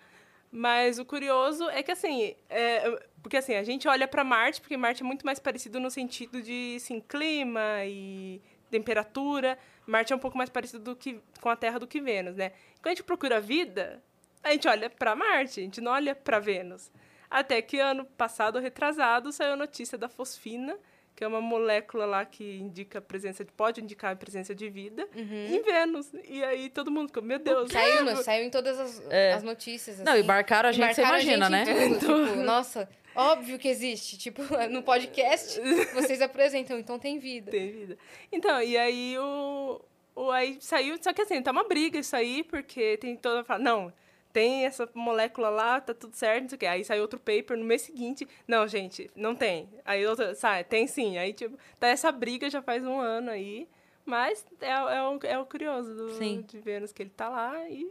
Mas o curioso é que assim, é, porque assim, a gente olha para Marte, porque Marte é muito mais parecido no sentido de assim, clima e temperatura. Marte é um pouco mais parecido do que com a Terra do que Vênus, né? Quando a gente procura vida, a gente olha para Marte, a gente não olha para Vênus. Até que ano passado, retrasado, saiu a notícia da fosfina, que é uma molécula lá que indica a presença de, pode indicar a presença de vida em Vênus. E aí todo mundo ficou, meu Deus. Saiu, no- saiu em todas as, É. as notícias. Não, assim. marcaram a gente, você Marcaram a imagina, gente né? tudo, tipo, nossa, óbvio que existe. Tipo, no podcast, vocês apresentam, então tem vida. Tem vida. Então, e aí o, o aí saiu, só que assim, tá uma briga isso aí, porque tem toda fala, não, tem essa molécula lá, tá tudo certo, não sei o quê. Aí saiu outro paper no mês seguinte, não, gente, não tem. Aí outra, sai, tem sim. Aí tipo, tá essa briga já faz um ano aí, mas é, é, o, é o curioso do, Sim. de Vênus que ele tá lá e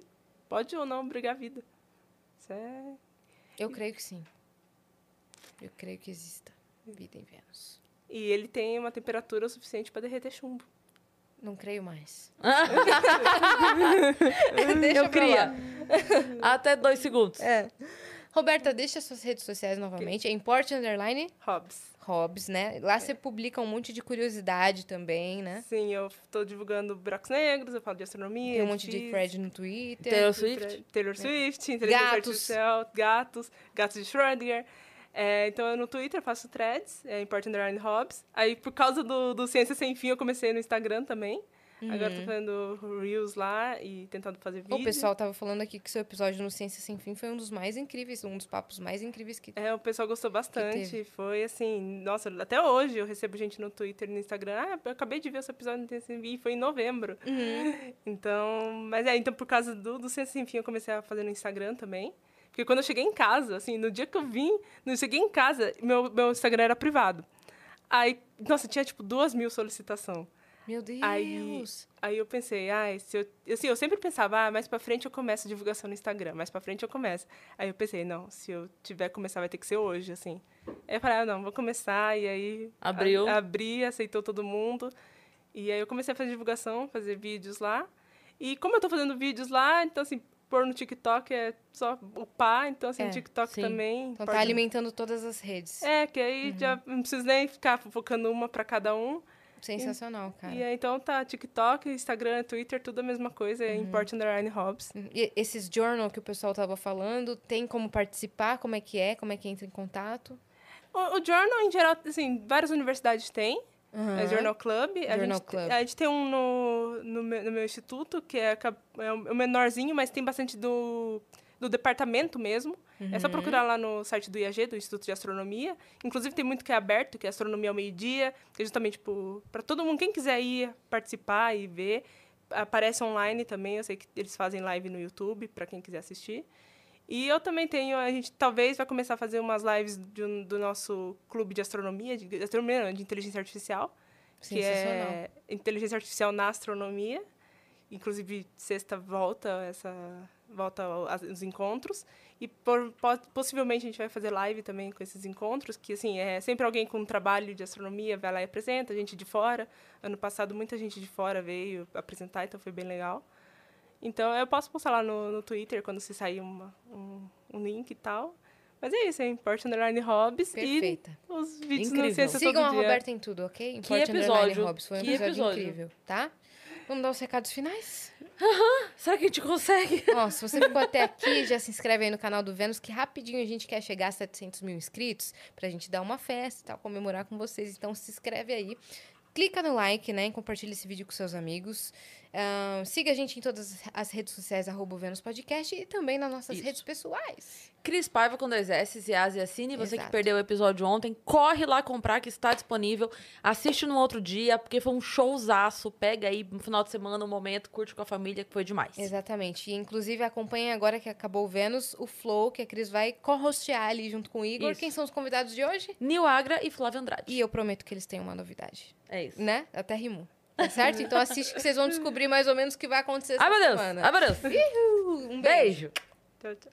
pode ou não brigar a vida. Isso é Eu creio que sim. Eu creio que exista vida em Vênus. E ele tem uma temperatura suficiente para derreter chumbo. Não creio mais. Eu lá. Até dois segundos. É. Roberta, deixa suas redes sociais novamente. É Import Underline Hobbs. Hobbs, né? Lá você publica um monte de curiosidade também, né? Sim, eu tô divulgando buracos negros, eu falo de astronomia. Tem um monte de thread no Twitter. Taylor Swift. Taylor Swift, inteligência Gatos. artificial, gatos, gatos de Schrödinger. É, então, eu no Twitter faço threads, é Import Underline Hobbs. Aí, por causa do, do Ciência Sem Fim, eu comecei no Instagram também. Agora, tô fazendo Reels lá e tentando fazer vídeo. O pessoal tava falando aqui que seu episódio no Ciência Sem Fim foi um dos mais incríveis, um dos papos mais incríveis que É, o pessoal gostou bastante. Foi assim, nossa, até hoje eu recebo gente no Twitter e no Instagram. Ah, eu acabei de ver esse episódio no Ciência Sem Fim, foi em novembro. Uhum. Então, mas é, então por causa do, do Ciência Sem Fim eu comecei a fazer no Instagram também. Porque quando eu cheguei em casa, assim, no dia que eu vim, eu cheguei em casa, meu, meu Instagram era privado. Aí, nossa, tinha tipo duas mil solicitação. Meu Deus! Aí, aí eu pensei, ah, se eu, assim, eu sempre pensava, ah, mais pra frente eu começo a divulgação no Instagram, mais pra frente eu começo. Aí eu pensei, não, se eu tiver que começar, vai ter que ser hoje, assim. Aí eu falei, ah, não, vou começar, e aí... Abriu. A, abri, aceitou todo mundo. E aí eu comecei a fazer divulgação, fazer vídeos lá. E como eu tô fazendo vídeos lá, então, assim, pôr no TikTok é só upar, então, assim, É, TikTok sim. também... Então tá pode- alimentando todas as redes. É, que aí já não preciso nem ficar focando uma pra cada um. Sensacional, cara. E aí, então tá TikTok, Instagram, Twitter, tudo a mesma coisa, é Import Underline Hobbs. E esses journal que o pessoal tava falando, tem como participar? Como é que é? Como é que entra em contato? O, o Journal, em geral, assim, várias universidades têm. É Journal Club. a, Journal gente, Club. a gente tem um no, no, meu, no meu instituto, que é, ca- é o menorzinho, mas tem bastante do, do departamento mesmo. É só procurar lá no site do IAG, do Instituto de Astronomia. Inclusive, tem muito que é aberto, que é Astronomia ao Meio-Dia, que é justamente para todo mundo, quem quiser ir participar e ver. Aparece online também, eu sei que eles fazem live no YouTube, para quem quiser assistir. E eu também tenho, a gente talvez vai começar a fazer umas lives um- do nosso clube de astronomia, de, de astronomia, não, de inteligência artificial, que é inteligência artificial na astronomia. Inclusive, sexta volta essa volta os encontros e por- po- possivelmente a gente vai fazer live também com esses encontros, que assim, é sempre alguém com um trabalho de astronomia vai lá e apresenta, gente de fora. Ano passado muita gente de fora veio apresentar, então foi bem legal. Então, eu posso postar lá no, no Twitter quando se sair uma, um, um link e tal. Mas é isso, é Import Underline Hobbs Perfeita. e os vídeos Incrível. no Ciência Sigam a Dia. Roberta em tudo, ok? Import Underline episódio, Hobbs. Foi um que episódio, episódio. incrível, tá? Vamos dar os recados finais? Será que a gente consegue? Ó, se você ficou até aqui, já se inscreve aí no canal do Vênus, que rapidinho a gente quer chegar a 700 mil inscritos pra gente dar uma festa e tal, comemorar com vocês. Então se inscreve aí. Clica no like, né? Compartilha esse vídeo com seus amigos. Siga a gente em todas as redes sociais, arroba o Vênus Podcast, e também nas nossas Isso. redes pessoais. Cris Paiva com dois S e Asi Assine. Você Exato. que perdeu o episódio ontem, corre lá comprar que está disponível. Assiste no outro dia, porque foi um showzaço. Pega aí no final de semana um momento, curte com a família, que foi demais. Exatamente. E, inclusive, acompanhem agora que acabou o Vênus, o Flow, que a Cris vai co-hostear ali junto com o Igor. Isso. Quem são os convidados de hoje? Nil Agra e Flávio Andrade. E eu prometo que eles têm uma novidade, É isso. né? Até rimou. Tá certo? Então assiste que vocês vão descobrir mais ou menos o que vai acontecer essa Ai, meu Deus! semana. Ai, meu Deus! Um beijo. Beijo! Tchau, tchau.